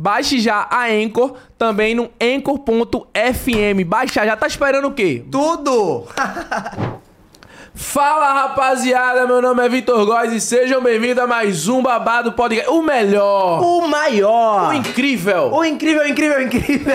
Baixe já a Anchor, também no anchor.fm. Baixa já, tá esperando o quê? Tudo! Fala rapaziada, meu nome é Vitor Góes e sejam bem-vindos a mais um Babado Podcast. O melhor, O maior! o incrível, O incrível, incrível, incrível!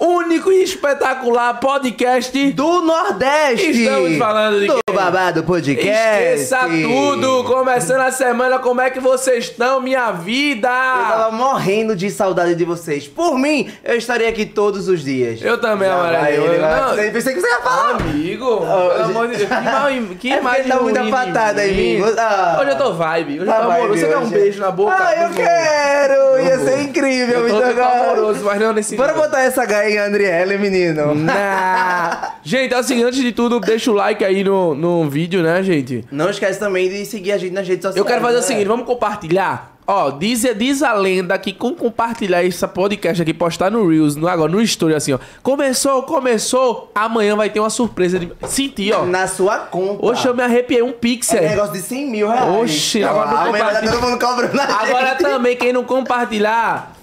único e espetacular podcast Do Nordeste! Estamos falando de Do quê? Babado Podcast! Esqueça tudo! Começando a semana, como é que vocês estão, minha vida? Eu tava morrendo de saudade de vocês. Por mim, eu estaria aqui todos os dias. Eu também, Já vai Amarelinho. ele, Eu- vai. não. Eu Pensei que você ia falar. Amigo, pelo amor de Deus, que mal, que É imagem dá muita ruim de patada em mim. Ah. Hoje eu tô vibe, hoje eu Tá tô amoroso. Você quer um beijo na boca? Ah, eu quero! Ia ser incrível, Eu tô, amoroso, mas não nesse Bora botar essa gaia em Andriele, menino. Nah. Gente, o seguinte, antes de tudo, deixa o like aí no, no vídeo, né, gente? Não esquece também de seguir a gente nas redes sociais. Eu quero fazer o né? seguinte, vamos compartilhar? Ó, diz, diz a lenda que com compartilhar esse podcast aqui, postar no Reels, no, agora no Story, assim, ó. Começou, começou, amanhã vai ter uma surpresa de... Senti, ó. Na sua conta. Oxe, eu me arrepiei, um pixel. É negócio de 100 mil reais. Olha agora lá, não compartilha. Agora também, quem não compartilhar,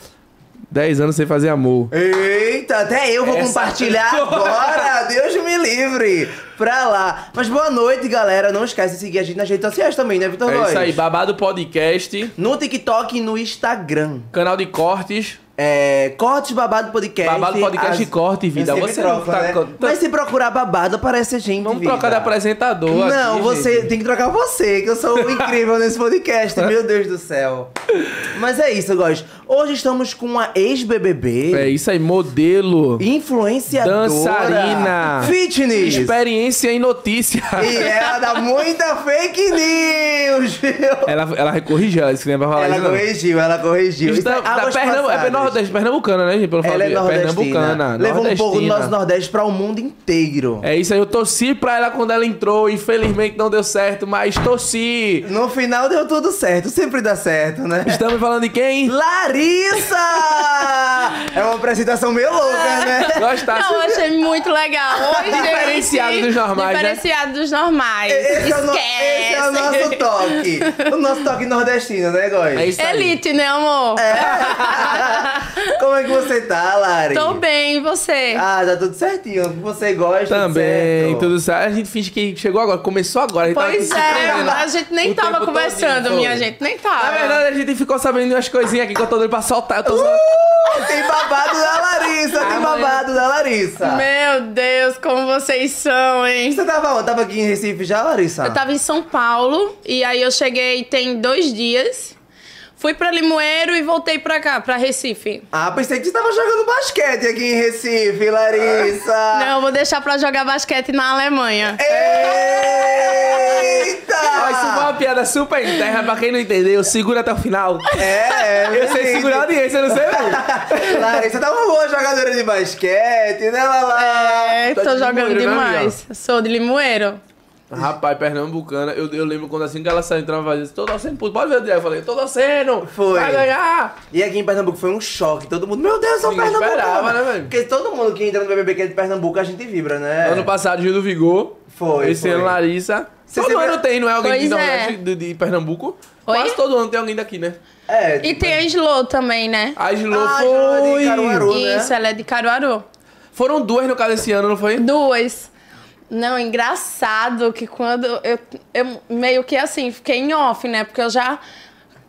10 anos sem fazer amor. Eita, até eu vou Essa compartilhar pessoa. agora. Deus me livre. Pra lá. Mas boa noite, galera. Não esquece de seguir a gente nas redes sociais também, né, Vitor É Góes? isso aí, Babado Podcast, No TikTok e no Instagram. canal de cortes. É. Cortes Babado Podcast. Babado Podcast e corte, vida. Você não troco, tá né? Mas se procurar babado, aparece gente. Vamos vida. trocar de apresentador Não, aqui, você gente. tem que trocar você, que eu sou incrível nesse podcast, meu Deus do céu. Mas é isso, Góis. Hoje estamos com uma ex-BBB, É isso aí, modelo. influenciadora, Dançarina. fitness. Experiência em notícia. E ela dá muita fake news, viu? Ela, ela corrigiu, ela disse que é pra falar Ela isso, não. corrigiu, ela corrigiu. Isso Isso é da, da é. Nordeste, pernambucana, né, gente? Pelo Ela é. Pernambucana. Levou um pouco do nosso Nordeste pra o mundo inteiro. É isso aí, eu torci pra ela quando ela entrou. Infelizmente não deu certo, mas torci. No final deu tudo certo, sempre dá certo, né? Estamos falando de quem? Larissa! É uma apresentação meio louca, né? Gostasse? Não, eu achei muito legal. Hoje, Diferenciado gente, dos normais, né? Diferenciado dos normais. Esse é, o no- Esquece. esse é o nosso toque. O nosso toque nordestino, né, Góis? É isso aí. Elite, né, amor? Como é que você tá, Lari? Tô bem, e você? Ah, tá tudo certinho. Você gosta, Também, certo? tudo certo. A gente finge que chegou agora, começou agora. A pois é, a gente nem tava conversando, minha gente, nem tava. Na verdade, a gente ficou sabendo umas coisinhas aqui que eu tô doido pra soltar. Eu tô Uh, tem babado da Larissa, tem Amanhã- babado da Larissa. Meu Deus, como vocês são, hein? Você tava onde? Tava aqui em Recife já, Larissa? Eu tava em São Paulo e aí eu cheguei tem dois dias. Fui pra Limoeiro e voltei pra cá, pra Recife. Ah, pensei que você tava jogando basquete aqui em Recife, Larissa. Não, eu vou deixar pra jogar basquete na Alemanha. Eita! Ó, isso foi uma piada super interna, pra quem não entendeu, segura até o final. É, é. Eu sei segurar a audiência, eu não sei não. Larissa tá uma boa jogadora de basquete, né, Lala? É, tá tô de jogando Limoeiro, né, demais. Sou de Limoeiro. Rapaz, pernambucana, eu, eu lembro quando assim que ela saiu entrando e disse, tô torcendo, pro- pode ver o dia, eu falei, tô torcendo, Foi. vai ganhar. E aqui em Pernambuco foi um choque. Todo mundo, meu Deus, sou Ninguém Pernambuco. esperava, né, velho? Porque todo mundo que entra no BBB que é de Pernambuco, a gente vibra, né? Ano passado, Gil do Vigor, Foi, esse foi. ano Larissa. Você todo sempre- ano tem, não é alguém de, é. Nordeste, de, de Pernambuco? Oi? Quase todo ano tem alguém daqui, né? É. E tem a Slow também, né? A Gilô Ah, é de foi... Caruaru. né? Isso, ela é de Caruaru. Foram duas no caso esse ano, não foi? Duas. Não, engraçado que quando eu, eu meio que assim, fiquei em off, né? Porque eu já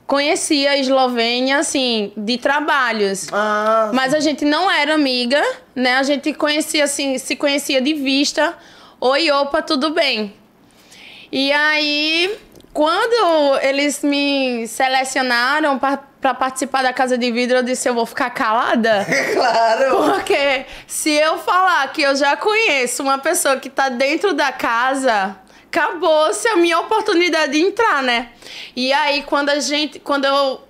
conhecia a Eslovênia, assim, de trabalhos. Ah, Mas a gente não era amiga, né? A gente conhecia, assim, se conhecia de vista. Oi, opa, tudo bem? E aí, quando eles me selecionaram para pra participar da Casa de Vidro, eu disse, eu vou ficar calada. Claro! Porque se eu falar que eu já conheço uma pessoa que tá dentro da casa, acabou-se a minha oportunidade de entrar, né? E aí, quando a gente. Quando eu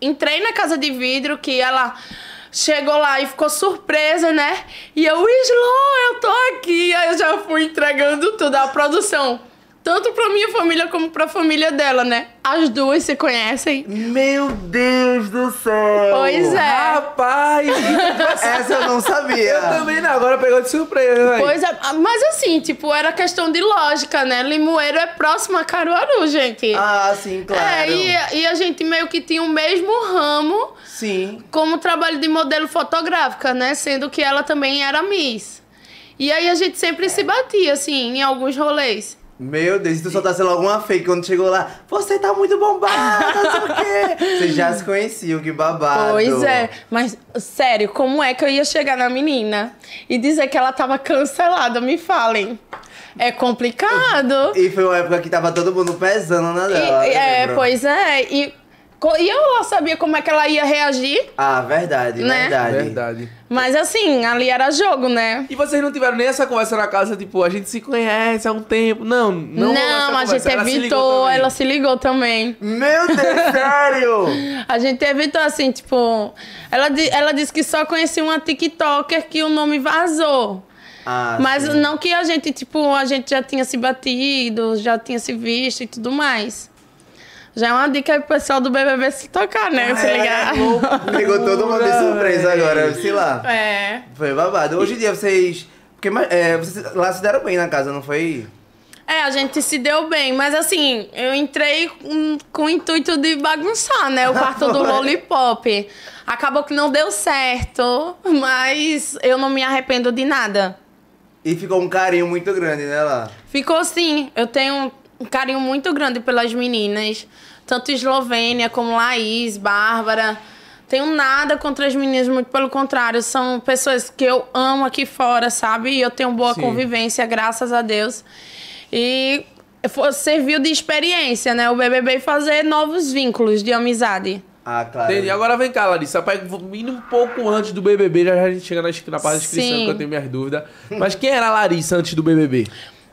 entrei na casa de vidro, que ela chegou lá e ficou surpresa, né? E eu, Slow, eu tô aqui. Aí eu já fui entregando tudo, a produção. Tanto pra minha família como pra família dela, né? As duas se conhecem. Meu Deus do céu! Pois é. Rapaz! Essa eu não sabia. eu também não, agora pegou de surpresa, velho. Pois é, mas assim, tipo, era questão de lógica, né? Limoeiro é próximo a Caruaru, gente. Ah, sim, claro. É, e, e a gente meio que tinha o mesmo ramo Sim. como trabalho de modelo fotográfica, né? Sendo que ela também era Miss. E aí a gente sempre se batia, assim, em alguns rolês. Meu Deus, se tu soltasse logo uma fake quando chegou lá, você tá muito bombada, não sei o quê. Vocês já se conheciam, que babado. Pois é, mas sério, como é que eu ia chegar na menina e dizer que ela tava cancelada? Me falem. É complicado. E foi uma época que tava todo mundo pesando na E- dela. eu é, lembro. pois é. E, e eu lá sabia como é que ela ia reagir, Ah, verdade, Né? verdade. Verdade. mas assim, ali era jogo, né? E vocês não tiveram nem essa conversa na casa, tipo, a gente se conhece há um tempo. Não, não. essa a gente Ela se evitou, também. ela se ligou também. Meu Deus, sério? A gente evitou assim, tipo. Ela, ela disse que só conhecia uma TikToker que o nome vazou. Ah, Mas sim. não que a gente, tipo, a gente já tinha se batido, já tinha se visto e tudo mais. Já é uma dica aí pro pessoal do BBB se tocar, né? se ligar. Pegou todo mundo de surpresa agora, sei lá. É. Foi babado. Hoje em dia vocês. Porque é, vocês lá se deram bem na casa, não foi? É, a gente se deu bem, mas assim, eu entrei com, com o intuito de bagunçar, né? O quarto do. Lollipop. Acabou que não deu certo, mas eu não me arrependo de nada. E ficou um carinho muito grande, né, lá? Ficou sim. Eu tenho um carinho muito grande pelas meninas. Tanto Eslovênia como Laís, Bárbara. Tenho nada contra as meninas, muito pelo contrário. São pessoas que eu amo aqui fora, sabe? E eu tenho boa Sim. convivência, graças a Deus. E serviu de experiência, né? O BBB fazer novos vínculos de amizade. Ah, claro. Entendi. Agora vem cá, Larissa. Pra indo um pouco antes do BBB, já a gente chega na, na parte da inscrição, Sim. que eu tenho minhas dúvidas. Mas quem era a Larissa antes do BBB?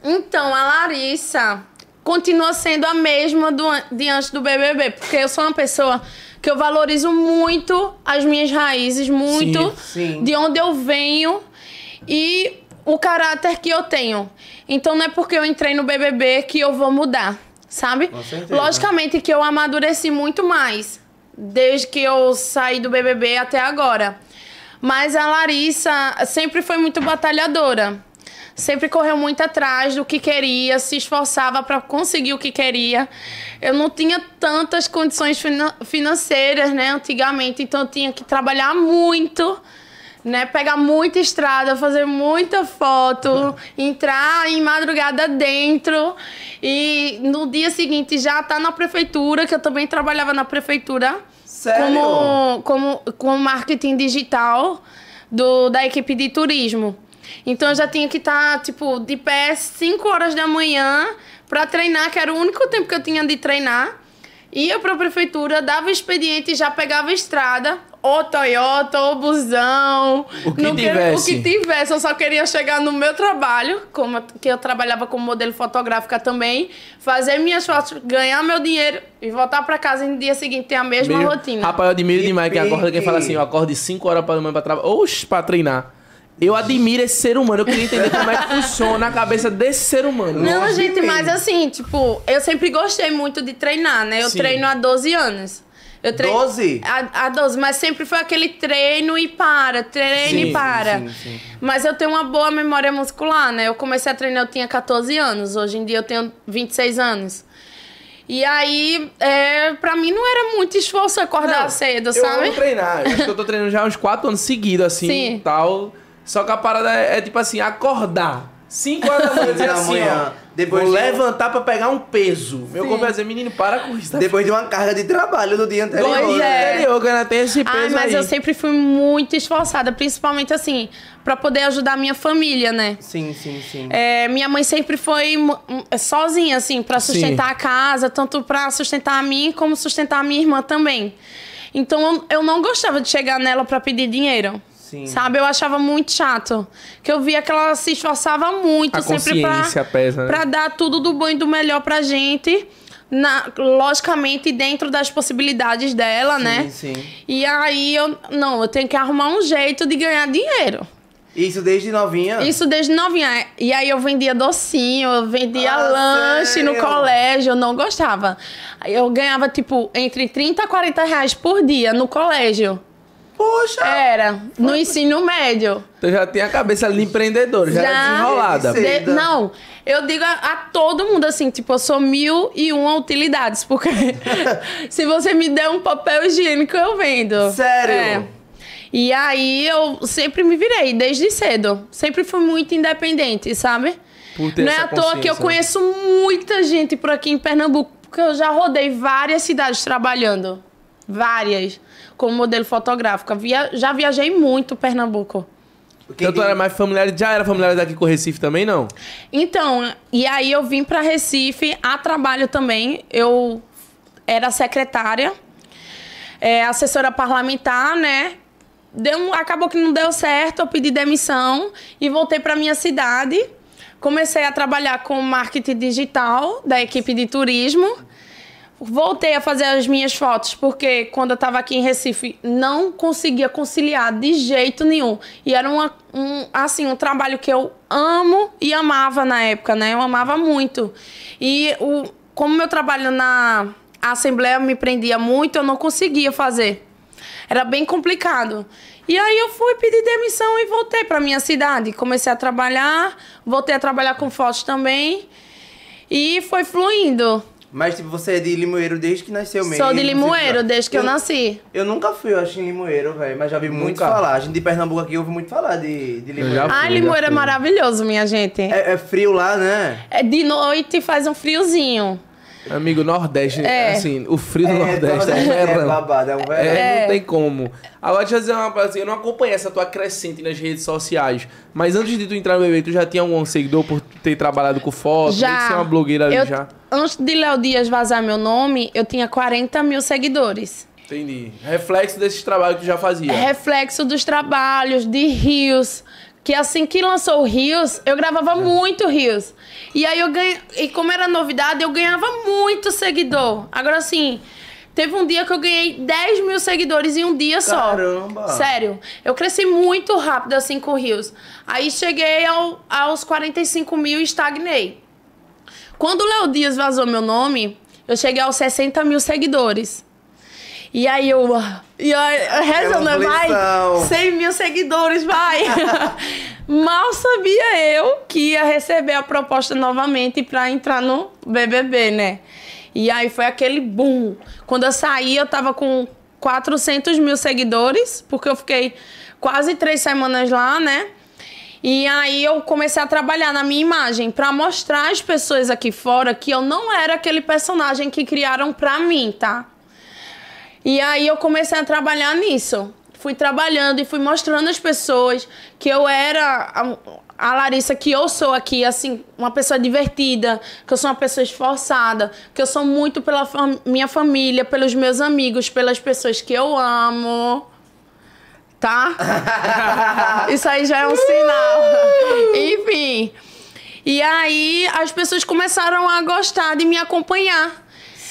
Então, a Larissa continua sendo a mesma do, de antes do BBB, porque eu sou uma pessoa que eu valorizo muito as minhas raízes, muito Sim, sim. de onde eu venho e o caráter que eu tenho. Então, não é porque eu entrei no BBB que eu vou mudar, sabe? Logicamente que eu amadureci muito mais desde que eu saí do BBB até agora. Mas a Larissa sempre foi muito batalhadora. Sempre correu muito atrás do que queria, se esforçava para conseguir o que queria. Eu não tinha tantas condições fina- financeiras, né, antigamente, então eu tinha que trabalhar muito, né, pegar muita estrada, fazer muita foto, entrar em madrugada dentro e no dia seguinte já estar na prefeitura, que eu também trabalhava na prefeitura Sério? como, como, como marketing digital do, da equipe de turismo. Então eu já tinha que estar, tipo, de pé 5 horas da manhã pra treinar, que era o único tempo que eu tinha de treinar. Ia pra prefeitura, dava expediente e já pegava a estrada. Ou Toyota, ou busão. O que não queria- tivesse. o que tivesse. Eu só queria chegar no meu trabalho, como que eu trabalhava como modelo fotográfica também, fazer minhas fotos, ganhar meu dinheiro e voltar pra casa e no dia seguinte ter a mesma Mesmo- rotina. Rapaz, eu admiro Que demais quem acorda, quem fala assim, eu acordo de 5 horas pra manhã pra trabalhar. Oxe, pra treinar. Eu admiro esse ser humano. Eu queria entender como é que funciona a cabeça desse ser humano. Não, gente, mas assim, tipo, eu sempre gostei muito de treinar, né? Eu Sim. treino há 12 anos. Eu treino 12? Há, há 12, mas sempre foi aquele treino e para, treino Sim, e para. sim, sim. Mas eu tenho uma boa memória muscular, né? Eu comecei a treinar, eu tinha 14 anos. Hoje em dia eu tenho 26 anos. E aí, é, pra mim não era muito esforço acordar Não, cedo, eu sabe? amo treinar. Eu acho que eu tô treinando já há uns 4 anos seguidos, assim, Sim. tal. Só que a parada é, é tipo assim, acordar. 5 horas da manhã, dizer assim, manhã, ó. depois vou de- levantar pra pegar um peso. Meu Sim. corpo vai dizer, menino, para com isso. Tá Depois de uma carga de trabalho do dia anterior. Pois é. Entendeu? Que ainda tem esse peso Ai, mas aí. eu sempre fui muito esforçada, principalmente assim, pra poder ajudar a minha família, né? Sim, sim, sim. É, minha mãe sempre foi um, sozinha, assim, pra sustentar Sim. a casa, tanto pra sustentar a mim como sustentar a minha irmã também. Então eu, eu não gostava de chegar nela pra pedir dinheiro. Sim. Sabe? Eu achava muito chato. Que eu via que ela se esforçava muito A sempre pra, pesa, né? pra dar tudo do bom e do melhor pra gente. Na, logicamente, dentro das possibilidades dela, né? Sim, sim. E aí eu. Não, eu tenho que arrumar um jeito de ganhar dinheiro. Isso desde novinha? Isso desde novinha. E aí eu vendia docinho, eu vendia Ah, lanche no sério? colégio, eu não gostava. Eu ganhava, tipo, entre 30 a 40 reais por dia no colégio. Poxa! Era, no ensino médio. Então já tem a cabeça ali empreendedora, já, era desenrolada. De- não, eu digo a, a todo mundo assim, tipo, eu sou mil e uma utilidades, porque se você me der um papel higiênico, eu vendo. Sério? É. E aí eu sempre me virei, desde cedo. Sempre fui muito independente, sabe? Por ter Não é à toa que eu conheço muita gente por aqui em Pernambuco, porque eu já rodei várias cidades trabalhando. Várias. Como modelo fotográfico. Via, já viajei muito Pernambuco. Então tu era mais familiar, já era familiar daqui com o Recife também, não? Então, e aí eu vim para Recife a trabalho também. Eu era secretária, é, assessora parlamentar, né? Deu acabou que não deu certo, eu pedi demissão e voltei para minha cidade. Comecei a trabalhar com marketing digital da equipe de turismo. Voltei a fazer as minhas fotos, porque quando eu estava aqui em Recife, não conseguia conciliar de jeito nenhum. E era uma, um, assim, um trabalho que eu amo e amava na época, né? Eu amava muito. E o, como meu trabalho na Assembleia me prendia muito, eu não conseguia fazer. Era bem complicado. E aí eu fui pedir demissão e voltei para minha cidade. Comecei a trabalhar, voltei a trabalhar com fotos também. E foi fluindo. Mas, tipo, você é de Limoeiro desde que nasceu mesmo? Sou de Limoeiro, Tipo, desde que eu, nasci. Eu nunca fui, eu acho, em Limoeiro, velho. Mas já vi muito Nunca? falar. A gente de Pernambuco aqui ouve muito falar de, de Limoeiro. Ah, Limoeiro é maravilhoso, minha gente. É. É, é frio lá, né? de noite faz um friozinho. Amigo, Nordeste, É. assim, o frio do É, Nordeste é, é, verão. babado, é um verão. É, É. não tem como. Agora, deixa eu dizer uma coisa assim, eu não acompanhei essa tua crescente nas redes sociais, mas antes de tu entrar no bebê, tu já tinha algum seguidor por ter trabalhado com foto, Já. ser uma blogueira ali Eu- já? Antes de Léo Dias vazar meu nome, eu tinha 40 mil seguidores. Entendi. Reflexo desses trabalhos que tu já fazia. É reflexo dos trabalhos, de Rios. Que assim que lançou o Rios, eu gravava muito Rios. E aí eu ganhei. E como era novidade, eu ganhava muito seguidor. Agora assim. Teve um dia que eu ganhei 10 mil seguidores em um dia só. Caramba! Sério. Eu cresci muito rápido assim com o Rios. Aí cheguei ao- aos 45 mil e estagnei. Quando o Léo Dias vazou meu nome, eu cheguei aos 60 mil seguidores. E aí eu. E aí, rezando, vai! aflição. 100 mil seguidores, vai! Mal sabia eu que ia receber a proposta novamente pra entrar no BBB, né? E aí foi aquele boom. Quando eu saí, eu tava com 400 mil seguidores, porque eu fiquei quase três semanas lá, né? E aí eu comecei a trabalhar na minha imagem pra mostrar às pessoas aqui fora que eu não era aquele personagem que criaram pra mim, tá? E aí eu comecei a trabalhar nisso. Fui trabalhando e fui mostrando às pessoas que eu era a, a Larissa que eu sou aqui, assim, uma pessoa divertida, que eu sou uma pessoa esforçada, que eu sou muito pela fam- minha família, pelos meus amigos, pelas pessoas que eu amo. Tá? Isso aí já é um sinal. Enfim. E aí as pessoas começaram a gostar de me acompanhar.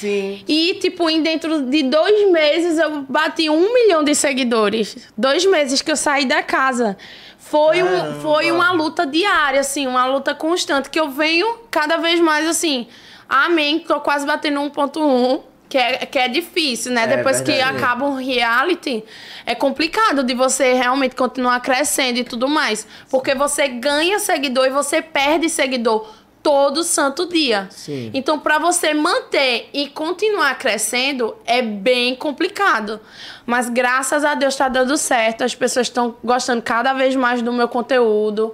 Sim. E, tipo, em dentro de dois meses eu bati um milhão de seguidores. Dois meses que eu saí da casa. Foi, um, foi uma luta diária, assim, uma luta constante, que eu venho cada vez mais assim. Amém, tô quase batendo 1.1. Que é, que é difícil, né? É Depois que verdade. acaba um reality, é complicado de você realmente continuar crescendo e tudo mais. Porque você ganha seguidor e você perde seguidor todo santo dia. Sim. Então, para você manter e continuar crescendo, é bem complicado. Mas graças a Deus tá dando certo. As pessoas estão gostando cada vez mais do meu conteúdo,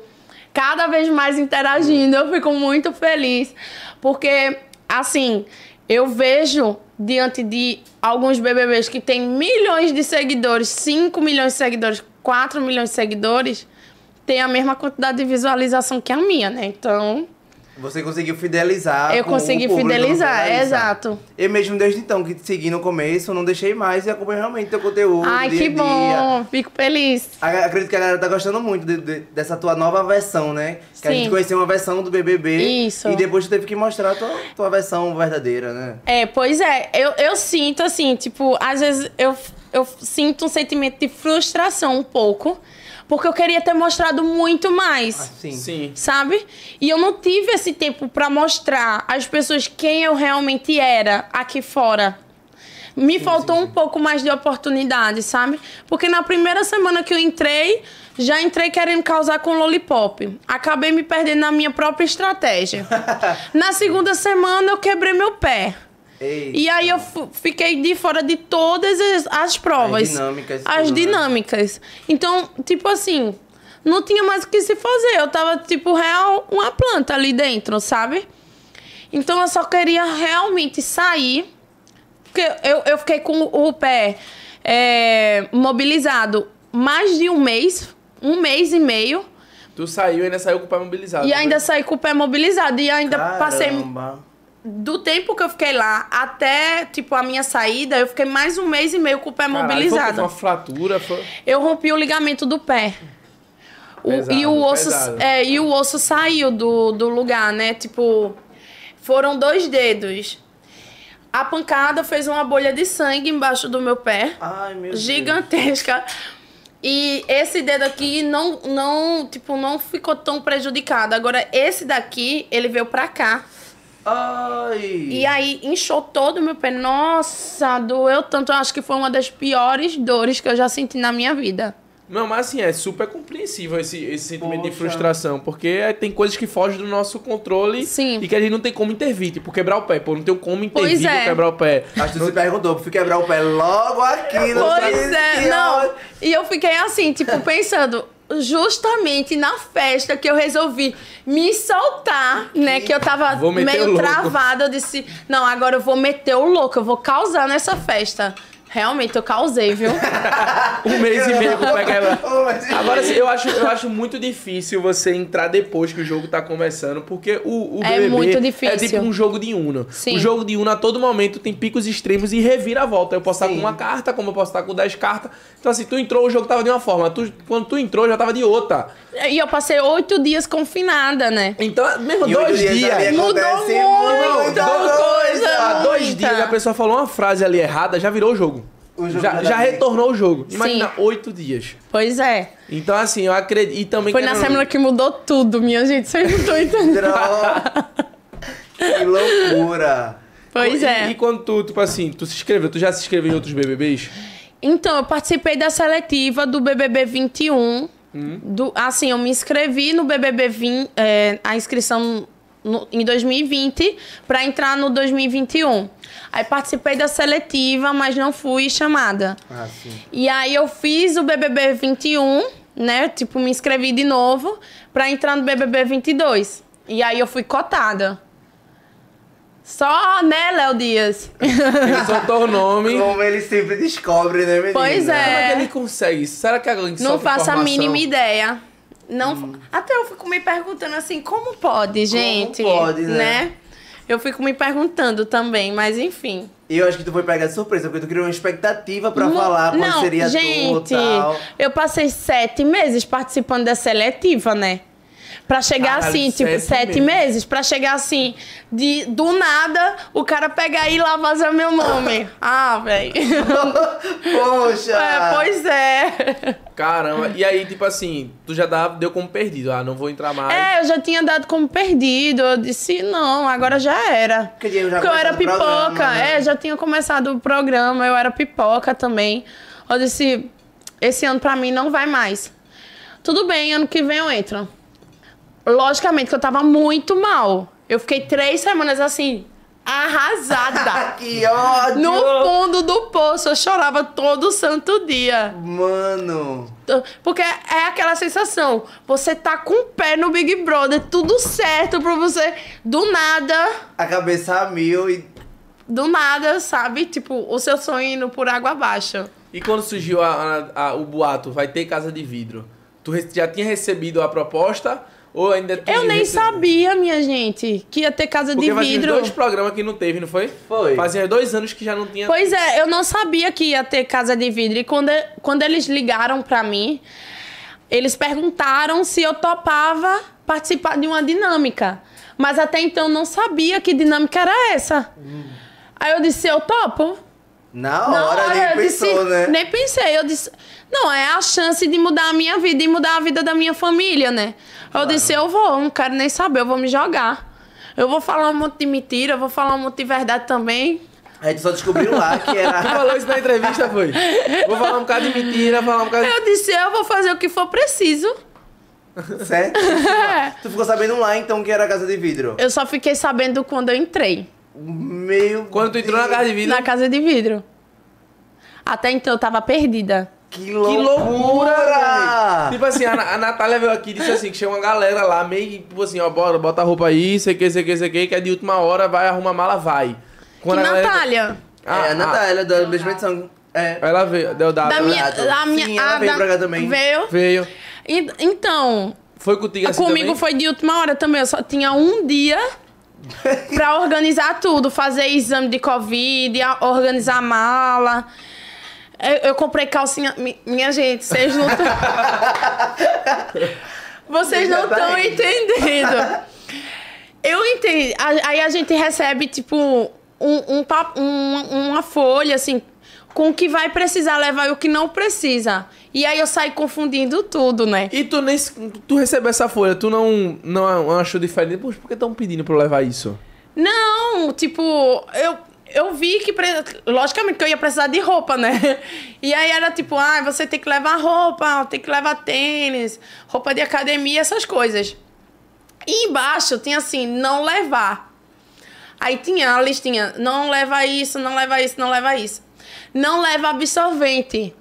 cada vez mais interagindo. Eu fico muito feliz. Porque, assim, eu vejo diante de alguns BBBs que tem milhões de seguidores, 5 milhões de seguidores, 4 milhões de seguidores, tem a mesma quantidade de visualização que a minha, né? Então. Você conseguiu fidelizar. eu consegui fidelizar, Larissa? exato. Eu mesmo desde então, que te segui no começo, não deixei mais e acompanho realmente teu conteúdo. Ai, dia que a dia. bom, fico feliz. A- Acredito que a galera tá gostando muito de- de- dessa tua nova versão, né? Que a Sim. gente conheceu uma versão do BBB. Isso. E depois tu teve que mostrar a tua, tua versão verdadeira, né? É, pois é, eu, eu sinto assim, tipo, às vezes eu, eu sinto um sentimento de frustração um pouco, porque eu queria ter mostrado muito mais. Assim. Sim. sabe? E eu não tive esse tempo pra mostrar às pessoas quem eu realmente era aqui fora. Me faltou um pouco mais de oportunidade, sabe? Porque na primeira semana que eu entrei, já entrei querendo causar com lollipop. Acabei me perdendo na minha própria estratégia. na segunda semana eu quebrei meu pé. Ei. E aí eu fiquei de fora de todas as, as provas. As dinâmicas, As né? dinâmicas. Então, tipo assim, não tinha mais o que se fazer. Eu tava, tipo, real, uma planta ali dentro, sabe? Então eu só queria realmente sair. Porque eu, eu fiquei com o pé é, mobilizado mais de um mês, um mês e meio. Tu saiu e ainda saiu com o pé mobilizado. E ainda saí com o pé mobilizado. E ainda passei Caramba. Do tempo que eu fiquei lá até, tipo, a minha saída, eu fiquei mais um mês e meio com o pé Caralho, mobilizado. Foi uma fratura. Foi... Eu rompi o ligamento do pé. O- Pesado, e, o osso, é, e o osso saiu do, do lugar, né? Tipo, foram dois dedos. A pancada fez uma bolha de sangue embaixo do meu pé. Ai, meu Deus. gigantesca. E esse dedo aqui não, não, tipo, não ficou tão prejudicado. Agora, esse daqui, ele veio pra cá. Ai. E aí inchou todo o meu pé. Nossa, doeu tanto. Eu acho que foi uma das piores dores que eu já senti na minha vida. Não, mas assim, é super compreensível esse, esse sentimento de Poxa. frustração. Porque é- tem coisas que fogem do nosso controle Sim. e que a gente não tem como intervir. Tipo, quebrar o pé. Pô, não tem como intervir é. quebrar o pé. Acho que tu se perguntou, fui quebrar o pé logo aqui no Pois é, não. E eu fiquei assim, tipo, pensando, justamente na festa que eu resolvi me soltar, né? Que eu tava meio travada. Eu disse, não, agora eu vou meter o louco, eu vou causar nessa festa. Realmente, eu causei, viu? Um mês e meio Agora, assim, eu acho, eu acho muito difícil você entrar depois que o jogo tá começando, porque o, o É BBB muito difícil. é tipo um jogo de Uno. Sim. O jogo de Uno, a todo momento, tem picos extremos e revira a volta. Eu posso estar Sim. com uma carta, como eu posso estar com 10 cartas. Então, assim, tu entrou, o jogo tava de uma forma. Tu, quando tu entrou, já tava de outra. E eu passei oito dias confinada, né? Então, mesmo E dois dias dias. Mudou muito, muita coisa. Há dois muita. dias a pessoa falou uma frase ali errada, já virou o jogo. O jogo já, já retornou o jogo. Imagina, oito dias. Pois é. Então, assim, eu acredito. E também Foi na quero- semana que mudou tudo, minha gente. Vocês não estão entendendo. Droga. que loucura. Pois E- é. E quando tu, tipo assim, tu se inscreveu, tu já se inscreveu em outros BBBs? Então, eu participei da seletiva do BBB 21. Do, assim, eu me inscrevi no BBB 20, é, a inscrição no- em 2020 para entrar no 2021. Aí participei da seletiva, mas não fui chamada. Ah, sim. E aí eu fiz o BBB 21, né? Tipo, me inscrevi de novo pra entrar no BBB 22. E aí eu fui cotada. Só, né, Léo Dias? Ele soltou o nome. Como ele sempre descobre, né, menina? Pois é. Como é que ele consegue? Será que alguém Não solta faço a informação? mínima ideia. Não, Até eu fico me perguntando assim, como pode, gente? pode, né? Eu fico me perguntando também, mas enfim. E eu acho que tu foi pegar de surpresa, porque tu criou uma expectativa pra Mu- falar quando Não, seria gente, tu tal. eu passei sete meses participando da seletiva, né? Pra chegar Caralho, assim, tipo, sete sete meses. meses. Pra chegar assim, de, do nada, o cara pegar aí e lá vazar meu nome. ah, velho. Poxa! É, pois é. Caramba. E aí, tipo assim, tu já dá, deu como perdido. Ah, não vou entrar mais. É, eu já tinha dado como perdido. Eu disse, não, agora já era. Porque eu já Porque eu era pipoca. programa, né? É, já tinha começado o programa, eu era pipoca também. Eu disse, esse ano pra mim não vai mais. Tudo bem, ano que vem eu entro. Logicamente que eu tava muito mal. Eu fiquei três semanas assim, arrasada. que ódio! no fundo do poço, eu chorava todo santo dia. Mano! Porque é aquela sensação, você tá com o pé no Big Brother, tudo certo pra você, do nada, A cabeça a mil e. do nada, sabe? Tipo, o seu sonho indo por água abaixo. E quando surgiu a- a- a- o boato, vai ter casa de vidro? Tu já tinha recebido a proposta Ou ainda tem Eu nem sabia, minha gente, que ia ter casa Porque de vidro. dois programas que não teve, não foi? Foi. Fazia dois anos que já não tinha. Pois é, eu não sabia que ia ter casa de vidro. E quando, quando eles ligaram pra mim, eles perguntaram se eu topava participar de uma dinâmica. Mas até então eu não sabia que dinâmica era essa. Aí eu disse, eu topo. Na Na hora, hora, nem pensou, disse, né? Nem pensei. Eu disse, não, é a chance de mudar a minha vida e mudar a vida da minha família, né? Eu disse, eu vou, não quero nem saber, eu vou me jogar. Eu vou falar um monte de mentira, eu vou falar um monte de verdade também. A gente só descobriu lá que Tu era. falou isso na entrevista, foi? Vou falar um bocado de mentira, falar um bocado de... Eu disse, eu vou fazer o que for preciso. certo? tu ficou sabendo lá então que era a casa de vidro. Eu só fiquei sabendo quando eu entrei Meu. Quando tu entrou na casa de vidro... na casa de vidro. Até então eu tava perdida. Que Que loucura! loucura, velho. Tipo assim, a, a Natália veio aqui e disse assim, que chega uma galera lá, meio que, tipo assim, ó, bora, bota a roupa aí, sei que, sei que, sei que, que é de última hora, vai, arruma a mala, vai. Que a galera- Natália? Ah, é, a Natália, da mesma edição. É. Ela veio, deu data. Da minha, da minha, Sim, ela ah, veio da- pra cá também. Veio. Veio. E- Então, Foi contigo assim comigo também? foi de última hora também. Eu só tinha um dia pra organizar tudo. Fazer exame de Covid, organizar a mala. Eu, eu comprei calcinha. mi- Minha gente, vocês não estão. vocês não estão entendendo. Eu entendi. Aí a gente recebe, tipo, um, um um- uma folha, assim, com o que vai precisar levar e o que não precisa. E aí eu saio confundindo tudo, né? E tu nem tu recebeu essa folha, tu não, não achou diferente? Poxa, por que estão pedindo pra eu levar isso? Não, tipo, eu, eu vi que, logicamente, que eu ia precisar de roupa, né? E aí era tipo, ah, você tem que levar roupa, tem que levar tênis, roupa de academia, essas coisas. E embaixo tinha assim, não levar. Aí tinha a listinha, não leva isso, não leva isso, não leva isso. Não leva absorvente.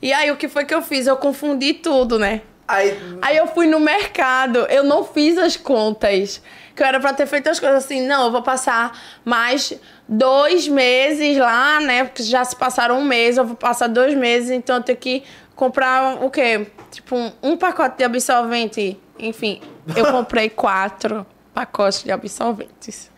E aí o que foi que eu fiz? Eu confundi tudo, né? Aí. Aí eu fui no mercado, eu não fiz as contas. Que eu era pra ter feito as coisas assim, não, eu vou passar mais dois meses lá, né? Porque já se passaram um mês, eu vou passar dois meses, então eu tenho que comprar o quê? Tipo, um, um pacote de absorvente. Enfim, eu comprei quatro pacotes de absorventes.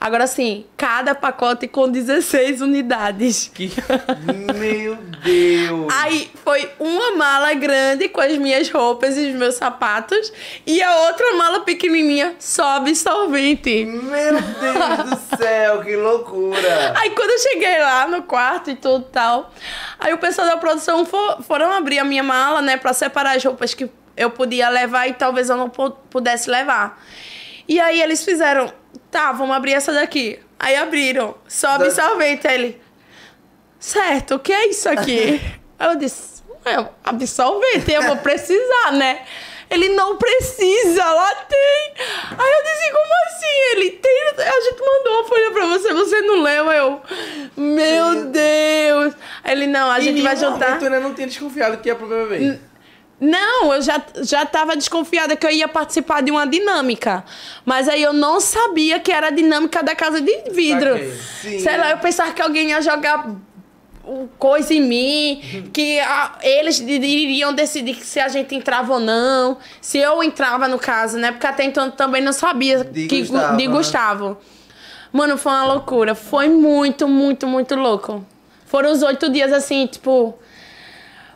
Agora sim, cada pacote com 16 unidades. Que... Meu Deus! Aí foi uma mala grande com as minhas roupas e os meus sapatos e a outra mala pequenininha só absorvente. Meu Deus do céu, que loucura! Aí quando eu cheguei lá no quarto e tudo tal, aí o pessoal da produção fo- foram abrir a minha mala, né, Pra separar as roupas que eu podia levar e talvez eu não pu- pudesse levar. E aí eles fizeram, tá, vamos abrir essa daqui. Aí abriram, só Da-. Aí ele, certo, o que é isso aqui? Aí eu disse, é absorvente, eu vou precisar, né? Ele não precisa, lá tem. Aí eu disse, como assim? Ele tem. A gente mandou uma folha pra você, você não leu. Eu, meu Deus. Aí ele, não, a Em gente vai momento eu ainda não tinha desconfiado que ia pro BBB. Não, eu já, já tava desconfiada que eu ia participar de uma dinâmica. Mas aí eu não sabia que era a dinâmica da casa de vidro. Sim. Sei lá, eu pensava que alguém ia jogar coisa em mim, que ah, eles iriam decidir se a gente entrava ou não, se eu entrava no caso, né? Porque até então eu também não sabia De que, Gustavo, de né? Gustavo. Mano, foi uma loucura. Foi muito, muito, muito louco. Foram os oito dias assim, tipo,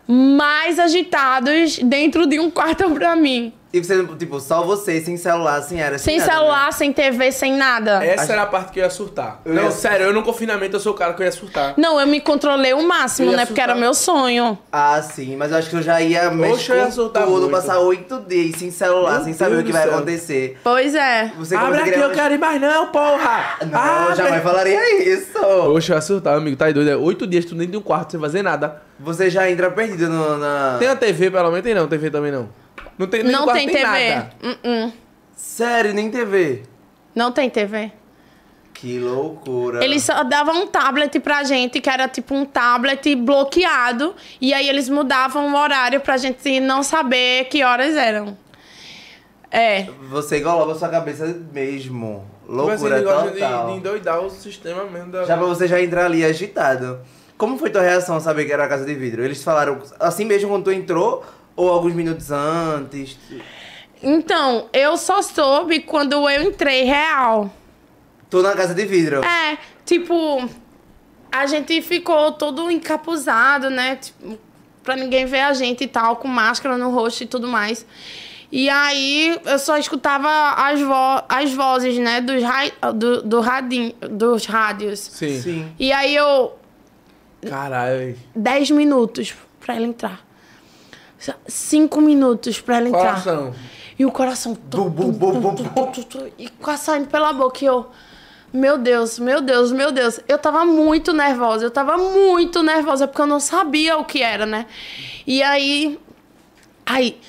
mais agitados dentro de um quarto pra mim. E você, tipo, só você, sem celular, sem era Sem nada, né? celular, sem TV, sem nada. Essa era a parte que eu ia surtar. Eu não, ia- sério, eu no confinamento eu sou o cara que eu ia surtar. Não, eu me controlei o máximo, Eu né? Porque era surtar. meu sonho. Ah, sim, mas eu acho que eu já ia mexer eu ia soltar tudo, muito. passar oito dias sem celular, Meu sem saber Deus o que vai céu. acontecer. Pois é. Você Abre aqui, eu quero ir mais não, porra! Não, Abre. jamais falaria isso. Poxa, eu ia surtar, amigo, tá doido. É oito dias tu dentro de um quarto sem fazer nada. Você já entra perdido no, na... Tem a TV, pelo menos? Tem não, TV também não. Não tem nem no Não quarto tem TV. nada. Uh-uh. Sério, nem TV. Não tem TV. Que loucura. Eles só davam um tablet pra gente, que era tipo um tablet bloqueado. E aí eles mudavam o horário pra gente não saber que horas eram. É. Você engolava sua cabeça mesmo. Loucura ele gosta de, total. de endoidar o sistema mesmo da... Já pra você já entrar ali agitado. Como foi tua reação saber que era a casa de vidro? Eles falaram assim mesmo quando tu entrou ou alguns minutos antes? Então, eu só soube quando eu entrei real. Tô na casa de vidro. É, tipo, a gente ficou todo encapuzado, né? Tipo, pra ninguém ver a gente e tal, com máscara no rosto e tudo mais. E aí eu só escutava as, vo as vozes, né, dos, ra do, do radinho, dos rádios. Sim. Sim. E aí eu. Caralho. 10 minutos pra ela entrar. 5 minutos pra ela entrar. Coração. E o coração. Bum, bum, bum, bum. E quase saindo pela boca. E eu. Meu Deus, meu Deus, meu Deus. Eu tava muito nervosa. Eu tava muito nervosa porque eu não sabia o que era, né? E aí. Aí.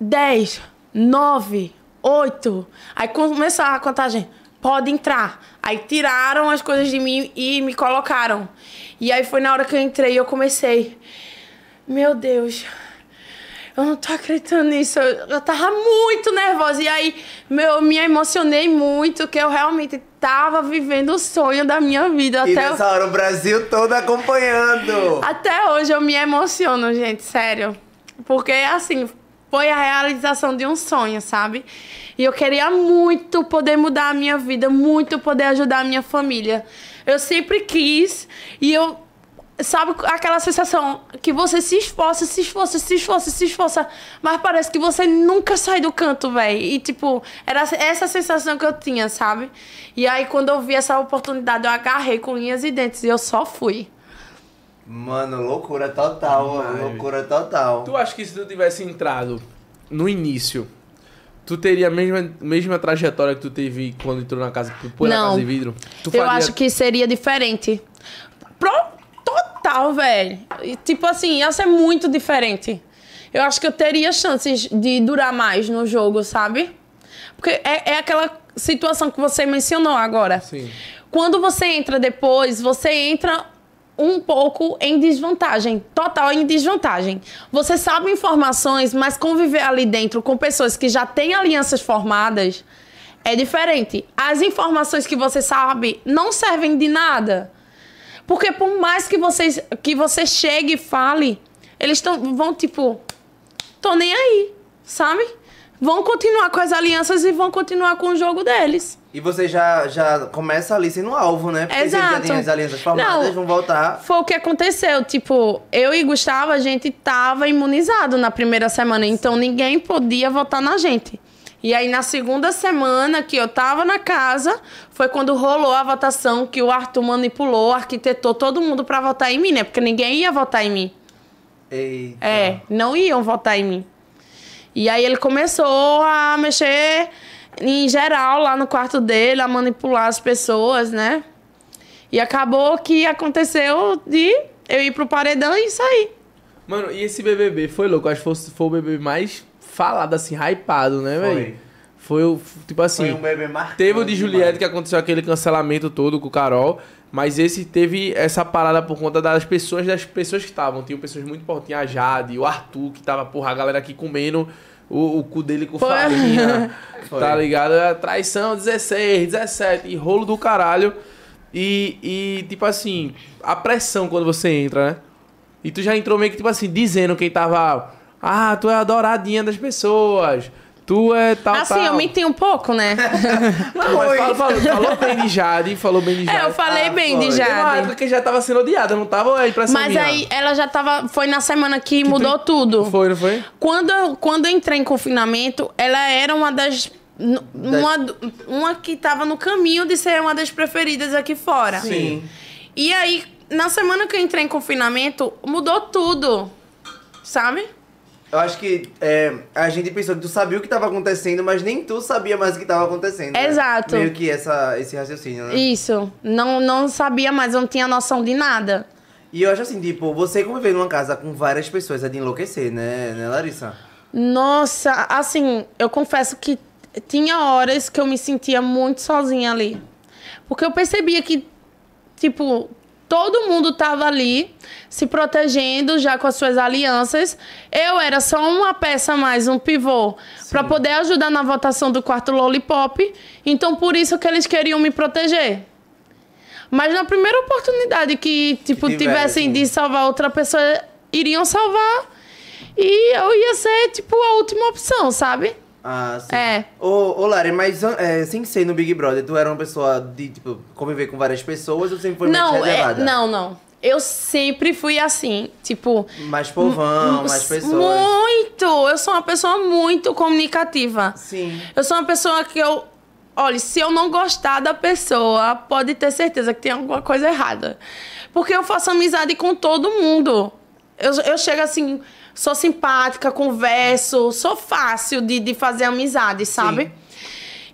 10, 9, 8. Aí começou a contagem. Pode entrar. Aí tiraram as coisas de mim e me colocaram. E aí foi na hora que eu entrei e eu comecei. Meu Deus. Eu não tô acreditando nisso. Eu, eu tava muito nervosa. E aí, meu, eu me emocionei muito, que eu realmente tava vivendo o sonho da minha vida. E Até, nessa hora o Brasil todo acompanhando. até hoje eu me emociono, gente, sério. Porque, assim, foi a realização de um sonho, sabe? E eu queria muito poder mudar a minha vida, muito poder ajudar a minha família. Eu sempre quis e eu. Sabe aquela sensação que você se esforça, se esforça, se esforça, se esforça, mas parece que você nunca sai do canto, velho. E, tipo, era essa sensação que eu tinha, sabe? E aí, quando eu vi essa oportunidade, eu agarrei com unhas e dentes e eu só fui. Mano, loucura total, Demais, loucura total. Tu acha que se tu tivesse entrado no início, tu teria a mesma, mesma trajetória que tu teve quando entrou na casa, por na Não. casa de vidro? Tu Eu acho que seria diferente. Pro, total, velho. Tipo assim, ia ser muito diferente. Eu acho que eu teria chances de durar mais no jogo, sabe? Porque é, é aquela situação que você mencionou agora. Sim. Quando você entra depois, você entra um pouco em desvantagem, total em desvantagem. Você sabe informações, mas conviver ali dentro com pessoas que já têm alianças formadas é diferente. As informações que você sabe não servem de nada. Porque por mais que você, que você chegue e fale, eles tão, vão tipo, tô nem aí, sabe? Vão continuar com as alianças e vão continuar com o jogo deles. E você já, já começa ali sendo alvo, né? Porque Exato. já tem as alianças formadas, Não. vão voltar. Foi o que aconteceu. Tipo, eu e Gustavo, a gente tava imunizado na primeira semana, então ninguém podia votar na gente. E aí, na segunda semana que eu tava na casa, foi quando rolou a votação que o Arthur manipulou, arquitetou todo mundo pra votar em mim, né? Porque ninguém ia votar em mim. Eita. É, não iam votar em mim. E aí ele começou a mexer em geral lá no quarto dele, a manipular as pessoas, né? E acabou que aconteceu de eu ir pro paredão e sair. Mano, e esse BBB foi louco? Acho que foi, foi o BBB mais falado, assim, hypado, né, Foi. velho? Foi o, tipo assim... Foi um bebê marcante. Teve o de demais. Juliette que aconteceu aquele cancelamento todo com o Carol, mas esse teve essa parada por conta das pessoas, das pessoas que estavam. Tinham pessoas muito importantes, tinha a Jade, o Arthur, que tava, porra, a galera aqui comendo o, o cu dele com Foi. farinha. Foi. tá ligado? Era Traição 16, 17, e rolo do caralho. E, e, tipo assim, a pressão quando você entra, né? E tu já entrou meio que, tipo assim, dizendo quem tava. Ah, tu é a douradinha das pessoas. Tu é tal, assim, tal. eu menti um pouco, né? Não, mas falou, falou, falou bem de Jade, falou bem de Jade. é, eu falei Ah, bem foi. de Teve uma época Jade. que já tava sendo odiada, não tava aí pra Mas aí ela já tava. Foi na semana que, mudou tudo. Foi, não foi? Quando, eu- quando eu entrei em confinamento, ela era uma das. Uma, uma que tava no caminho de ser uma das preferidas aqui fora. Sim. E aí, na semana que eu entrei em confinamento, mudou tudo. Sabe? Eu acho que é, a gente pensou que tu sabia o que tava acontecendo, mas nem tu sabia mais o que tava acontecendo. né? Exato. Meio que essa, esse raciocínio, né? Isso. Não, não sabia mais, não tinha noção de nada. E eu acho assim, tipo, você conviver numa casa com várias pessoas é de enlouquecer, né, né Larissa? Nossa, assim, eu confesso que tinha horas que eu me sentia muito sozinha ali. Porque eu percebia que, tipo, todo mundo tava ali se protegendo já com as suas alianças. Eu era só uma peça mais, um pivô, pra poder ajudar na votação do quarto Lollipop. Então, por isso que eles queriam me proteger. Mas na primeira oportunidade que, tipo, Que tivessem tivessem. de salvar outra pessoa, iriam salvar. E eu ia ser, tipo, a última opção, sabe? Ah, sim. É. Ô, ô Lari, mas é, sem ser no Big Brother, tu era uma pessoa de, tipo, conviver com várias pessoas ou sempre foi não, mais é, reservada? não, não. Eu sempre fui assim, tipo. Mais povão, mais pessoas. Muito! Eu sou uma pessoa muito comunicativa. Sim. Eu sou uma pessoa que eu. Olha, se eu não gostar da pessoa, pode ter certeza que tem alguma coisa errada. Porque eu faço amizade com todo mundo. Eu, eu chego assim, sou simpática, converso, sou fácil de, de fazer amizade, sabe?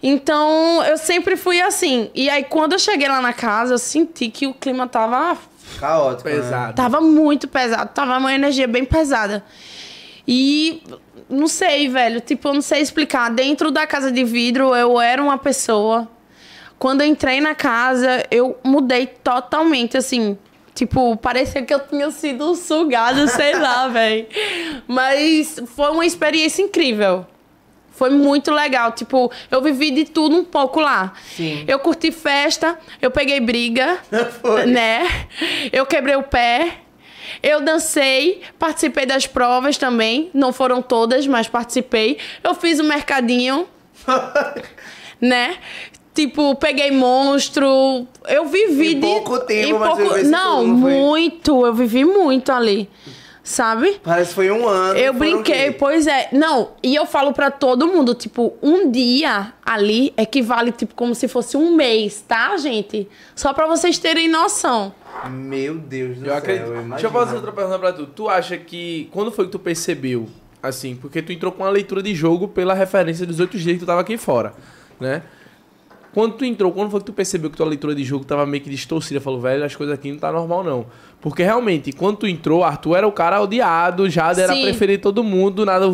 Então, eu sempre fui assim. E aí, quando eu cheguei lá na casa, eu senti que o clima tava Caótico, né? Pesado. Tava muito pesado, tava uma energia bem pesada. E não sei, velho, tipo, eu não sei explicar. Dentro da casa de vidro, eu era uma pessoa. Quando eu entrei na casa, eu mudei totalmente, assim. Tipo, parecia que eu tinha sido sugado, sei lá, velho. Mas foi uma experiência incrível. Foi muito legal. Tipo, eu vivi de tudo um pouco lá. Sim. Eu curti festa, eu peguei briga, Foi. né? Eu quebrei o pé. Eu dancei, participei das provas também. Não foram todas, mas participei. Eu fiz o mercadinho, né? Tipo, peguei monstro. Eu vivi Em de. pouco tempo, em mas pouco... eu Não, foi? muito. Eu vivi muito ali. Sabe? Parece que foi um ano. Eu brinquei, pois é. Não, e eu falo pra todo mundo, tipo, um dia ali equivale, tipo, como se fosse um mês, tá, gente? Só pra vocês terem noção. Meu Deus do Eu céu, acredito. eu Deixa eu imagino. fazer outra pergunta pra tu. Tu acha que. Quando foi que tu percebeu? Assim, porque tu entrou com uma leitura de jogo pela referência dos outros dias que tu tava aqui fora, né? Quando tu entrou, quando foi que tu percebeu que tua leitura de jogo tava meio que distorcida? Falou, velho, as coisas aqui não tá normal, não. Porque realmente, quando tu entrou, Arthur era o cara odiado, Jade era Sim. preferido de todo mundo, do nada.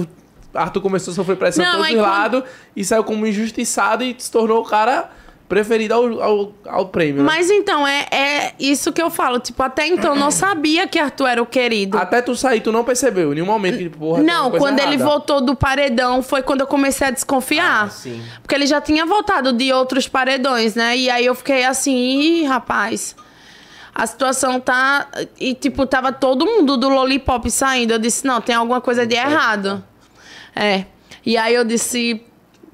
Arthur começou a sofrer pressão de todos os quando- lados e saiu como injustiçado e se tornou o cara preferido ao, ao, ao prêmio. né? Mas então, é, é isso que eu falo. Tipo, até então eu não sabia que Arthur era o querido. Até tu sair, tu não percebeu em nenhum momento que, porra, tem Não, alguma coisa quando ele errada. voltou do paredão foi quando eu comecei a desconfiar. Ah, sim. Porque ele já tinha voltado de outros paredões, né? E aí eu fiquei assim, ih, rapaz. A situação tá. E, tipo, tava todo mundo do Lollipop saindo. Eu disse, não, tem alguma coisa de errado. É. E aí eu disse,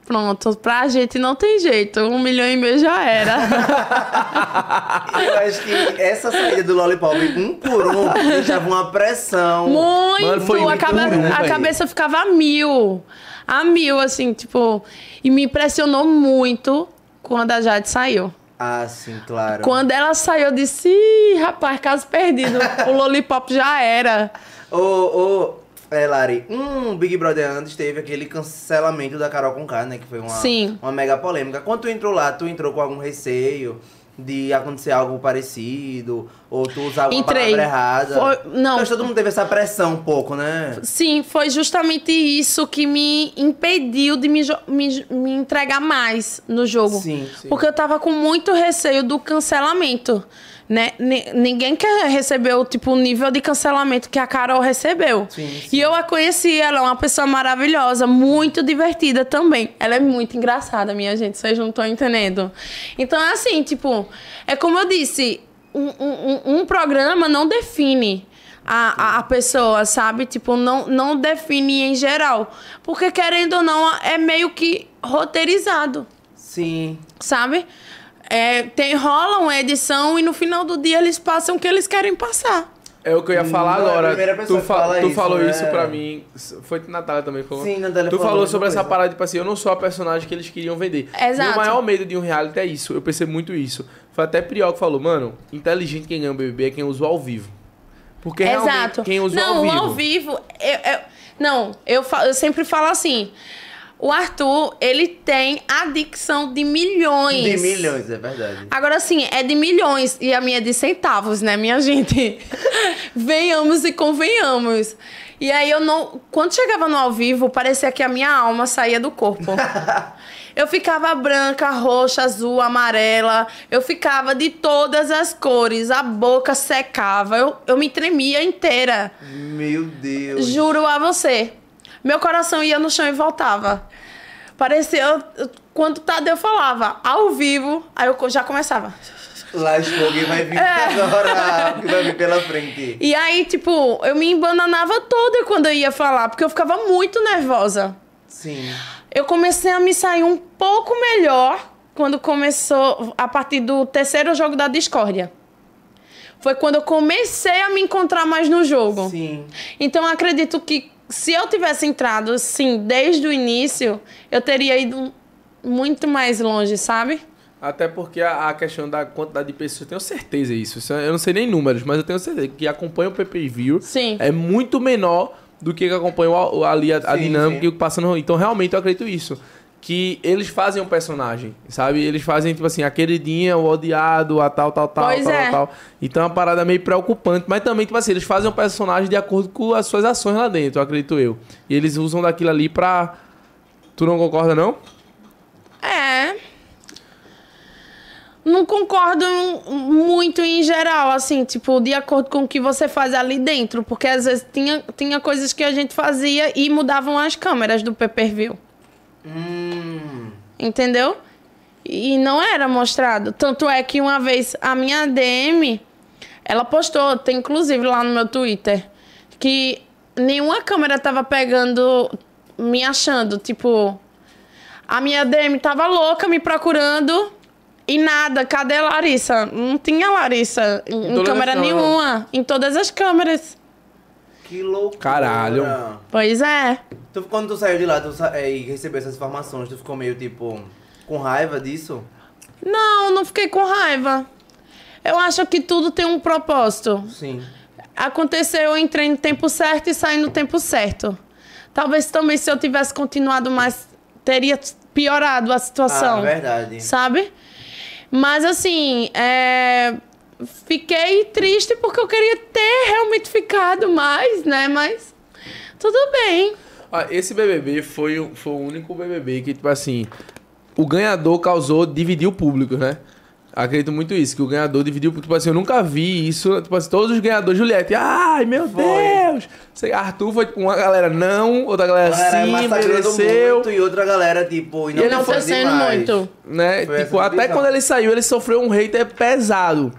pronto, pra gente não tem jeito. Um milhão e meio já era. Eu acho que essa saída do Lollipop, um por um, deixava uma pressão. Muito! Mano, foi a, cabe- ruim, a cabeça ficava a mil. A mil, assim, tipo. E me impressionou muito quando a Jade saiu. Ah, sim, claro. Quando ela saiu, eu disse, Ih, rapaz, caso perdido. o Lollipop já era. Ô, ô, é, Lari, um Big Brother antes teve aquele cancelamento da Carol Conká, né? Que foi uma, Sim. uma mega polêmica. Quando tu entrou lá, tu entrou com algum receio de acontecer algo parecido? Ou tu usar alguma Entrei. palavra errada? Foi- não. Que todo mundo teve essa pressão um pouco, né? Sim, foi justamente isso que me impediu de me, me, me entregar mais no jogo. Sim, sim. Porque eu tava com muito receio do cancelamento. Né? Ni- Ninguém quer receber o tipo nível de cancelamento que a Carol recebeu. Sim, sim. E eu a conheci, ela é uma pessoa maravilhosa, muito divertida também. Ela é muito engraçada, minha gente, vocês não estão entendendo. Então é assim, tipo, é como eu disse, um, um- um- programa não define a, a, a pessoa, sabe? Tipo, não, não define em geral. Porque, querendo ou não, é meio que roteirizado, Sim. sabe? É, tem, rola uma edição e no final do dia eles passam o que eles querem passar. É o que eu ia falar Não é agora. pessoa tu que fa- fala tu isso, falou né? isso pra mim. Foi Natália também que falou. Sim, Natália Tu falou sobre essa coisa. parada, tipo assim, eu não sou a personagem que eles queriam vender. Exato. Meu maior medo de um reality é isso. Eu percebo muito isso. Foi até Priol que falou, mano, inteligente quem ganha o BBB é quem usa o ao vivo. Porque realmente Exato. quem usa o não, ao vivo. o ao vivo. eu- eu- não, eu, eu sempre falo assim. O Arthur, ele tem adicção de milhões. De milhões, é verdade. Agora sim, é de milhões e a minha é de centavos, né, minha gente? Venhamos e convenhamos. E aí eu não. Quando chegava no ao vivo, parecia que a minha alma saía do corpo. Eu ficava branca, roxa, azul, amarela. Eu ficava de todas as cores. A boca secava. Eu, eu me tremia inteira. Meu Deus. Juro a você. Meu coração ia no chão e voltava. Parecia. eu- Quando o Tadeu falava ao vivo, aí eu já começava. Lascou, alguém vai vir É. agora. que vai vir pela frente. E aí, tipo, eu me embananava toda quando eu ia falar, porque eu ficava muito nervosa. Sim. Eu comecei a me sair um pouco melhor quando começou a partir do terceiro jogo da discórdia. Foi quando eu comecei a me encontrar mais no jogo. Sim. Então acredito que se eu tivesse entrado, sim, desde o início, eu teria ido muito mais longe, sabe? Até porque a, a questão da quantidade de pessoas, eu tenho certeza isso. Isso Eu não sei nem números, mas eu tenho certeza que acompanha o PPV Sim. é muito menor do que que acompanha o- o- ali a, a Sim, dinâmica sim. e o que passa no. Então, realmente, eu acredito isso. Que eles fazem um personagem, sabe? Eles fazem, tipo assim, a queridinha, o odiado, a tal, tal, tal, Pois tal, é. tal. Então é uma parada meio preocupante. Mas também, tipo assim, eles fazem um personagem de acordo com as suas ações lá dentro, eu acredito eu. E eles usam daquilo ali pra. Tu não concorda, não? É. Não concordo muito em geral, assim, tipo, de acordo com o que você faz ali dentro. Porque às vezes tinha, tinha coisas que a gente fazia e mudavam as câmeras do pay-per-view. Hum. Entendeu? E não era mostrado. Tanto é que uma vez a minha DM, ela postou, tem inclusive lá no meu Twitter, que nenhuma câmera tava pegando, me achando. Tipo, a minha DM tava louca me procurando e nada. Cadê a Larissa? Não tinha Larissa em, em câmera nenhuma. Em todas as câmeras. Que loucura. Caralho. Pois é. Tu, quando tu saiu de lá tu, sa- é, e recebeu essas informações, tu ficou meio tipo com raiva disso? Não, não fiquei com raiva. Eu acho que tudo tem um propósito. Sim. Aconteceu, eu entrei no tempo certo e saí no tempo certo. Talvez também se eu tivesse continuado mais, teria piorado a situação. Ah, verdade. Sabe? Mas assim, é, fiquei triste porque eu queria ter realmente ficado mais, né? Mas tudo bem. Ah, esse BBB foi, o- foi o único BBB que, tipo assim, o ganhador causou dividir o público, né? Acredito muito isso, que o ganhador dividiu. Tipo assim, eu nunca vi isso. Tipo assim, todos os ganhadores, Juliette, ai meu Foi. Deus! Sei, Arthur foi tipo, uma galera não, outra galera Galera sim, mereceu. muito e outra galera, tipo, Ele não foi foi sendo muito. Né? Foi Tipo, essa até visão. quando ele saiu, ele sofreu um hater pesado.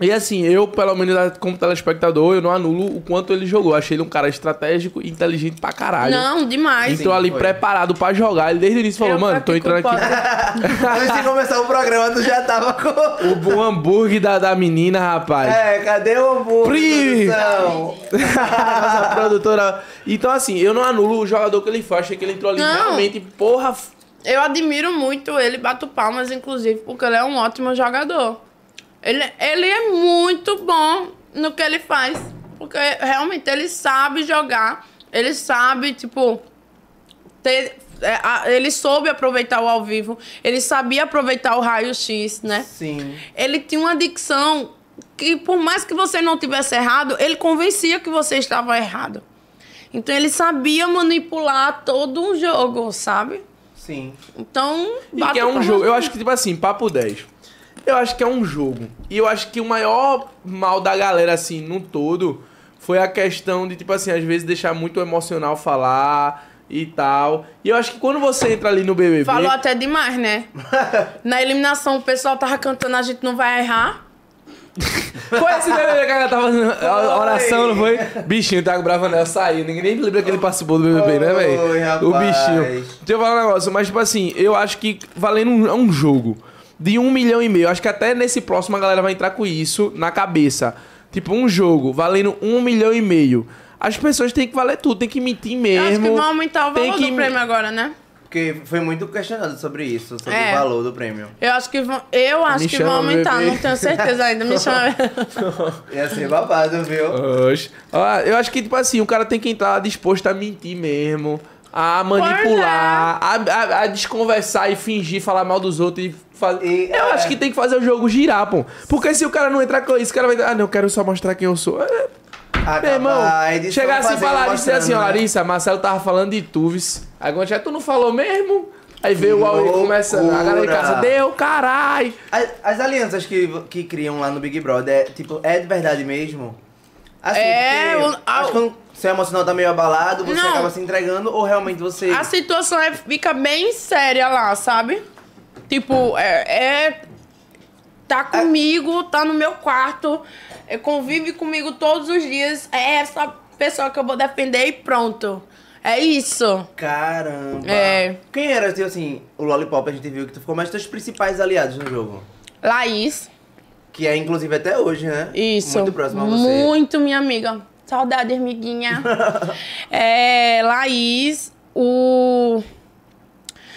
E assim, eu, pelo menos como telespectador, eu não anulo o quanto ele jogou. Achei ele um cara estratégico e inteligente pra caralho. Não, demais. Entrou Sim, ali foi. preparado pra jogar. Ele desde o início falou, Eu mano, tô entrando aqui. Antes de começar o programa, tu já tava com. O bom hambúrguer da, da menina, rapaz. É, cadê o hambúrguer? Pri! Nossa produtora. Então, assim, eu não anulo o jogador que ele foi. Achei que ele entrou ali Não. realmente, porra. f- Eu admiro muito ele, bato palmas, inclusive, porque ele é um ótimo jogador. Ele, ele é muito bom no que ele faz. Porque realmente ele sabe jogar. Ele sabe, tipo. Ter, é, a- ele soube aproveitar o ao vivo. Ele sabia aproveitar o raio-x, né? Sim. Ele tinha uma dicção que, por mais que você não tivesse errado, ele convencia que você estava errado. Então ele sabia manipular todo um jogo, sabe? Sim. Então, E que é um jogo. Eu acho que, tipo assim, papo 10. Eu acho que é um jogo. E eu acho que o maior mal da galera, assim, no todo, foi a questão de, tipo assim, às vezes deixar muito emocional falar e tal. E eu acho que quando você entra ali no BBB. Falou até demais, né? Na eliminação, o pessoal tava cantando, a gente não vai errar. Foi esse BBB que ela tava fazendo a oração, não foi? Bichinho, o Thiago Bravanel saiu. Ninguém nem lembra que ele participou do BBB, né, velho? O bichinho. Deixa eu falar um negócio, mas, tipo assim, eu acho que valendo um, é um jogo de um milhão e meio, acho que até nesse próximo a galera vai entrar com isso na cabeça. Tipo, um jogo valendo um milhão e meio. As pessoas têm que valer tudo, tem que mentir Eu mesmo. acho que vão aumentar o valor que- do prêmio agora, né? Porque foi muito questionado sobre isso, sobre É. o valor do prêmio. Eu acho que vão, eu acho Me que vão aumentar, bebê. não tenho certeza ainda. Me chama. Ia ser babado, viu? Oxe. Ah, eu acho que, tipo assim, o cara tem que entrar disposto a mentir mesmo. A manipular, a, a- a desconversar e fingir, falar mal dos outros e fazer. E- eu é. acho que tem que fazer o jogo girar, pô. Porque se o cara não entrar com isso, o cara vai. Ah, não, eu quero só mostrar quem eu sou. É, meu irmão, Acabar a edição chegar assim e fazendo, falar disso assim, ó, né? Larissa, Marcelo tava falando de Tuves. Aí quando já tu não falou mesmo? Aí veio o Huawei começando. A galera em casa, deu, carai. As, as alianças que, que criam lá no Big Brother, é, tipo, é de verdade mesmo? Assim, É, o- acho que quando seu emocional tá meio abalado, você Não. acaba se entregando, ou realmente você... A situação é, fica bem séria lá, sabe? Tipo, é. é- tá comigo, tá no meu quarto, é, convive comigo todos os dias. É essa pessoa que eu vou defender e pronto. É isso. Caramba. É. Quem era, tipo assim, o Lollipop a gente viu que tu ficou mais teus principais aliados no jogo? Laís. Que é, inclusive, até hoje, né? Isso. Muito próximo a você. Muito minha amiga. Saudade, amiguinha. é, Laís, o.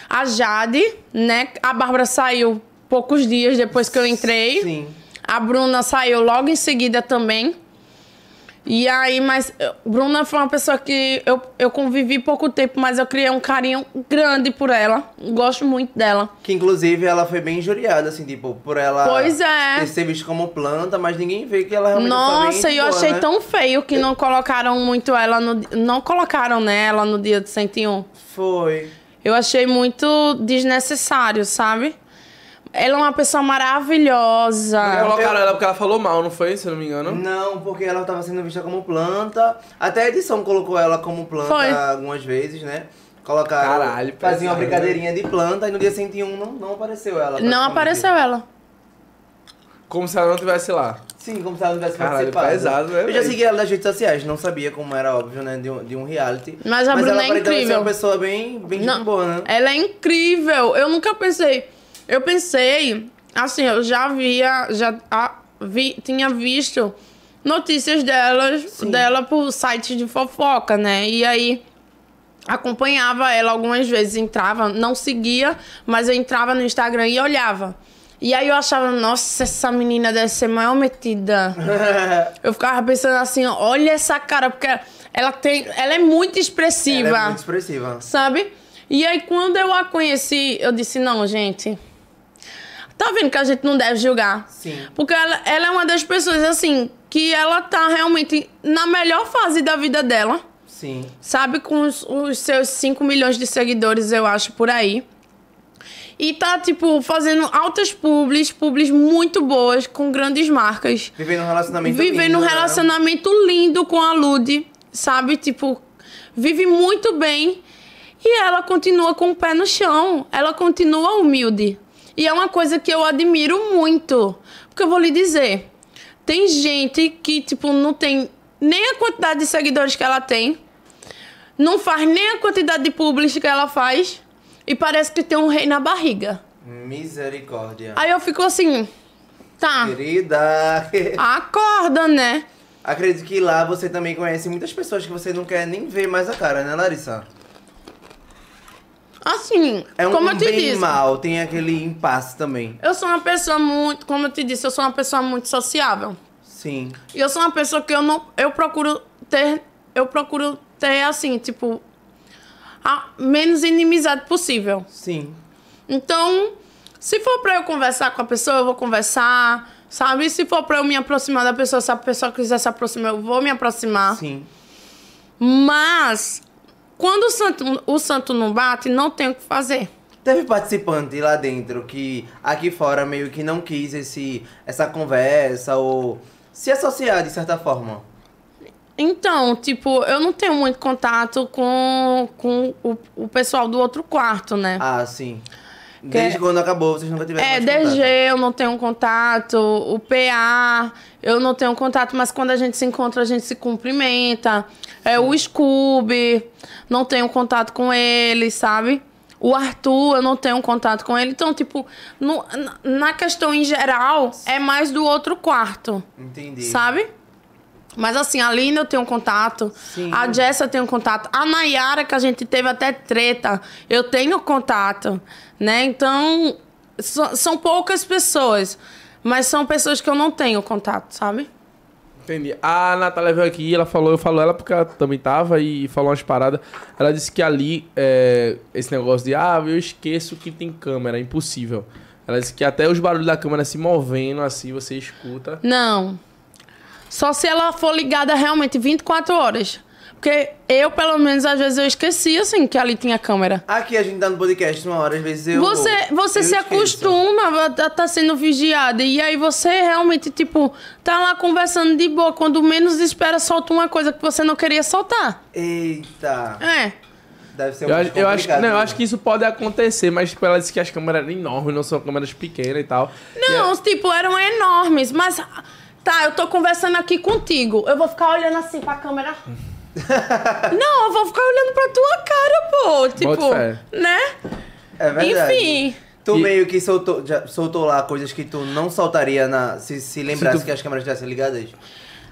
A Jade, né? A Bárbara saiu poucos dias depois que eu entrei. Sim. A Bruna saiu logo em seguida também. E aí, mas eu- Bruna foi uma pessoa que eu, eu convivi pouco tempo, mas eu criei um carinho grande por ela. Gosto muito dela. Que, inclusive, ela foi bem injuriada, assim, tipo, por ela... Pois é. ter ser vista como planta, mas ninguém vê que ela realmente Nossa, e eu boa, achei né? tão feio que não colocaram muito ela no. Não colocaram nela no dia de 101. Foi. Eu achei muito desnecessário, sabe? Ela é uma pessoa maravilhosa. Colocaram ela porque ela falou mal, não foi? Se eu não me engano. Não, porque ela tava sendo vista como planta. Até a edição colocou ela como planta Foi. algumas vezes, né? Colocaram. Caralho, Faziam uma brincadeirinha de planta e no dia 101 não, não apareceu ela. Não apareceu ela. Como se ela não estivesse lá. Sim, como se ela não tivesse Caralho, participado. pesado, né, Eu já segui ela nas redes sociais, não sabia como era óbvio, né? De um, de um reality. Mas a Bruna ela é ser incrível. uma pessoa bem, bem gente boa, né? Ela é incrível. Eu nunca pensei. Eu pensei, assim, eu já via, já ah, vi, tinha visto notícias delas, dela por sites de fofoca, né? E aí acompanhava ela algumas vezes, entrava, não seguia, mas eu entrava no Instagram e olhava. E aí eu achava, nossa, essa menina deve ser maior metida. eu ficava pensando assim, olha essa cara, porque ela tem, ela é muito expressiva Ela é muito expressiva. sabe? E aí, quando eu a conheci, eu disse: não, gente. Tá vendo que a gente não deve julgar? Sim. Porque ela, ela é uma das pessoas, assim, que ela tá realmente na melhor fase da vida dela, Sim. sabe? Com os, os seus 5 milhões de seguidores, eu acho, por aí. E tá, tipo, fazendo altas publis, publis muito boas, com grandes marcas Vivendo um relacionamento vivendo lindo, um né? relacionamento lindo com a Lud, sabe? Tipo, vive muito bem. E ela continua com o pé no chão. Ela continua humilde. E é uma coisa que eu admiro muito. Porque eu vou lhe dizer: tem gente que, tipo, não tem nem a quantidade de seguidores que ela tem, não faz nem a quantidade de publis que ela faz, e parece que tem um rei na barriga. Misericórdia. Aí eu fico assim, tá, Querida. acorda, né? Acredito que lá você também conhece muitas pessoas que você não quer nem ver mais a cara, né, Larissa? Assim, É um, como eu te bem disse, mal, tem aquele impasse também. eu sou uma pessoa muito, como eu te disse, eu sou uma pessoa muito sociável. Sim. E eu sou uma pessoa que eu não, eu procuro ter, eu procuro ter assim, tipo, a menos inimizade possível. Sim. Então, se for pra eu conversar com a pessoa, eu vou conversar, sabe? Se for pra eu me aproximar da pessoa, se a pessoa quiser se aproximar, eu vou me aproximar. Sim. Mas quando o santo, o santo não bate, não tem o que fazer. Teve participante lá dentro que aqui fora meio que não quis esse, essa conversa ou se associar de certa forma. Então, tipo, eu não tenho muito contato com, com o, o pessoal do outro quarto, né? Ah, sim. Desde quando acabou, vocês nunca tiveram é, DG contato. eu não tenho contato, o PA eu não tenho contato, mas quando a gente se encontra, a gente se cumprimenta. É, o Scooby, não tenho contato com ele, sabe? O Arthur, eu não tenho contato com ele. Então, tipo, no- na questão em geral, é mais do outro quarto. Entendi. Sabe? Mas assim, a Lina eu tenho contato. Sim. A Jess eu tenho contato. A Nayara, que a gente teve até treta, eu tenho contato. Né? Então, so- são poucas pessoas. Mas são pessoas que eu não tenho contato, sabe? Entendi. A Natália veio aqui, ela falou, eu falo ela porque ela também tava e falou umas paradas. Ela disse que ali, é, esse negócio de, ah, eu esqueço que tem câmera, é impossível. Ela disse que até os barulhos da câmera se movendo assim, você escuta. Não. Só se ela for ligada realmente 24 horas. Porque eu, pelo menos, às vezes eu esqueci, assim, que ali tinha câmera. Aqui a gente tá no podcast uma hora, às vezes eu. Você, você eu se esqueço. acostuma a estar tá sendo vigiada. E aí você realmente, tipo, tá lá conversando de boa. Quando menos espera, solta uma coisa que você não queria soltar. Eita. É. Deve ser um Eu, eu acho, não, eu acho que isso pode acontecer, mas tipo, ela disse que as câmeras eram enormes, não são câmeras pequenas e tal. Não, tipo, eram enormes. Mas, tá, eu tô conversando aqui contigo. Eu vou ficar olhando assim pra câmera. não, eu vou ficar olhando pra tua cara, pô. Tipo, né? É verdade. Enfim. Tu E- meio que soltou, já soltou lá coisas que tu não soltaria na, se, se lembrasse Se tu- que as câmeras estivessem ligadas.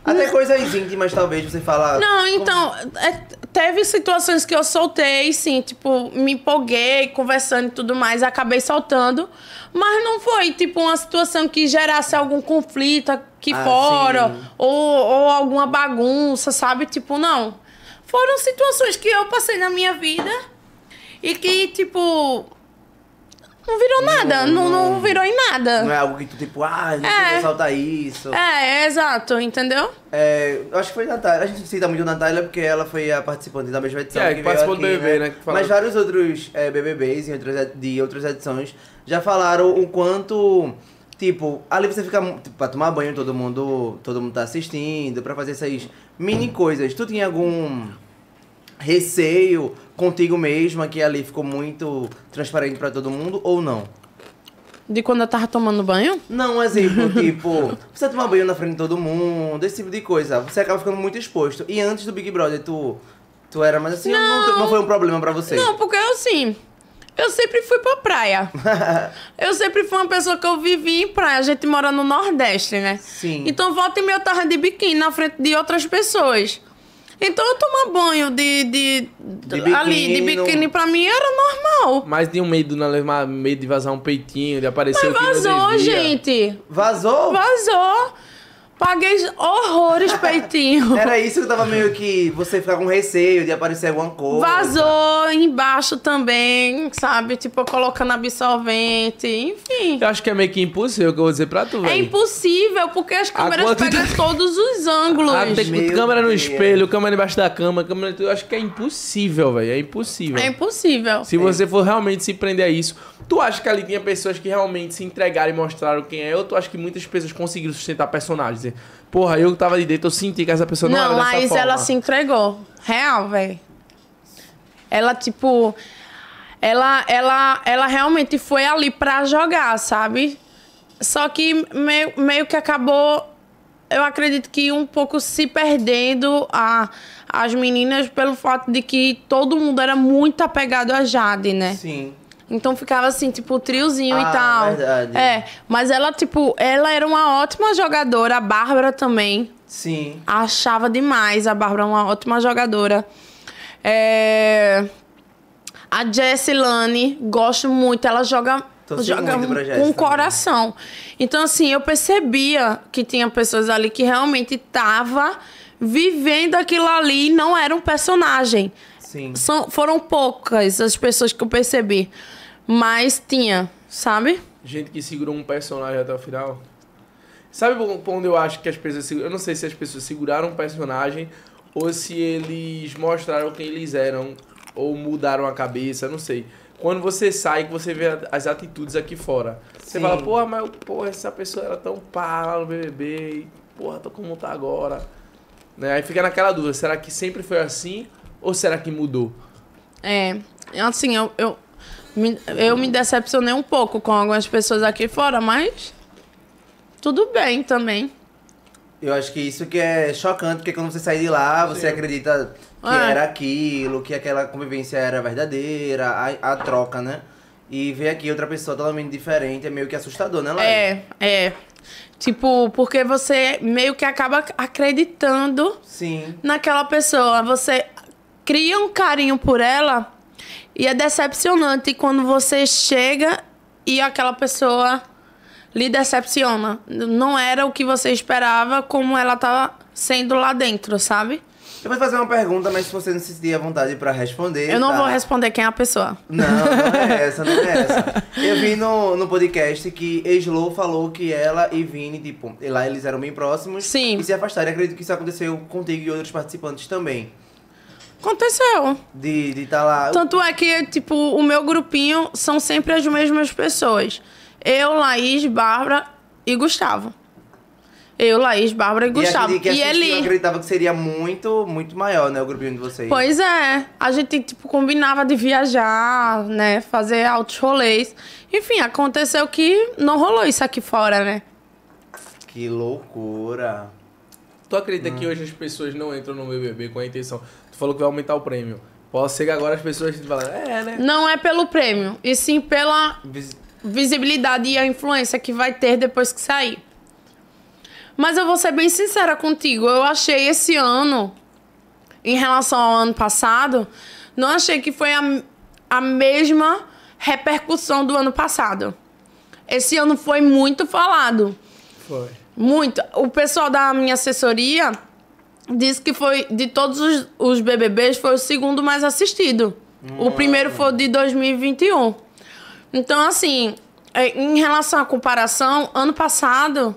Até coisas íntimas, talvez, você fala. Não, então, é, teve situações que eu soltei, sim, tipo, me empolguei, conversando e tudo mais, acabei soltando. Mas não foi, tipo, uma situação que gerasse algum conflito aqui Ah, fora, sim. ou, ou alguma bagunça, sabe? Tipo, não. Foram situações que eu passei na minha vida e que, tipo, não virou nada, não, não virou em nada. Não é algo que tu, tipo, ah, não É. queria soltar isso. É, é exato, entendeu? É, eu acho que foi Natália. A gente cita muito Natália porque ela foi a participante da mesma edição. É, que veio participou do aqui, BBB, né, que falaram- Mas vários outros é, BBBs em outras, ed- de outras edições já falaram o quanto. Tipo, ali você fica tipo, pra tomar banho, todo mundo, todo mundo tá assistindo, pra fazer essas mini coisas. Tu tinha algum receio contigo mesma que ali ficou muito transparente pra todo mundo ou não? De quando eu tava tomando banho? Não, um exemplo, tipo, você tomar banho na frente de todo mundo, esse tipo de coisa. Você acaba ficando muito exposto. E antes do Big Brother, tu, tu era mais assim, ou não, não foi um problema pra você? Não, porque assim, eu sempre fui pra praia. eu sempre fui uma pessoa que eu vivi em praia. A gente mora no Nordeste, né? Sim. Então volta e meia eu tava de biquíni na frente de outras pessoas. Então eu tomar banho de, de, De ali, de biquíni pra mim era normal. Mas tinha um medo, não levar medo de vazar um peitinho, de aparecer o que Mas não vazou, devia. gente. Vazou? Vazou. Paguei horrores peitinho. Era isso que tava meio que você ficar com receio de aparecer alguma coisa. Vazou embaixo também, sabe? Tipo, colocando absorvente, enfim. Eu acho que é meio que impossível, que eu vou dizer pra tu, É impossível, porque as câmeras quantidade- pegam todos os ângulos. Ah, tem Meu câmera no Deus. espelho, câmera embaixo da cama, câmera... Eu acho que é impossível, velho. É impossível. É impossível. Se você for realmente se prender a isso, tu acha que ali tinha pessoas que realmente se entregaram e mostraram quem é, ou tu acha que muitas pessoas conseguiram sustentar personagens? Dizer, Porra, eu que tava de dentro, eu senti que essa pessoa não, Não, era dessa mas forma. ela se entregou. Real, velho. Ela, tipo. Ela, ela, ela realmente foi ali pra jogar, sabe? Só que meio, meio que acabou. Eu acredito que um pouco se perdendo a, as meninas pelo fato de que todo mundo era muito apegado a Jade, né? Sim. Então ficava assim, tipo, triozinho Ah, e tal. verdade. É, mas ela, tipo, ela era uma ótima jogadora, a Bárbara também. Sim. Achava demais a Bárbara uma ótima jogadora. É... A Jessie Lane, gosto muito. Ela joga, joga muito com também. coração. Então, assim, eu percebia que tinha pessoas ali que realmente tava vivendo aquilo ali e não era um personagem. Sim. São, foram poucas as pessoas que eu percebi. Mas tinha, sabe? Gente que segurou um personagem até o final. Sabe onde eu acho que as pessoas... Eu não sei se as pessoas seguraram um personagem ou se eles mostraram quem eles eram ou mudaram a cabeça, não sei. Quando você sai, que você vê as atitudes aqui fora. Você Sim. fala, porra, mas porra, essa pessoa era tão pá lá no BBB, e, porra, tô como tá agora. Né? Aí fica naquela dúvida, será que sempre foi assim ou será que mudou? É, assim, eu, eu, eu me decepcionei um pouco com algumas pessoas aqui fora, mas tudo bem também. Eu acho que isso que é chocante, porque quando você sai de lá, você acredita que É. era aquilo, que aquela convivência era verdadeira, a, a troca, né? E ver aqui outra pessoa totalmente diferente é meio que assustador, né, Laís? É, é. Tipo, porque você meio que acaba acreditando Sim. naquela pessoa. Você cria um carinho por ela e é decepcionante quando você chega e aquela pessoa lhe decepciona. Não era o que você esperava, como ela tá sendo lá dentro, sabe? Eu vou fazer uma pergunta, mas se você não se sentir à vontade pra responder. Eu não tá? vou responder quem é a pessoa. Não, não é essa, não é essa. Eu vi no, no podcast que Slow falou que ela e Vini, tipo, lá eles eram bem próximos. Sim. E se afastaram. E acredito que isso aconteceu contigo e outros participantes também. Aconteceu. De estar tá lá. Tanto é que, tipo, o meu grupinho são sempre as mesmas pessoas. Eu, Laís, Bárbara e Gustavo. Eu, Laís, Bárbara e E Gustavo. aquele que E assistiu, eu ele. acreditava que seria muito, muito maior, né? O grupinho de vocês. Pois é. A gente, tipo, combinava de viajar, né? Fazer altos rolês. Enfim, aconteceu que não rolou isso aqui fora, né? Que loucura. Tu acredita que hoje as pessoas não entram no BBB com a intenção? Tu falou que vai aumentar o prêmio. Pode ser que agora as pessoas falando, é, né? Não é pelo prêmio, e sim pela Vis- visibilidade e a influência que vai ter depois que sair. Mas eu vou ser bem sincera contigo, eu achei esse ano, em relação ao ano passado, não achei que foi a, a mesma repercussão do ano passado. Esse ano foi muito falado. Foi. Muito. O pessoal da minha assessoria disse que foi, de todos os, os BBBs, foi o segundo mais assistido. O primeiro foi de 2021. Então, assim, é, em relação à comparação, ano passado,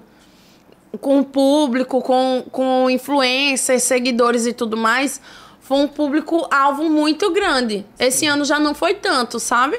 com o público, com, com influencers, seguidores e tudo mais, foi um público-alvo muito grande. Esse ano já não foi tanto, sabe?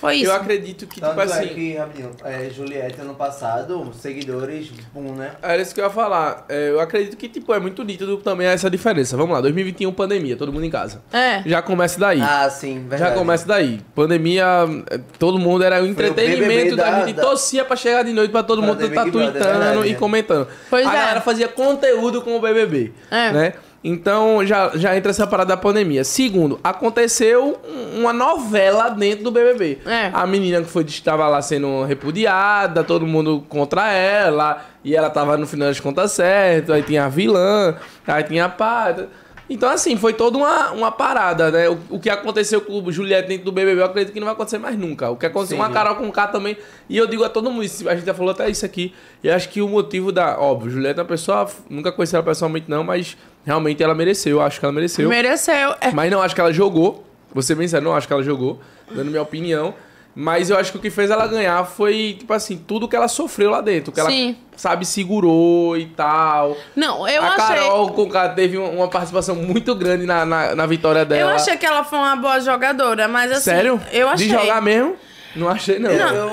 Foi isso. Eu acredito que, Tanto tipo é assim. que, rapidinho, é, Juliette ano passado, seguidores, boom, né? Era isso que eu ia falar. É, eu acredito que, tipo, é muito nítido também essa diferença. Vamos lá, 2021, pandemia, todo mundo em casa. É. Já começa daí. Ah, sim, verdade. Já começa daí. Pandemia, é, todo mundo era o entretenimento BBB da, da- gente. da- torcia pra chegar de noite pra todo Pra mundo tá tweetando verdade, e comentando. Pois a é. galera fazia conteúdo com o BBB. É. Né? Então já, já entra essa parada da pandemia. Segundo, aconteceu um- uma novela dentro do BBB. É. A menina que foi estava lá sendo repudiada, todo mundo contra ela, e ela tava no final das contas certo, aí tinha a vilã, aí tinha a pata. Então, assim, foi toda uma, uma parada, né? O, o que aconteceu com o Juliette dentro do BBB, eu acredito que não vai acontecer mais nunca. O que aconteceu com a. Carol com K também. E eu digo a todo mundo, a gente já falou até isso aqui. E acho que o motivo da. Óbvio, Juliette é uma pessoa. Nunca conheci ela pessoalmente, não, mas realmente ela mereceu. Eu acho que ela mereceu. Mereceu. É. Mas não acho que ela jogou. Bem sério, não acho que ela jogou, dando minha opinião. Mas eu acho que o que fez ela ganhar foi, tipo assim, tudo que ela sofreu lá dentro. Que ela, Sim. sabe, segurou e tal. Não, eu a achei. Carol Conká teve uma- uma participação muito grande na, na, na vitória Eu dela. achei que ela foi uma boa jogadora, mas assim. Sério? Eu achei. De jogar mesmo? Não achei, não. Não, Eu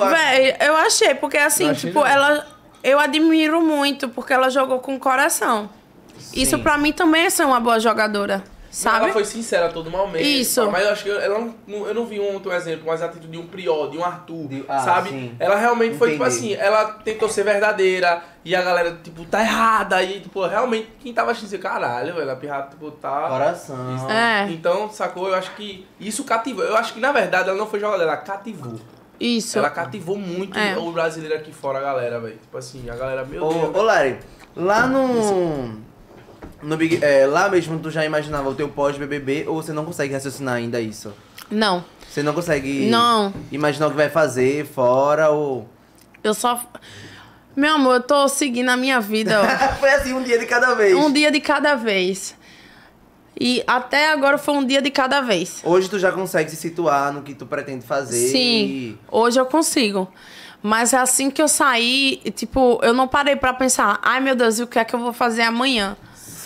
eu achei, porque assim, tipo, não. ela. Eu admiro muito, porque ela jogou com coração. Isso pra mim também é ser uma boa jogadora. Sabe? Ela foi sincera a todo momento. Isso. Mas eu acho que eu, ela não, eu não vi um outro exemplo, mas a atitude de um Priol, de um Arthur, De- ah, sabe? sim. Ela realmente foi, tipo Entendi. assim, ela tentou ser verdadeira e a galera, tipo, tá errada. E, tipo, realmente, quem tava assistindo, assim, caralho, velho, a pirata, tipo, tá... Coração. É, Então, sacou? Eu acho que isso cativou. Eu acho que, na verdade, ela não foi jogadora, ela cativou. isso. Ela cativou muito É. o brasileiro aqui fora, a galera, velho. Tipo assim, a galera, meu Ô, Deus. ô Lari, lá no. No Big, é, lá mesmo tu já imaginava o teu pós-BBB ou você não consegue raciocinar ainda isso? Não, Você não consegue Não. imaginar o que vai fazer fora ou. eu só. Meu amor, eu tô seguindo a minha vida. Foi assim um dia de cada vez. um dia de cada vez. E até agora foi um dia de cada vez. Hoje tu já consegue se situar no que tu pretende fazer. Sim, hoje eu consigo. Mas assim que eu saí, tipo, eu não parei pra pensar, ai meu Deus, e o que é que eu vou fazer amanhã?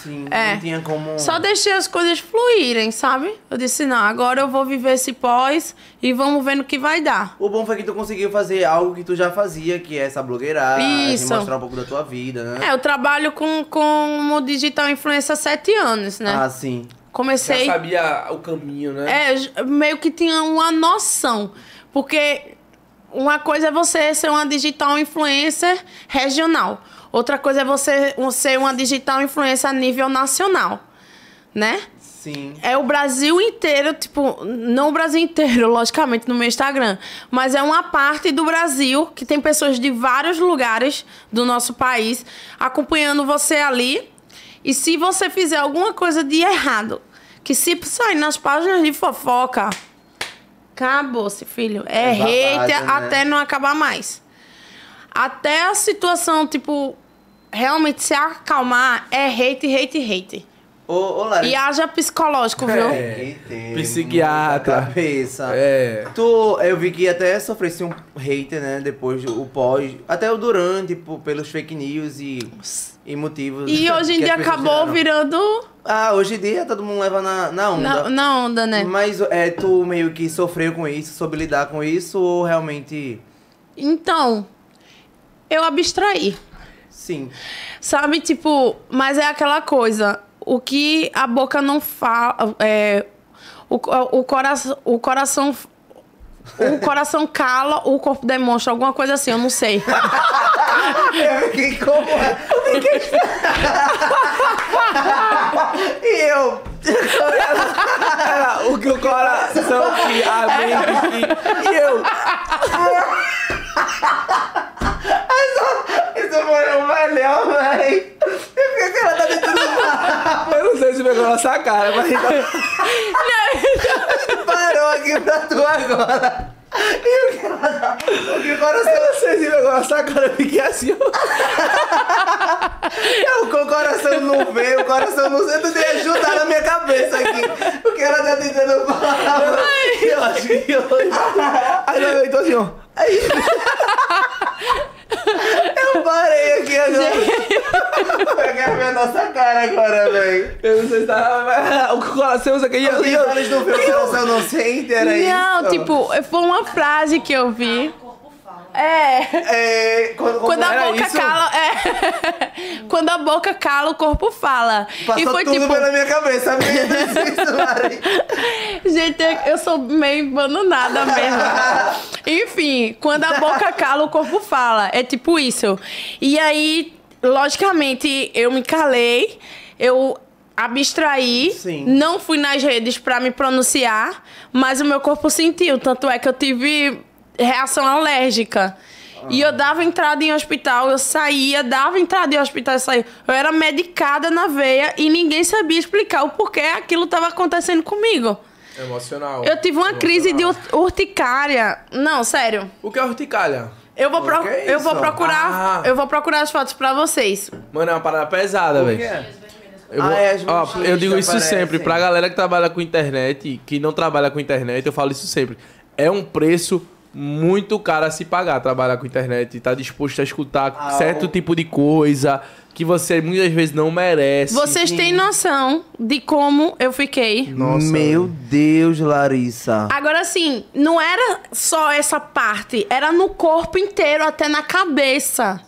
Sim, É. não tinha como. Só deixei as coisas fluírem, sabe? Eu disse, não, agora eu vou viver esse pós e vamos ver no que vai dar. O bom foi que tu conseguiu fazer algo que tu já fazia, que é essa blogueiragem, Isso. mostrar um pouco da tua vida, né? É, eu trabalho com, como digital influencer há sete anos, né? Ah, sim. Já Comecei. sabia o caminho, né? É, meio que tinha uma noção. Porque uma coisa é você ser uma digital influencer regional. Outra coisa é você ser uma digital influencer a nível nacional. Né? Sim. É o Brasil inteiro, tipo, não o Brasil inteiro, logicamente, no meu Instagram, mas é uma parte do Brasil que tem pessoas de vários lugares do nosso país acompanhando você ali. E se você fizer alguma coisa de errado, que se sair nas páginas de fofoca, acabou-se, filho. É É hater né? até não acabar mais. Até a situação, tipo, realmente se acalmar, é hate, hate, hate. Ô, ô. E haja psicológico, viu? É. tem Psiquiatra. Cabeça. É. Tu, eu vi que até sofresse um hater, né? Depois do o pós. Até o durante, tipo, pelos fake news e, e motivos. E hoje em dia acabou geraram. virando Ah, hoje em dia todo mundo leva na, na onda. na, na onda, né? Mas é, tu meio que sofreu com isso, soube lidar com isso ou realmente. Então, eu abstraí. Sim. Sabe, tipo, mas é aquela coisa. O que a boca não fala. É, o, o, coração, o coração. O coração cala, o corpo demonstra alguma coisa assim, eu não sei. Eu fiquei como. E eu. o que o coração que a mente que... E eu... Isso foi o melhor, véi. Eu fiquei que ela tá dentro do Eu não sei se pegou nossa cara, mas... Parou aqui pra tu agora. E o que ela tá. O que o coração. Eu não sei se pegou nossa cara, eu fiquei assim, ó. Eu, com o coração não veio, o coração não sei, tu tem que ajudar na minha cabeça aqui. O que ela tá tentando falar. Eu acho que eu... Aí eu tô assim, ó. Aí, Eu parei aqui agora. Eu quero ver a nossa cara agora, velho. eu não sei se tá... O coração, aqui... E eu, eu, olhos não vê, o coração não sente, era isso. Não, tipo, foi uma frase que eu vi. É. É, quando, Quando a era boca isso? cala. É. Quando a boca cala, o corpo fala. Passou e foi tudo tipo. pela minha cabeça. Mari. Gente, eu sou meio abandonada mesmo. Enfim, quando a boca cala, o corpo fala. É tipo isso. E aí, logicamente, eu me calei, eu abstraí, Sim. não fui nas redes pra me pronunciar, mas o meu corpo sentiu. Tanto é que eu tive reação alérgica. E eu dava entrada em hospital, eu saía, dava entrada em hospital e saía. Eu era medicada na veia e ninguém sabia explicar o porquê aquilo estava acontecendo comigo. Emocional. Eu tive uma crise de ur- urticária. Não, sério. O que é urticária? Eu vou, pro- é eu vou procurar, Ah. eu vou procurar as fotos pra vocês. Mano, é uma parada pesada, O velho. Eu, Ah, é, ó, eu digo isso aparecem. sempre, pra galera que trabalha com internet, que não trabalha com internet, eu falo isso sempre. É um preço muito caro a se pagar trabalhar com internet e tá disposto a escutar Ah, certo o- tipo de coisa que você muitas vezes não merece. Vocês têm noção de como eu fiquei? Nossa, Meu Deus, Larissa. Agora, assim, não era só essa parte, era no corpo inteiro, até na cabeça.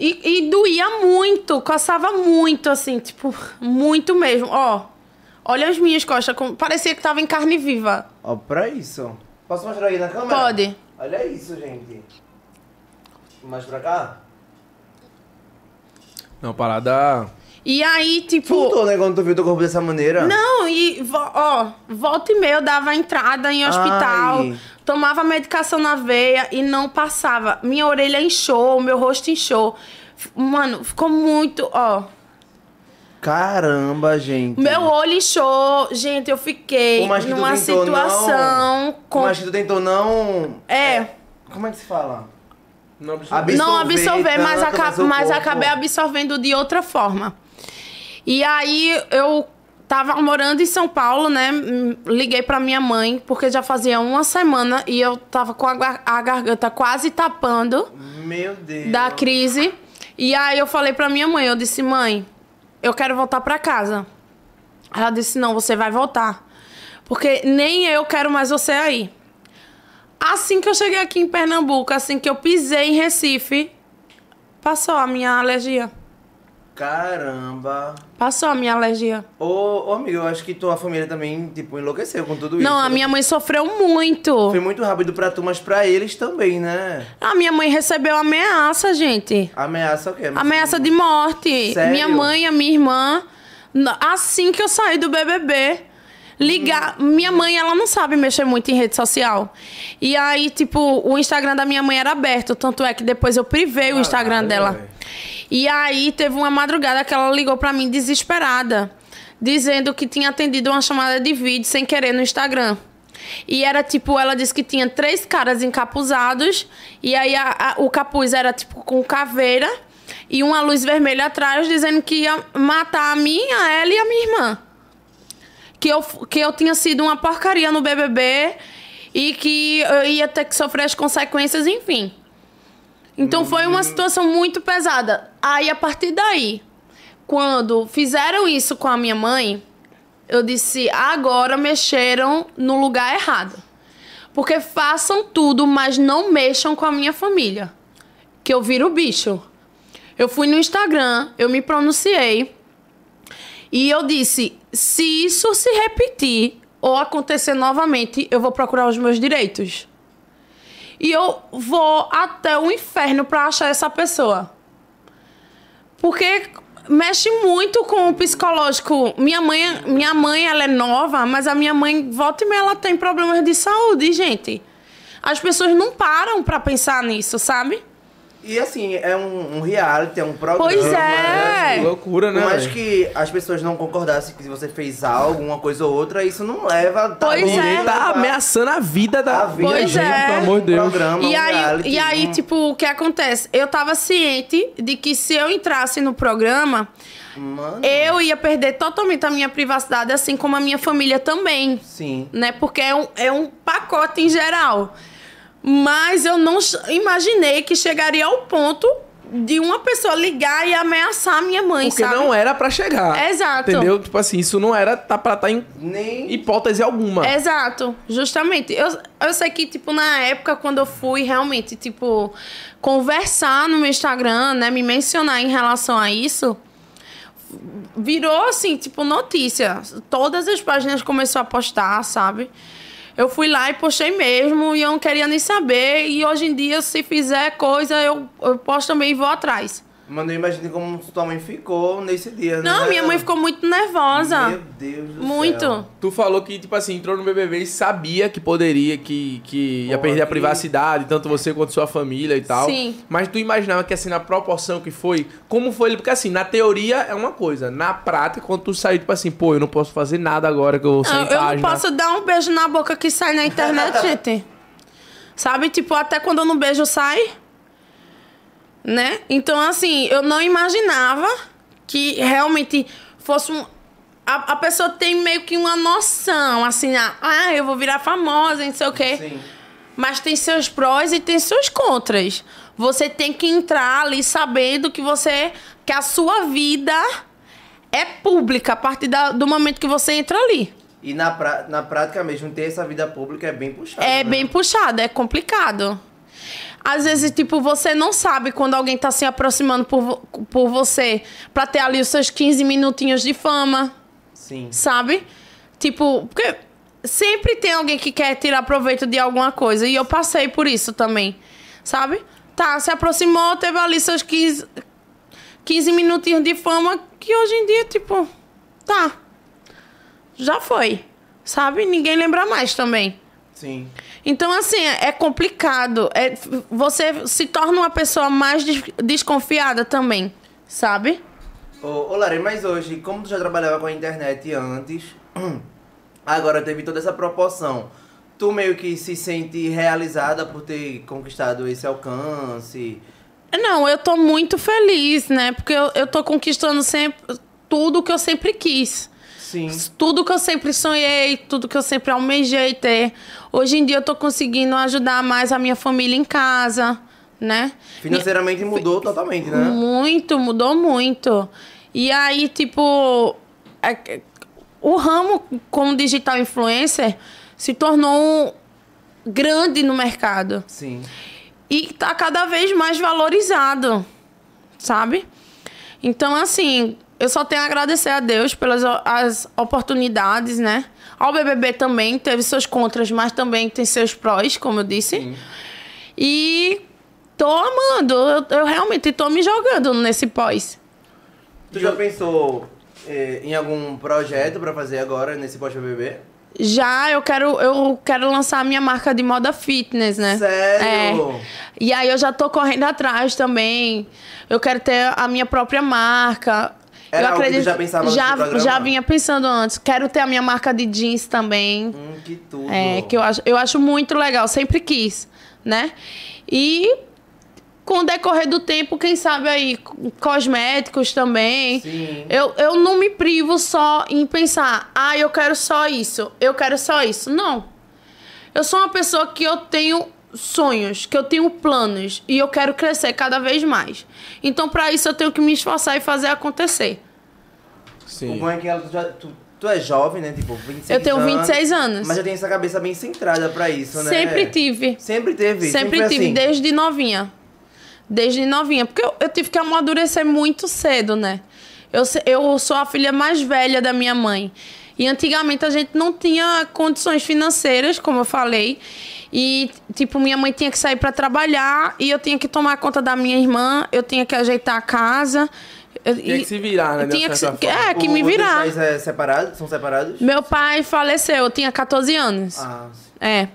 E, e doía muito, coçava muito, assim, tipo, muito mesmo. Ó, olha as minhas costas, como- parecia que tava em carne viva. Ó, pra isso. Posso mostrar aí na câmera? Pode. Olha isso, gente. Mais pra cá? Não, parada. E aí, tipo. Fultou, né, quando tu viu teu corpo dessa maneira? Não, e ó, volta e meia eu dava entrada em hospital, Ai. tomava medicação na veia e não passava. Minha orelha inchou, meu rosto inchou. Mano, ficou muito, ó. Caramba, gente. Meu olho inchou. Gente, eu fiquei Pô, mas que tu numa tentou situação não... com Mas que tu tentou não... é, Como é que se fala? Não, Absorver não absorver, mas, tanto, aca- mas mas acabei absorvendo de outra forma. E aí eu tava morando em São Paulo, né? Liguei pra minha mãe, porque já fazia uma semana e eu tava com a, gar- a garganta quase tapando Meu Deus. da crise. E aí eu falei pra minha mãe, eu disse, mãe, eu quero voltar pra casa. Ela disse, não, você vai voltar. Porque nem eu quero mais você aí. Assim que eu cheguei aqui em Pernambuco, assim que eu pisei em Recife, passou a minha alergia. Caramba. Passou a minha alergia. Ô, ô, amigo, eu acho que tua família também, tipo, enlouqueceu com tudo isso. Não, a minha mãe sofreu muito. Foi muito rápido pra tu, mas pra eles também, né? A minha mãe recebeu ameaça, gente. Ameaça o quê? Ameaça de morte. Sério? Minha mãe e a minha irmã, assim que eu saí do BBB, ligar. Minha mãe, ela não sabe mexer muito em rede social. E aí, tipo, o Instagram da minha mãe era aberto. Tanto é que depois eu privei o Instagram dela. E aí, teve uma madrugada que ela ligou pra mim desesperada, dizendo que tinha atendido uma chamada de vídeo sem querer no Instagram. E era tipo, ela disse que tinha três caras encapuzados, e aí a- a- o capuz era tipo com caveira e uma luz vermelha atrás, dizendo que ia matar a mim, a ela e a minha irmã. Que eu, que eu tinha sido uma porcaria no BBB e que eu ia ter que sofrer as consequências, enfim. Então foi uma situação muito pesada. Aí a partir daí, quando fizeram isso com a minha mãe, eu disse: agora mexeram no lugar errado. Porque façam tudo, mas não mexam com a minha família. Que eu viro bicho. Eu fui no Instagram, eu me pronunciei. E eu disse: se isso se repetir ou acontecer novamente, eu vou procurar os meus direitos. E eu vou até o inferno pra achar essa pessoa. Porque mexe muito com o psicológico. Minha mãe, minha mãe, ela é nova, mas a minha mãe, volta e meia, ela tem problemas de saúde, gente. As pessoas não param pra pensar nisso, sabe? E assim, é um, um reality, é um programa. Pois é. né? Que loucura, né? Por mais que as pessoas não concordassem que você fez algo, uma coisa ou outra, isso não leva. Tá Pois bom, é. Tá ameaçando a vida da, A vida, da Pois gente, é. pelo amor de Deus. Programa, E um aí, reality, e aí, um- tipo, o que acontece? Eu tava ciente de que se eu entrasse no programa, Mano, eu ia perder totalmente a minha privacidade, assim como a minha família também. sim. né? Porque é um, é um pacote em geral. Mas eu não imaginei que chegaria ao ponto de uma pessoa ligar e ameaçar a minha mãe, Porque sabe? não era pra chegar. Exato. Entendeu? Tipo assim, isso não era tá pra estar em Nem. hipótese alguma. Exato, justamente. Eu, eu sei que, tipo, na época, quando eu fui realmente, tipo, conversar no meu Instagram, né, me mencionar em relação a isso, virou, assim, tipo, notícia. Todas as páginas começaram a postar, sabe? Eu fui lá e postei mesmo e eu não queria nem saber. E hoje em dia, se fizer coisa, eu, eu posto também e vou atrás. Mano, eu imagino como sua mãe ficou nesse dia, né? Não, minha mãe ficou muito nervosa. Meu Deus do muito. céu. Tu falou que, tipo assim, entrou no BBB e sabia que poderia, que, que ia Pô, perder a privacidade, tanto você quanto sua família e tal. Sim. Mas tu imaginava que, assim, na proporção que foi, como foi? Porque, assim, na teoria é uma coisa. Na prática, quando tu saiu, tipo assim, pô, eu não posso fazer nada agora que eu vou Não, sem eu não página. posso dar um beijo na boca que sai na internet, gente. Sabe? Tipo, até quando eu não beijo sai. Né? Então, assim, eu não imaginava que realmente fosse um. A, a pessoa tem meio que uma noção, assim, ah, eu vou virar famosa, não sei o quê. Sim. Mas tem seus prós e tem seus contras. Você tem que entrar ali sabendo que você. que a sua vida é pública a partir da- do momento que você entra ali. E na, pra... na prática mesmo, ter essa vida pública é bem puxado. É né? bem puxado, é complicado. Às vezes, tipo, você não sabe quando alguém tá se aproximando por, por você pra ter ali os seus 15 minutinhos de fama, Sim. sabe? Tipo, porque sempre tem alguém que quer tirar proveito de alguma coisa. E eu passei por isso também, sabe? Tá, se aproximou, teve ali seus 15, 15 minutinhos de fama que hoje em dia, tipo, tá. Já foi, sabe? Ninguém lembra mais também. Sim. Então, assim, é complicado. É, você se torna uma pessoa mais des- desconfiada também, sabe? Ô, ô Lari, mas hoje, como tu já trabalhava com a internet antes, agora teve toda essa proporção. Tu meio que se sente realizada por ter conquistado esse alcance. Não, eu tô muito feliz, né? Porque eu, eu tô conquistando sempre tudo que eu sempre quis. Sim. Tudo que eu sempre sonhei, tudo que eu sempre almejei ter. Hoje em dia eu tô conseguindo ajudar mais a minha família em casa, né? Financeiramente mudou totalmente, né? Muito, mudou muito. E aí, tipo, é- o ramo como digital influencer se tornou grande no mercado. Sim. E tá cada vez mais valorizado, sabe? Então, assim, eu só tenho a agradecer a Deus pelas as oportunidades, né? Ao BBB também teve seus contras, mas também tem seus prós, como eu disse. E tô amando, eu, eu realmente tô me jogando nesse pós. Tu já pensou eh, em algum projeto pra fazer agora nesse pós-BBB? Já eu quero, eu quero lançar a minha marca de moda fitness, né? Sério? É. E aí eu já tô correndo atrás também. Eu quero ter a minha própria marca. Era eu tu já pensava já, já vinha pensando antes. Quero ter a minha marca de jeans também. Hum, que tudo. É, que eu acho, eu acho muito legal, sempre quis, né? E com o decorrer do tempo, quem sabe aí, cosméticos também. Sim. Eu, eu não me privo só em pensar, ah, eu quero só isso, eu quero só isso. Não. Eu sou uma pessoa que eu tenho sonhos, que eu tenho planos e eu quero crescer cada vez mais. Então, para isso, eu tenho que me esforçar e fazer acontecer. O Sim. bom é que ela, tu, tu, tu é jovem, né? Tipo, 26 Eu tenho anos, 26 anos. Mas já tem essa cabeça bem centrada pra isso, né? Sempre tive. Sempre teve. Sempre foi tive, assim. desde novinha. Desde novinha. Porque eu, eu tive que amadurecer muito cedo, né? Eu, eu sou a filha mais velha da minha mãe. E antigamente a gente não tinha condições financeiras, como eu falei. E, tipo, minha mãe tinha que sair para trabalhar e eu tinha que tomar conta da minha irmã, eu tinha que ajeitar a casa. eu- Tinha que se virar, né? tinha que se- é, que me Os teus virar. pais é separado? São separados? Meu pai faleceu, eu tinha 14 anos. Ah, sim. É.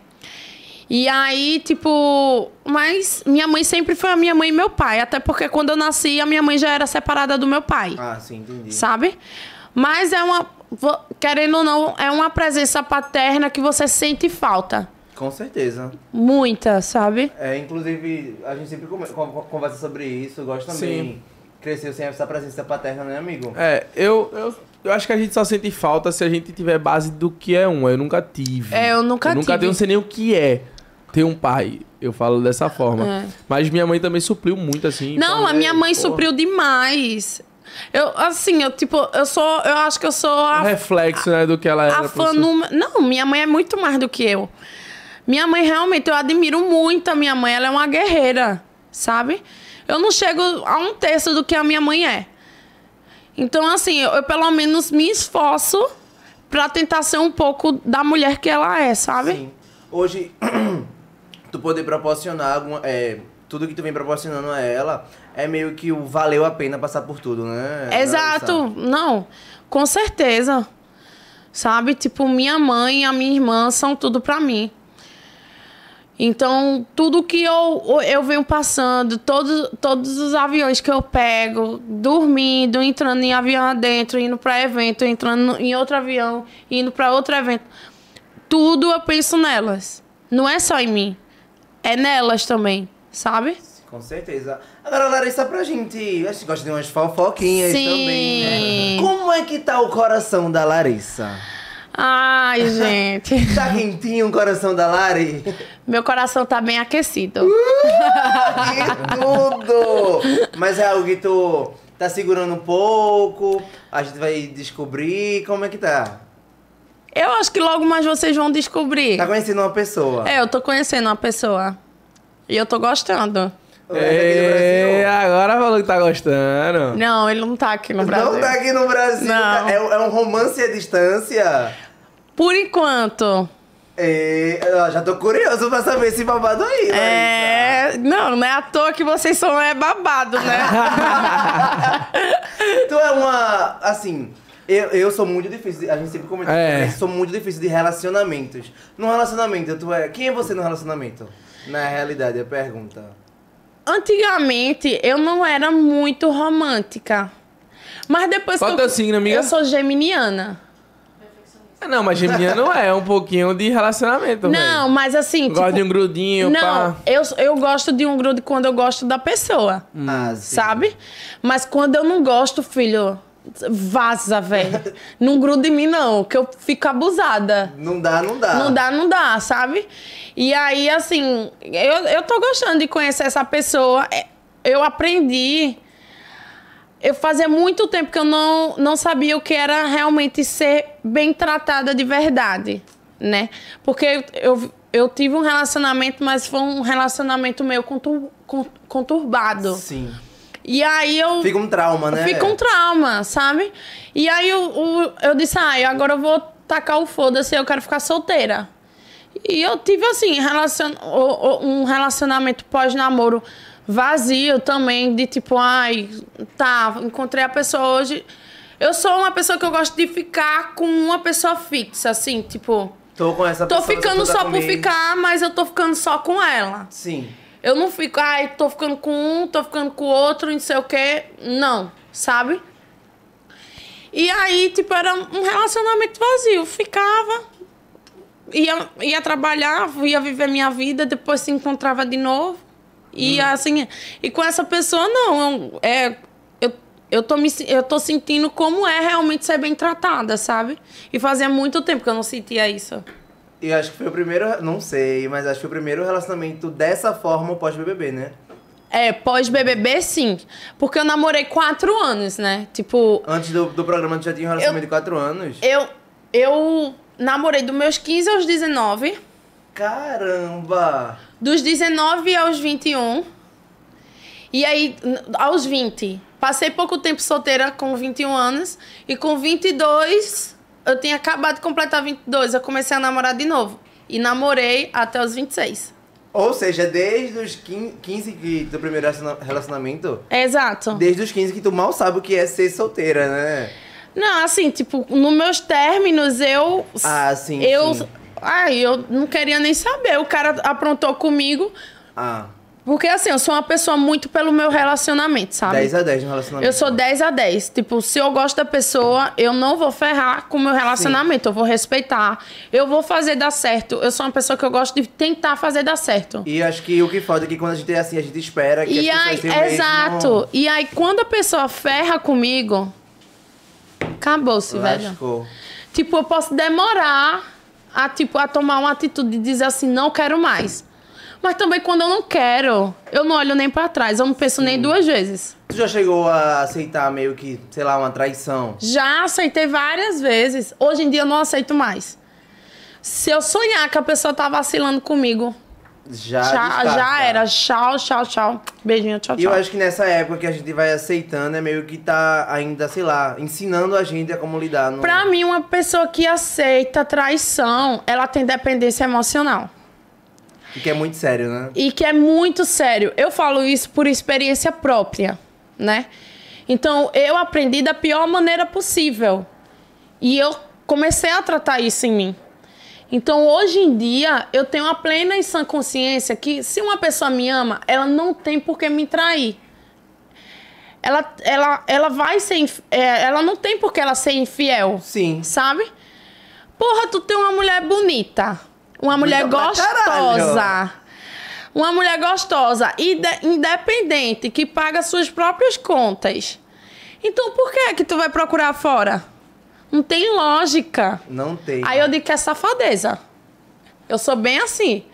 E aí, tipo, mas minha mãe sempre foi a minha mãe e meu pai. Até porque quando eu nasci, a minha mãe já era separada do meu pai. Ah, sim, entendi. Sabe? Mas é uma. Querendo ou não, é uma presença paterna que você sente falta. Com certeza. Muita, sabe? É, inclusive, a gente sempre conversa sobre isso. Eu gosto também. Sim. Cresceu sem essa presença paterna, né, amigo? É, eu, eu, eu acho que a gente só sente falta se a gente tiver base do que é um. Eu nunca tive. É, eu nunca eu nunca tive. tenho, não sei nem o que é ter um pai. Eu falo dessa forma. É. Mas minha mãe também supriu muito, assim. Não, então, a minha é, mãe pô, supriu demais. Eu, assim, eu, tipo, eu sou. Eu acho que eu sou Um a reflexo, né, do que ela era. a fã número. Não, minha mãe é muito mais do que eu. Minha mãe, realmente, eu admiro muito a minha mãe. Ela é uma guerreira, sabe? Eu não chego a um terço do que a minha mãe é. Então, assim, eu, eu pelo menos me esforço pra tentar ser um pouco da mulher que ela é, sabe? Sim. Hoje, tu poder proporcionar alguma, é, tudo que tu vem proporcionando a ela é meio que o valeu a pena passar por tudo, né? Exato. Não, com certeza. Sabe? Tipo, minha mãe e a minha irmã são tudo pra mim. Então, tudo que eu, eu venho passando, todos, todos os aviões que eu pego, dormindo, entrando em avião adentro, indo pra evento, entrando em outro avião, indo pra outro evento, tudo eu penso nelas. Não é só em mim. É nelas também, sabe? Com certeza. Agora, Larissa, pra gente. A gente gosta de umas fofoquinhas Sim. também, né? Como é que tá o coração da Larissa? Ai, gente. Tá quentinho o coração da Lari? Meu coração tá bem aquecido. que tudo! Mas é algo que tu tá segurando um pouco, a gente vai descobrir. Como é que tá? Eu acho que logo mais vocês vão descobrir. Tá conhecendo uma pessoa? É, eu tô conhecendo uma pessoa. E eu tô gostando. Ou é É, agora falou que tá gostando. Não, ele não tá aqui no Brasil. Não tá aqui no Brasil. Não. tá- É, é um romance à distância. Por enquanto. É, eu já tô curioso pra saber esse babado aí, Larissa. É. Não, não é à toa que vocês são é babado, né? Tu é uma. Assim. Eu, eu sou muito difícil. A gente sempre comenta. É. Eu sou muito difícil de relacionamentos. No relacionamento, tu é. Quem é você no relacionamento? Na realidade, a pergunta. Antigamente eu não era muito romântica. Mas depois Qual que eu, signo, amiga? eu sou geminiana. Ah, Não, mas geminiano é um pouquinho de relacionamento, Não, mas assim, Gosta de tipo, um grudinho, não, pá. eu, eu gosto de um grude quando eu gosto da pessoa. Ah, sim. Sabe? Mas quando eu não gosto, filho, vaza, velho. não gruda em mim, não, que eu fico abusada. Não dá, não dá. Não dá, não dá, sabe? E aí, assim, eu, eu tô gostando de conhecer essa pessoa. É, Eu aprendi. Eu fazia muito tempo que eu não, não sabia o que era realmente ser bem tratada de verdade, né? Porque eu, eu, tive um relacionamento, mas foi um relacionamento meio contur, con- conturbado. Sim. E aí eu. Fica um trauma, né? Fica um trauma, sabe? E aí eu, eu, eu disse, ah, agora eu vou tacar o foda-se, eu quero ficar solteira. E eu tive, assim, relacion... um relacionamento pós-namoro vazio também, de tipo, ai, tá, encontrei a pessoa hoje. Eu sou uma pessoa que eu gosto de ficar com uma pessoa fixa, assim, tipo. Tô com essa Tô pessoa. ficando você tá só por comigo. ficar, mas eu tô ficando só com ela. Sim. Eu não fico, ai, tô ficando com um, tô ficando com o outro, não sei o quê. Não, sabe? E aí, tipo, era um relacionamento vazio. Ficava, ia, ia trabalhar, ia viver minha vida, depois se encontrava de novo. E assim, e com essa pessoa, não. eu- É, eu, eu, tô me, eu tô sentindo como é realmente ser bem tratada, sabe? E fazia muito tempo que eu não sentia isso. E acho que foi o primeiro. Não sei, mas acho que foi o primeiro relacionamento dessa forma pós-BBB, né? É, pós-BBB, sim. Porque eu namorei quatro anos, né? Tipo, Antes do, do programa, tu já tinha um relacionamento de 4 anos. eu, eu namorei dos meus 15 aos 19. Caramba! Dos 19 aos 21. E aí, aos 20. Passei pouco tempo solteira com 21 anos. E com 22, eu tinha acabado de completar 22. Eu comecei a namorar de novo. E namorei até os 26. Ou seja, desde os 15, 15 que, do primeiro relaciona- relacionamento, Exato. desde os 15 que tu mal sabe o que é ser solteira, né? Não, assim, tipo, nos meus términos, eu. Ah, sim, Eu. sim. Ai, eu não queria nem saber. O cara aprontou comigo. Ah, Porque, assim, eu sou uma pessoa muito pelo meu relacionamento, sabe? 10 a 10 no relacionamento. Eu sou 10 a 10. Tipo, se eu gosto da pessoa, eu não vou ferrar com o meu relacionamento. Eu vou respeitar. Eu vou fazer dar certo. Eu sou uma pessoa que eu gosto de tentar fazer dar certo. E acho que o que foda é que quando a gente é assim, a gente espera que E as aí, pessoas tenham exato. mesmo... E aí, quando a pessoa ferra comigo, acabou-se, velho. Tipo, eu posso demorar a, tipo, a tomar uma atitude de dizer assim, não quero mais. Mas também quando eu não quero, eu não olho nem pra trás, eu não penso nem duas vezes. Tu já chegou a aceitar meio que, sei lá, uma traição? Já aceitei várias vezes. Hoje em dia eu não aceito mais. Se eu sonhar que a pessoa tá vacilando comigo, Já já, já era. Tchau, tchau, tchau. Beijinho, tchau, E eu tchau. acho que nessa época que a gente vai aceitando é meio que tá ainda, sei lá, ensinando a gente a como lidar. No... Pra mim, uma pessoa que aceita traição, ela tem dependência emocional. Que é muito sério, né? E que é muito sério. Eu falo isso por experiência própria, né? Então, eu aprendi da pior maneira possível. E eu comecei a tratar isso em mim. Então, hoje em dia, eu tenho a plena e sã consciência que se uma pessoa me ama, ela não tem por que me trair. Ela, ela, ela vai ser. é, ela não tem por que ela ser infiel. Sim. Sabe? Porra, tu tem uma mulher bonita. Uma mulher pra gostosa. Uma mulher gostosa, inde- independente, que paga suas próprias contas. Então por que que tu vai procurar fora? Não tem lógica. Não tem. Aí eu digo que é safadeza. Eu sou bem assim.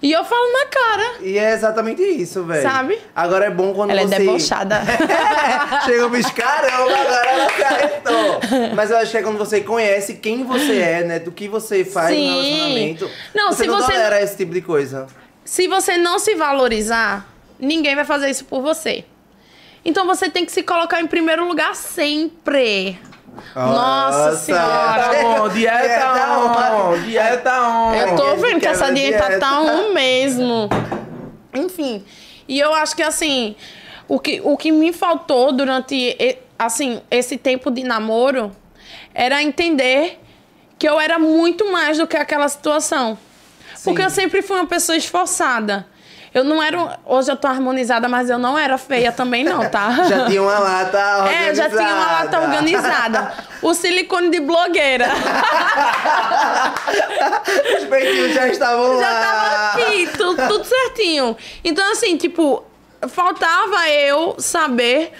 E eu falo na cara. E é exatamente isso, velho. Sabe? Agora é bom quando Ela você... é debochada. Chega bicho, caramba, agora ela acertou. Mas eu acho que é quando você conhece quem você é, né? Do que você faz Sim. no relacionamento. Não, você se não você- tolera esse tipo de coisa. Se você não se valorizar, ninguém vai fazer isso por você. Então você tem que se colocar em primeiro lugar sempre. Nossa Senhora. Dieta on, dieta on, dieta on. Eu tô vendo que essa dieta dieta. tá um mesmo. Enfim. E eu acho que assim, o que, o que me faltou durante assim, esse tempo de namoro era entender que eu era muito mais do que aquela situação. Porque Sim. eu sempre fui uma pessoa esforçada. Eu não era. Hoje eu tô harmonizada, mas eu não era feia também, não, tá? Já tinha uma lata organizada. É, já tinha uma lata organizada. O silicone de blogueira. Os peitinhos já estavam Já lá. tava aqui, tudo, tudo certinho. Então, assim, tipo, faltava eu saber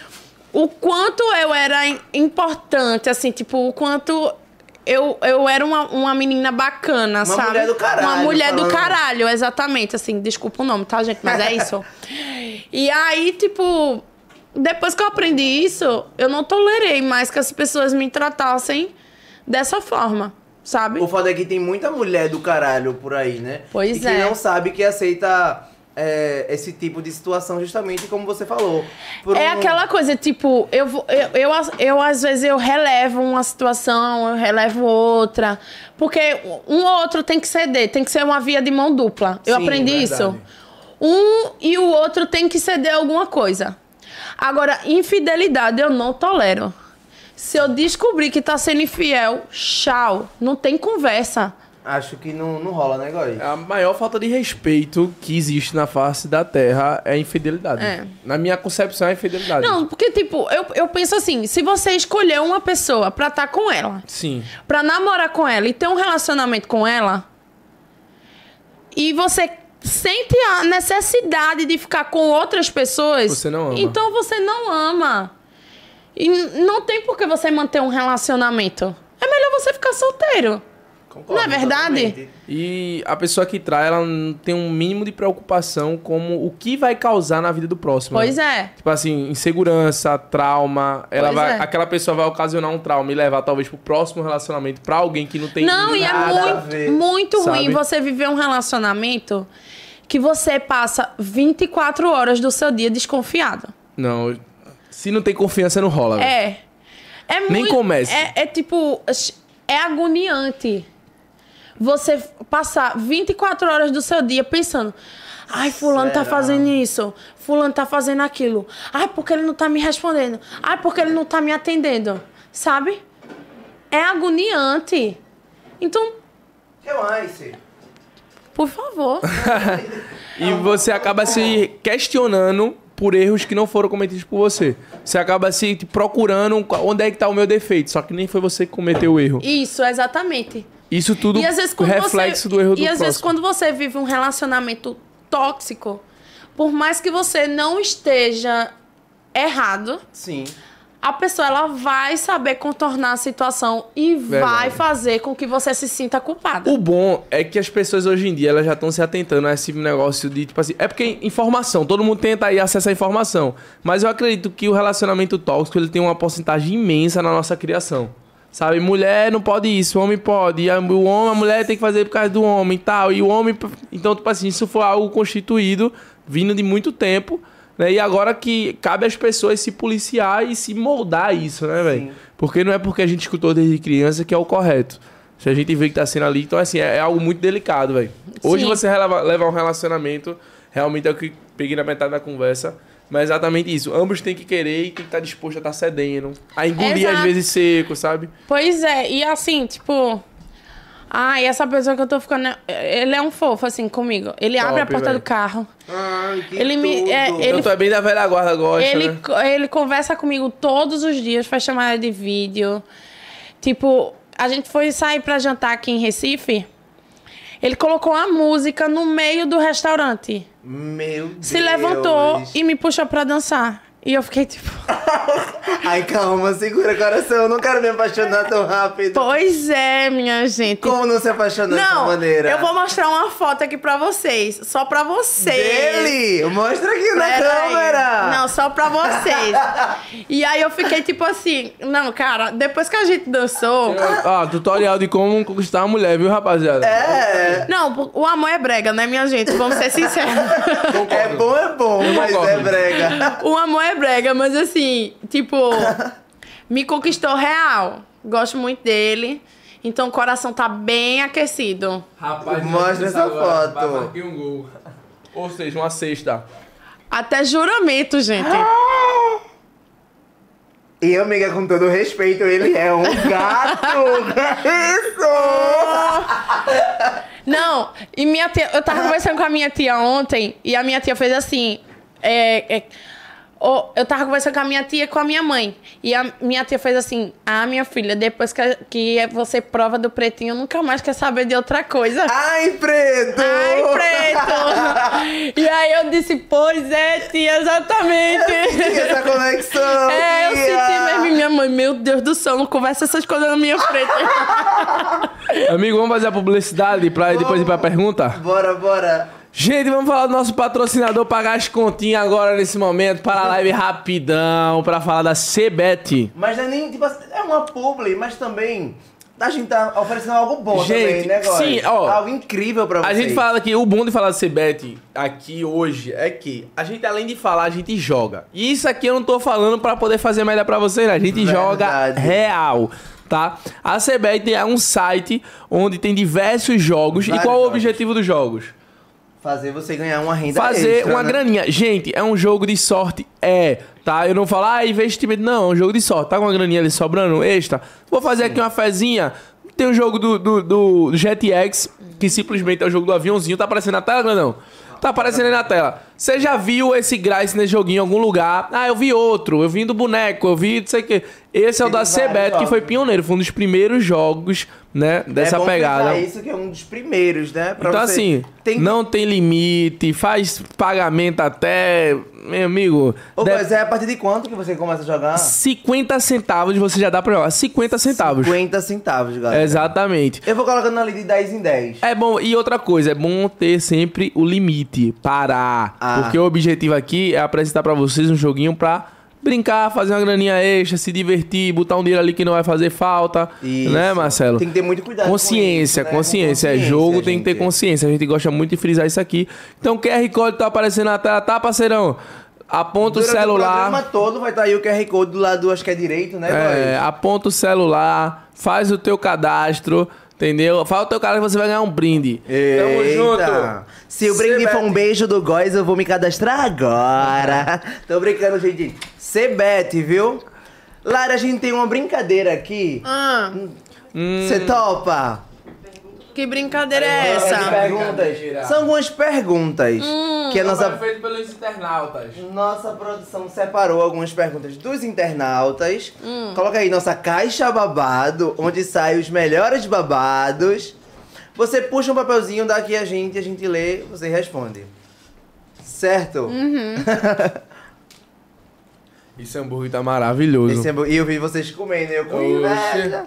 o quanto eu era im- importante, assim, tipo, o quanto eu, eu era uma, uma menina bacana, sabe? mulher do caralho, Uma mulher do caralho, exatamente. Assim, desculpa o nome, tá, gente? Mas é isso. e aí, tipo, depois que eu aprendi isso, eu não tolerei mais que as pessoas me tratassem dessa forma, sabe? O foda é que tem muita mulher do caralho por aí, né? Pois e que é. não sabe que aceita é, esse tipo de situação, justamente como você falou. Por É um- aquela coisa, tipo, eu, eu, eu, eu, às vezes eu relevo uma situação, eu relevo outra. Porque um ou outro tem que ceder, tem que ser uma via de mão dupla. Eu Sim, aprendi verdade. isso. Um e o outro tem que ceder alguma coisa. Agora, infidelidade eu não tolero. Se eu descobrir que tá sendo infiel, tchau. Não tem conversa. Acho que não, não rola, né, Góis? A maior falta de respeito que existe na face da Terra é a infidelidade. É. Na minha concepção é a infidelidade. Não, porque, tipo, eu, eu penso assim: se você escolher uma pessoa pra estar com ela, Sim. pra namorar com ela e ter um relacionamento com ela, e você sente a necessidade de ficar com outras pessoas, Você não ama. então você não ama. E n- não tem por que você manter um relacionamento. É melhor você ficar solteiro. Concordo, Não é verdade? totalmente. E a pessoa que trai, ela não tem um mínimo de preocupação como o que vai causar na vida do próximo. Pois né? é. Tipo assim, insegurança, trauma. Ela Pois vai, é. Aquela pessoa vai ocasionar um trauma e levar talvez pro próximo relacionamento pra alguém que não tem Não, e é muito, muito sabe? ruim você viver um relacionamento que você passa 24 horas do seu dia desconfiado. Não. Se não tem confiança, não rola. velho. É. É Nem muito, comece. É, é tipo. É agoniante. Você passar 24 horas do seu dia pensando. Ai, fulano tá Será? fazendo isso. Fulano tá fazendo aquilo. Ai, porque ele não tá me respondendo. Ai, porque ele não tá me atendendo. Sabe? É agoniante. Então, que mais? por favor. E você acaba se questionando por erros que não foram cometidos por você. Você acaba se procurando onde é que tá o meu defeito, só que nem foi você que cometeu o erro. Isso, exatamente. Isso tudo E às vezes quando reflexo você, do erro do E às vezes quando você vive um relacionamento tóxico, por mais que você não esteja errado, Sim. a pessoa ela vai saber contornar a situação e vai Verdade. fazer com que você se sinta culpada. O bom é que as pessoas hoje em dia elas já estão se atentando a esse negócio de, tipo assim, é porque informação, todo mundo tenta aí acesso à informação. Mas eu acredito que o relacionamento tóxico ele tem uma porcentagem imensa na nossa criação. Sabe, mulher não pode isso, o homem pode. E a, o homem, a mulher tem que fazer por causa do homem e tal. E o homem. Então, tipo assim, isso foi algo constituído, vindo de muito tempo. Né? E agora que cabe às pessoas se policiar e se moldar isso, né, velho? Porque não é porque a gente escutou desde criança que é o correto. Se a gente vê que tá sendo ali, então assim, é, é algo muito delicado, velho. Hoje Sim. você levar um relacionamento, realmente é o que peguei na metade da conversa. Mas é exatamente isso. Ambos têm que querer e tem que estar disposto a estar cedendo. A engolir Exato. às vezes seco, sabe? Pois é, e assim, tipo. Ai, essa pessoa que eu tô ficando. Ele é um fofo, assim, comigo. Ele abre a Top, porta velho. do carro. Ai, que Ele me- tudo. é, ele- tu é bem da velha guarda, gosta, Ele, né? ele conversa comigo todos os dias, faz chamada de vídeo. Tipo, a gente foi sair pra jantar aqui em Recife. Ele colocou uma música no meio do restaurante. Meu Deus. Se levantou e me puxou pra dançar. E eu fiquei tipo. Ai, calma, segura coração. Eu não quero me apaixonar tão rápido. Pois é, minha gente. Como não se apaixonar dessa Não, maneira? eu vou mostrar uma foto aqui pra vocês. Só pra vocês. Dele! Mostra aqui na Pera aí. câmera! Não, só pra vocês. e aí eu fiquei tipo assim, não, cara, depois que a gente dançou. Ó, tutorial de como conquistar uma mulher, viu, rapaziada? É, Não, o amor é brega, né, minha gente? Vamos ser sinceros. é bom, é bom, mas é brega. o amor é brega, mas assim, tipo, me conquistou real. Gosto muito dele. Então o coração tá bem aquecido. Rapaz, Mostra essa foto. Marquei um gol. Ou seja, uma cesta. Até juramento, gente. E amiga, com todo respeito, ele é um gato! Isso! Não, e minha tia, eu tava conversando com a minha tia ontem e a minha tia fez assim. É, é, ó, eu tava conversando com a minha tia e com a minha mãe. E a minha tia fez assim: Ah, minha filha, depois que, que você prova do pretinho, nunca mais quer saber de outra coisa. Ai, preto! Ai, preto! e aí eu disse: Pois é, tia, exatamente. E essa conexão! É, eu tia! senti mesmo. E minha mãe, meu Deus do céu, não conversa essas coisas na minha frente. Amigo, vamos fazer a publicidade pra depois ir pra pergunta? Bora, bora! Gente, vamos falar do nosso patrocinador pagar as continhas agora nesse momento para a live rapidão, para falar da Cebet. Mas não é nem, tipo é uma publi, mas também a gente tá oferecendo algo bom Gente, também, né, Góis? sim, ó, Algo incrível pra A vocês. gente fala que o bom de falar de Cebet aqui hoje é que a gente, além de falar, a gente joga. E isso aqui eu não tô falando pra poder fazer melhor pra vocês, né? A gente joga Verdade. real. Tá? A Cebet é um site onde tem diversos jogos. e Vários qual é o jogos. objetivo dos jogos? Fazer você ganhar uma renda fazer extra, uma né? graninha. Gente, é um jogo de sorte. É, tá? Eu não falo, ah, investimento. Não, é um jogo de sorte. Tá com uma graninha ali sobrando extra? Vou fazer aqui uma fezinha. Tem o jogo do, do, do JetX, que simplesmente é o jogo do aviãozinho. Tá aparecendo na tela, não? Tá aparecendo aí na tela. Você já viu esse Grice nesse joguinho em algum lugar? Ah, eu vi outro. Eu vi do boneco, eu vi não sei o quê. Esse é o da Cebet, que foi pioneiro. Foi um dos primeiros jogos, né? Dessa é bom pegada. isso que é um dos primeiros, né? Pra Então, você- assim, tem... não tem limite, faz pagamento até. Meu amigo. Ô, mas é a partir de quanto que você começa a jogar? 50 centavos você já dá pra jogar. 50 centavos. 50 centavos, galera. Exatamente. Eu vou colocando ali de 10 em 10. É bom, e outra coisa, é bom ter sempre o limite, parar. Ah. Porque o objetivo aqui é apresentar pra vocês um joguinho pra brincar, fazer uma graninha extra, se divertir, botar um dinheiro ali que não vai fazer falta. Isso. Né, Marcelo? Tem que ter muito cuidado Consciência, isso, né? Consciência. É consciência, jogo, tem que ter consciência. A gente gosta muito de frisar isso aqui. Então, QR Code tá aparecendo na tela, tá, parceirão? Aponta o Durante celular. O programa todo vai estar aí o QR Code do lado, acho que é direito, né, É, aponta o celular, faz o teu cadastro, Entendeu? Fala o teu cara que você vai ganhar um brinde. Tamo junto. Eita. Se o brinde for um beijo do Góis, eu vou me cadastrar agora. Tô brincando, gente. Sebete, viu? Lara, a gente tem uma brincadeira aqui. Ah, Hum. Você topa? Que brincadeira é essa? perguntas. São algumas perguntas que a nossa, feito pelos internautas. nossa produção separou algumas perguntas dos internautas. Hum. Coloca aí nossa caixa babado, onde saem os melhores babados. Você puxa um papelzinho, dá aqui a gente, a gente lê, você responde. Certo? Uhum. Esse hambúrguer tá maravilhoso. Esse bo- E eu vi vocês comendo, eu com inveja.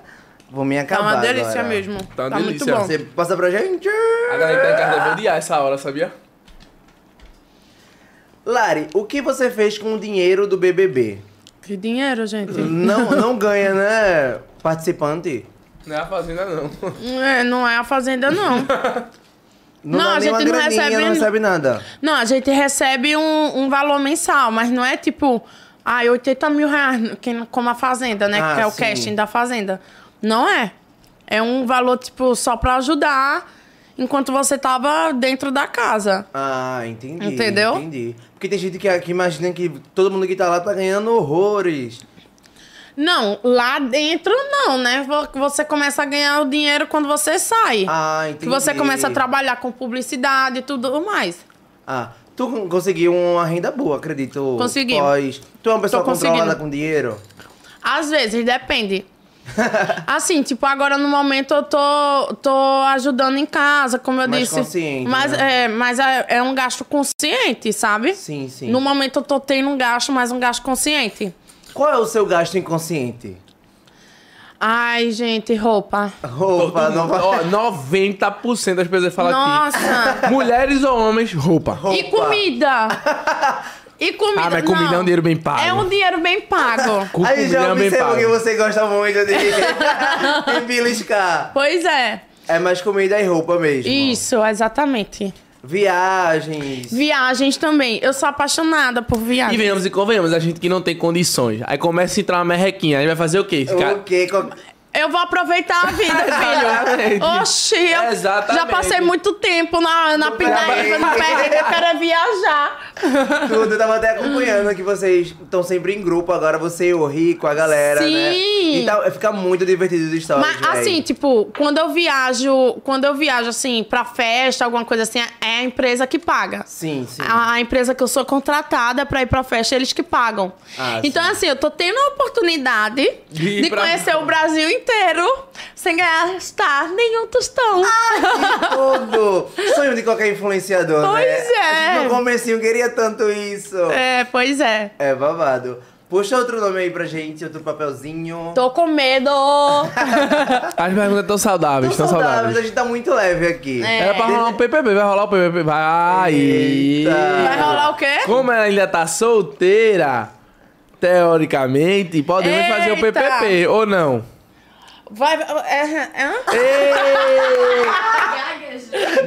Vou me Tá acabar uma delícia agora. mesmo. Tá Tá, uma muito delícia. bom. Você passa pra gente? A galera que tá em casa deve odiar essa hora, sabia? Lari, o que você fez com o dinheiro do BBB? Que dinheiro, gente. Não, não ganha, né, participante? Não é a fazenda, não. É, não é a fazenda, não. Não, dá a gente não graninha, recebe- não recebe nada. Não, a gente recebe um, um valor mensal, mas não é tipo, ai, 80 mil reais, que- como a Fazenda, né? Ah, que é o sim. casting da Fazenda. Não é. É um valor, tipo, só pra ajudar enquanto você tava dentro da casa. Ah, entendi. Entendeu? Entendi. Porque tem gente que, que imagina que todo mundo que tá lá tá ganhando horrores. Não, lá dentro não, né? Vo- Você começa a ganhar o dinheiro quando você sai. Ah, entendi. que você começa a trabalhar com publicidade e tudo mais. Ah, tu con- conseguiu uma renda boa, acredito. Consegui. Pós. Tu é uma pessoa controlada com dinheiro? Às vezes, depende. assim, tipo, agora no momento eu tô, tô ajudando em casa, como eu Mais disse. consciente, Mas, né? é, mas é, é um gasto consciente, sabe? Sim, sim. No momento eu tô tendo um gasto, mas um gasto consciente. Qual é o seu gasto inconsciente? Ai, gente, roupa. Roupa, não vai. Ó, 90% das pessoas falam Nossa! aqui. Mulheres ou homens, roupa. e comida? E comida? Ah, mas comida não. é um dinheiro bem pago. É um dinheiro bem pago. Com Aí já comida é bem observo pago. que você gosta muito de, de beliscar. pois é. É mais comida e roupa mesmo. Isso, exatamente. Viagens. Viagens também. Eu sou apaixonada por E viagens. venhamos e convenhamos, a gente que não tem condições. Aí começa a entrar uma merrequinha, aí vai fazer o quê? Ficar... O quê? Eu vou aproveitar a vida, filho. Oxi, eu Exatamente. já passei muito tempo na, na pindaíba, no perrengue, eu quero é viajar. Tudo, eu tava até acompanhando que vocês estão sempre em grupo, agora você e o Rico, a galera, né? Sim. Então fica muito divertido os stories, Mas véi. assim, tipo, quando eu viajo, quando eu viajo assim pra festa, alguma coisa assim, é a empresa que paga. Sim, sim. A, a empresa que eu sou contratada pra ir pra festa, eles que pagam. Ah, então, sim. assim, eu tô tendo a oportunidade De de pra- conhecer o Brasil inteiro sem gastar nenhum tostão. Tudo! Sonho de qualquer influenciador, Pois né? é. A gente no comecinho queria tanto isso. É, pois é. É babado. Puxa outro nome aí pra gente, outro papelzinho. Tô com medo. As perguntas tão saudáveis, Tão tão saudáveis, saudáveis. a gente tá muito leve aqui. É. Era pra rolar um PPP, vai rolar o PPP. Vai. Eita. Vai rolar o quê? Como ela ainda tá solteira, teoricamente, podemos fazer o Eita. PPP, ou não? Vai. É, é? Ei!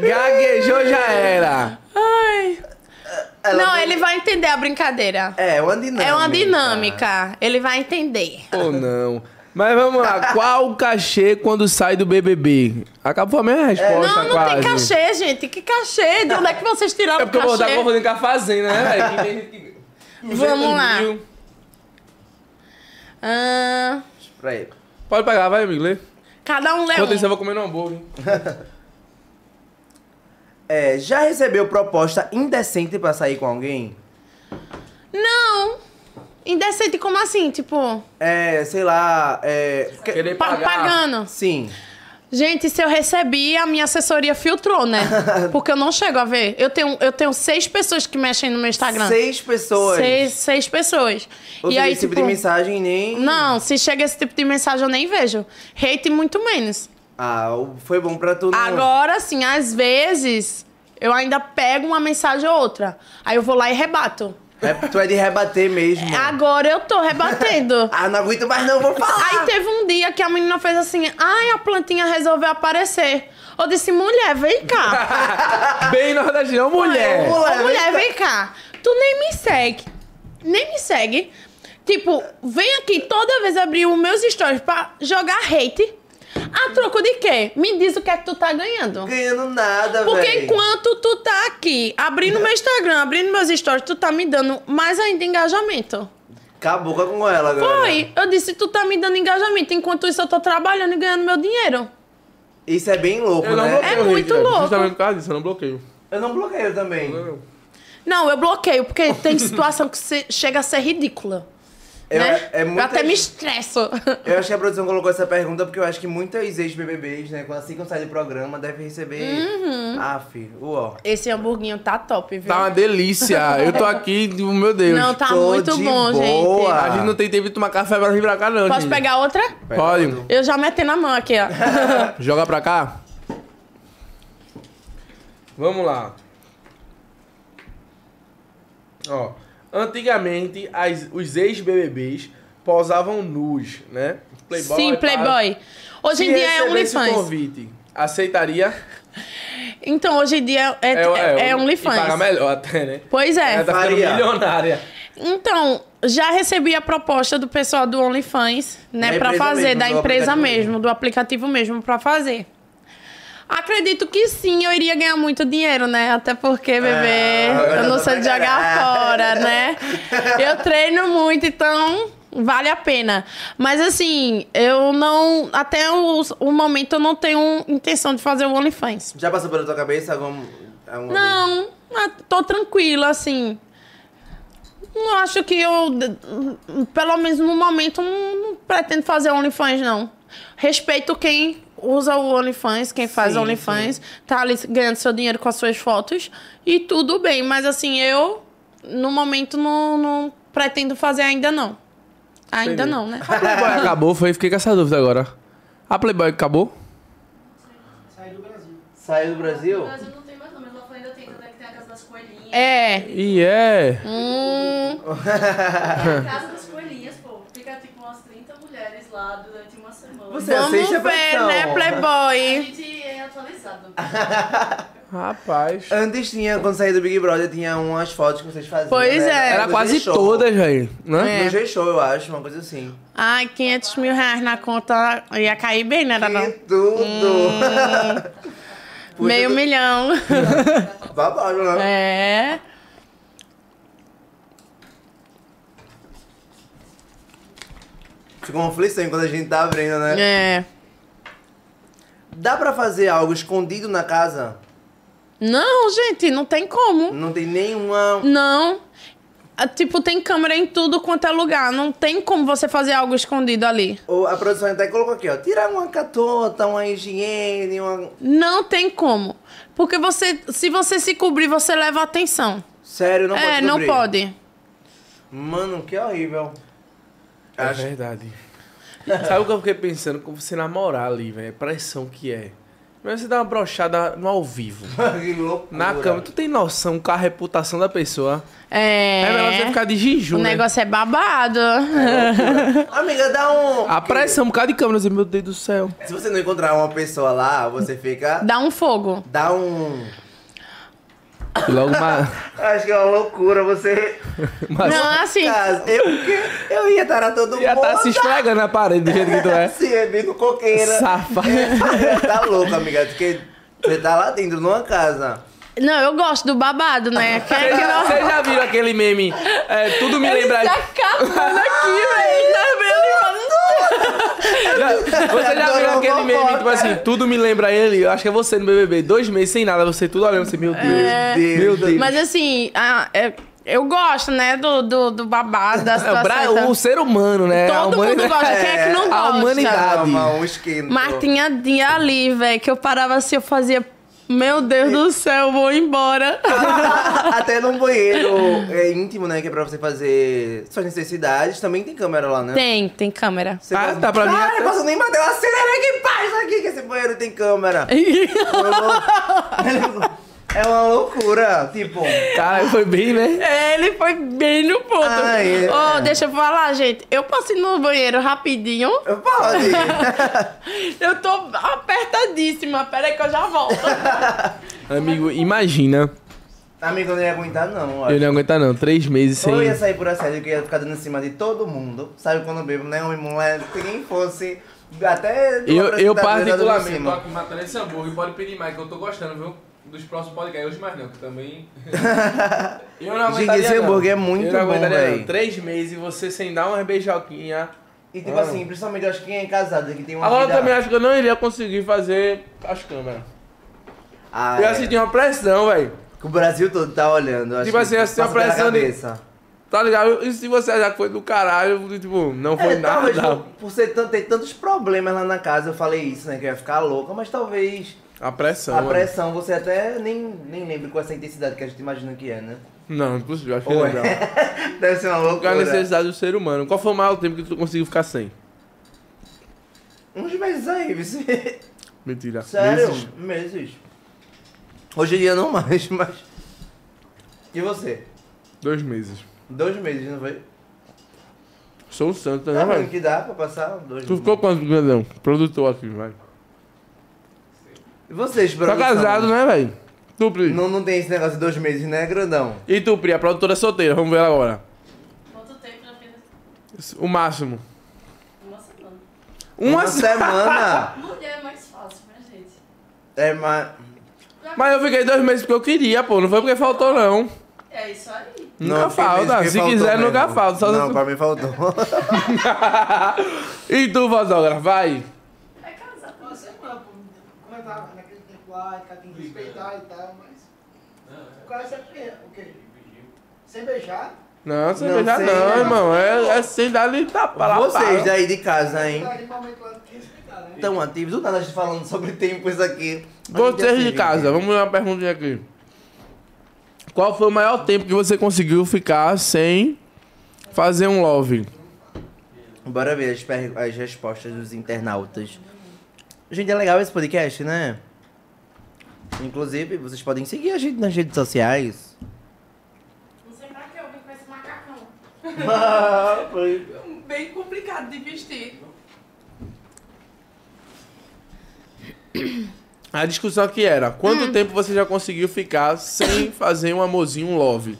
Gaguejou já era. Ai. Ela Não, vai- ele vai entender a brincadeira. É, uma dinâmica. É uma dinâmica. Ele vai entender. Ou não? Mas vamos lá, qual o cachê quando sai do BBB? Acabou a minha resposta Não, não quase. tem cachê, gente. Que cachê? De onde é que vocês tiraram É o porque eu vou estar cachê? confundindo com a fazenda, né, Vamos lá. Mil. Ah, Pra aí. Pode pegar, vai, amigo, lê. cada um lê Enquanto isso, eu um. vou comer no hambúrguer. É, já recebeu proposta indecente pra sair com alguém? Não. Indecente, como assim? Tipo, É, sei lá, é... que- Querer pa- pagar. pagando. Sim. Gente, se eu recebi, a minha assessoria filtrou, né? Porque eu não chego a ver. Eu tenho, eu tenho seis pessoas que mexem no meu Instagram. Seis pessoas. Seis, seis pessoas. Ou e seja, aí, esse tipo tipo, de mensagem nem... Não, se chega esse tipo de mensagem, eu nem vejo. Hate muito menos. Ah, foi bom pra tu não... Agora, assim, às vezes, eu ainda pego uma mensagem ou outra. Aí eu vou lá e rebato. É, tu é de rebater mesmo. Agora eu tô rebatendo. Ah, não aguento mais não, vou falar. Aí teve um dia que a menina fez assim: ai, a plantinha resolveu aparecer. Eu disse: mulher, vem cá. Bem nordestino, mulher. Ô, Ô, mulher, mulher, vem cá. Tu nem me segue. Nem me segue. Tipo, vem aqui toda vez abrir os meus stories pra jogar hate. A troco de quê? Me diz o que é que tu tá ganhando. Ganhando nada, velho. Porque enquanto tu tá aqui, abrindo meu Instagram, abrindo meus stories, tu tá me dando mais ainda engajamento. Acabou com ela agora. Foi. Eu disse, tu tá me dando engajamento. Enquanto isso, eu tô trabalhando e ganhando meu dinheiro. Isso é bem louco, Eu não né? bloqueio É muito hate, velho. louco. Justamente por causa disso, eu não bloqueio. Eu não bloqueio também. Não, eu bloqueio, porque tem situação que se- chega a ser ridícula. Eu- né? é eu muita até me estresso. Eu acho que a produção colocou essa pergunta porque eu acho que muitas ex-BBBs, né, quando assim que saem do programa, devem receber. Uhum. Ah, filho, uó. Esse hamburguinho tá top, viu? Tá uma delícia. Eu tô aqui, tipo, meu Deus. Não, tá Tô muito de bom, boa. gente. A gente não tem tempo de tomar café pra vir pra cá, não. Posso gente. pegar outra? Pode. Eu já meti na mão aqui, ó. Joga pra cá. Vamos lá. Ó, antigamente as- os ex-BBBs posavam nus, né? Playboy, Sim. Playboy. Hoje Se em dia é OnlyFans. convite, aceitaria? Então, hoje em dia é, é, é E paga OnlyFans. melhor até, né? Pois é. Ela tá ficando Faria. milionária. Então, já recebi a proposta do pessoal do OnlyFans, né, empresa fazer, mesmo, da empresa mesmo, do aplicativo mesmo, pra fazer. Acredito que sim, eu iria ganhar muito dinheiro, né? Até porque, bebê, agora eu não sei de jogar fora, né? Eu treino muito, então vale a pena. Mas assim, eu não. Até o, o momento eu não tenho intenção de fazer o OnlyFans. Já passou pela tua cabeça algum. alguma vez? Não, tô tranquila, assim. Não acho que eu, pelo menos no momento, não pretendo fazer OnlyFans, não. Respeito quem usa o OnlyFans, quem faz Sim, OnlyFans, tá ali ganhando seu dinheiro com as suas fotos e tudo bem. Mas assim, eu, no momento, não, não pretendo fazer ainda, não. Ainda Entendi. não, né? A Playboy acabou, foi, fiquei com essa dúvida agora. A Playboy acabou? Saiu do Brasil? No Brasil não tem mais não, mas lá ainda tem, tanto é que tem a Casa das Coelhinhas. É. E é. Hum, Tem a Casa das Coelhinhas, pô. Fica tipo umas 30 mulheres lá durante uma semana. Você vamos assiste a ver, né, A Playboy? gente é atualizado. Rapaz. Antes tinha, quando saí do Big Brother, tinha umas fotos que vocês faziam. Pois né? é. Era do quase todas, velho. Né? É. No G-Show, eu acho, uma coisa assim. Ai, 500 mil reais na conta ia cair bem, né, Que não? tudo! Puxa, Meio do- milhão. Babado, né? É. Fica uma aflição quando a gente tá abrindo, né? É. Dá pra fazer algo escondido na casa? Não, gente, não tem como. Não tem nenhuma. Não. Ah, Tipo, tem câmera em tudo quanto é lugar. Não tem como você fazer algo escondido ali. Ou a produção até colocou aqui, ó. Tirar uma catota, uma higiene, uma. Não tem como. Porque você, se você se cobrir, você leva atenção. Sério, não pode é, não pode. Mano, que horrível. É Acho- verdade. Sabe o que eu fiquei pensando? Com você namorar ali, velho. Pressão que é. Mas você dá uma brochada no ao vivo. que loucura. Na cama, tu tem noção com a reputação da pessoa? É. É melhor você ficar de jejum, O né? negócio é babado. Amiga, dá um. A pressão, um bocado de câmera, assim, meu Deus do céu. Se você não encontrar uma pessoa lá, você fica. Dá um fogo. Dá um. E logo uma... Acho que é uma loucura você. Mas Não, assim. Eu, eu ia estar a todo já mundo. tá se esfregando na parede do jeito que tu é. Sim, é bem no coqueira. Safado. tá louco, amiga. Porque você tá lá dentro, numa casa. Não, eu gosto do babado, né? É Vocês que já, não... já viram aquele meme? É, tudo me Ele lembra. se acabando aqui, velho. Tá vendo? Já- Você já viu aquele meme, tipo assim, tudo me lembra ele? Eu acho que é você no BBB. Dois meses sem nada, você tudo olhando assim, meu Deus. É. Meu Deus. Mas assim, a- é- eu gosto, né, do, do, do babado, da É, o, situação. então. o ser humano, né? A Todo mundo humanidade- gosta. Quem é que não A gosta? humanidade. Calma, um esquento. Mas tinha dia ali, velho, que eu parava assim, eu fazia... Meu Deus do céu, eu vou embora. Até num banheiro é, íntimo, né? Que é pra você fazer suas necessidades. Também tem câmera lá, né? Tem, tem câmera. Você Ah, tá, pra mim Ai, até- posso nem bater uma cena que paz aqui, que esse banheiro tem câmera. É uma loucura. Tipo, Cara, foi bem, né? É, Ele foi bem no ponto. Ah, é. Ô, deixa eu falar, gente. Eu posso ir no banheiro rapidinho? pode. Eu tô apertadíssima. Pera aí que eu já volto. Amigo, imagina Amigo, eu não ia aguentar não, eu Eu não ia aguentar não. Três meses sem... Eu ia sair por assédio, que eu ia ficar dando em cima de todo mundo. Sabe quando eu bebo, né? Homem, mulher, se quem fosse. Até Eu, eu particularmente cima. tô aqui matando esse hambúrguer. Pode pedir mais, que eu tô gostando, viu? Dos próximos podcasts. Hoje mais não, que também... eu não Gente, aguentaria esse hambúrguer é muito eu não bom, véi. Três meses e você sem dar uma beijoquinha. E tipo assim, principalmente eu acho que quem é casado, que tem uma Agora eu vida... também acho que eu não iria conseguir fazer as câmeras. Ah, Eu ia é. sentir uma pressão, velho. Que o Brasil todo tá olhando. eu acho Tipo assim, assim, passa a pela pressão de-. Tá ligado? E se você achar que foi do caralho, tipo, não foi É, talvez nada. por, por ser tanto, ter tantos problemas lá na casa, eu falei isso, né? Que eu ia ficar louca, mas talvez A pressão. a mano. pressão você até nem, nem lembre com essa intensidade que a gente imagina que é, né? Não, impossível. Acho que Ou é? Deve ser uma Qual a loucura. necessidade do ser humano? Qual foi o maior tempo que tu conseguiu ficar sem? Uns meses aí, vice. Mentira. Sério? Meses? Meses. Hoje em dia não mais, mas. E você? Dois meses. Dois meses, não foi? Sou um santo, Tá né, vendo velho? que dá pra passar dois Tu meses. ficou quanto, Grandão? Produtor aqui, vai. E vocês, Tá produção? casado, né, velho? Tu, Pri? Não, não tem esse negócio de dois meses, né, grandão? E tu, Pri, a produtora solteira, vamos ver ela agora. Quanto tempo já fez? O máximo. Uma semana. Uma, se- semana. Mulher é mais fácil, minha gente. é, mas. Mas eu fiquei dois meses porque eu queria, pô. Não foi porque faltou, não. É isso aí. Nunca Não, falta. Se quiser, mesmo. nunca falta. Só Não, se- pra mim faltou. e tu, fotógrafo, vai. É casado. Uma semana, pô. Como eu tava naquele tempo lá, o cara tem que respeitar e tal, mas. O cara sempre. O quê? Sem beijar? Não, sem Não, beijar sem- não, irmão. É, é sem dar ali tapa lá. Vocês daí de casa, hein? Que respeitar, né? Ativos. Do nada a gente falando sobre tempos aqui. Vocês de casa, vamos ver uma perguntinha aqui. Qual foi o maior tempo que você conseguiu ficar sem fazer um love? Bora ver as, as respostas dos internautas. Gente, é legal esse podcast, né? Inclusive, vocês podem seguir a gente nas redes sociais. Não sei pra que eu vim com esse macacão. Ah, foi. Bem complicado de vestir. A discussão aqui era: quanto tempo você já conseguiu ficar sem fazer um amorzinho, um love?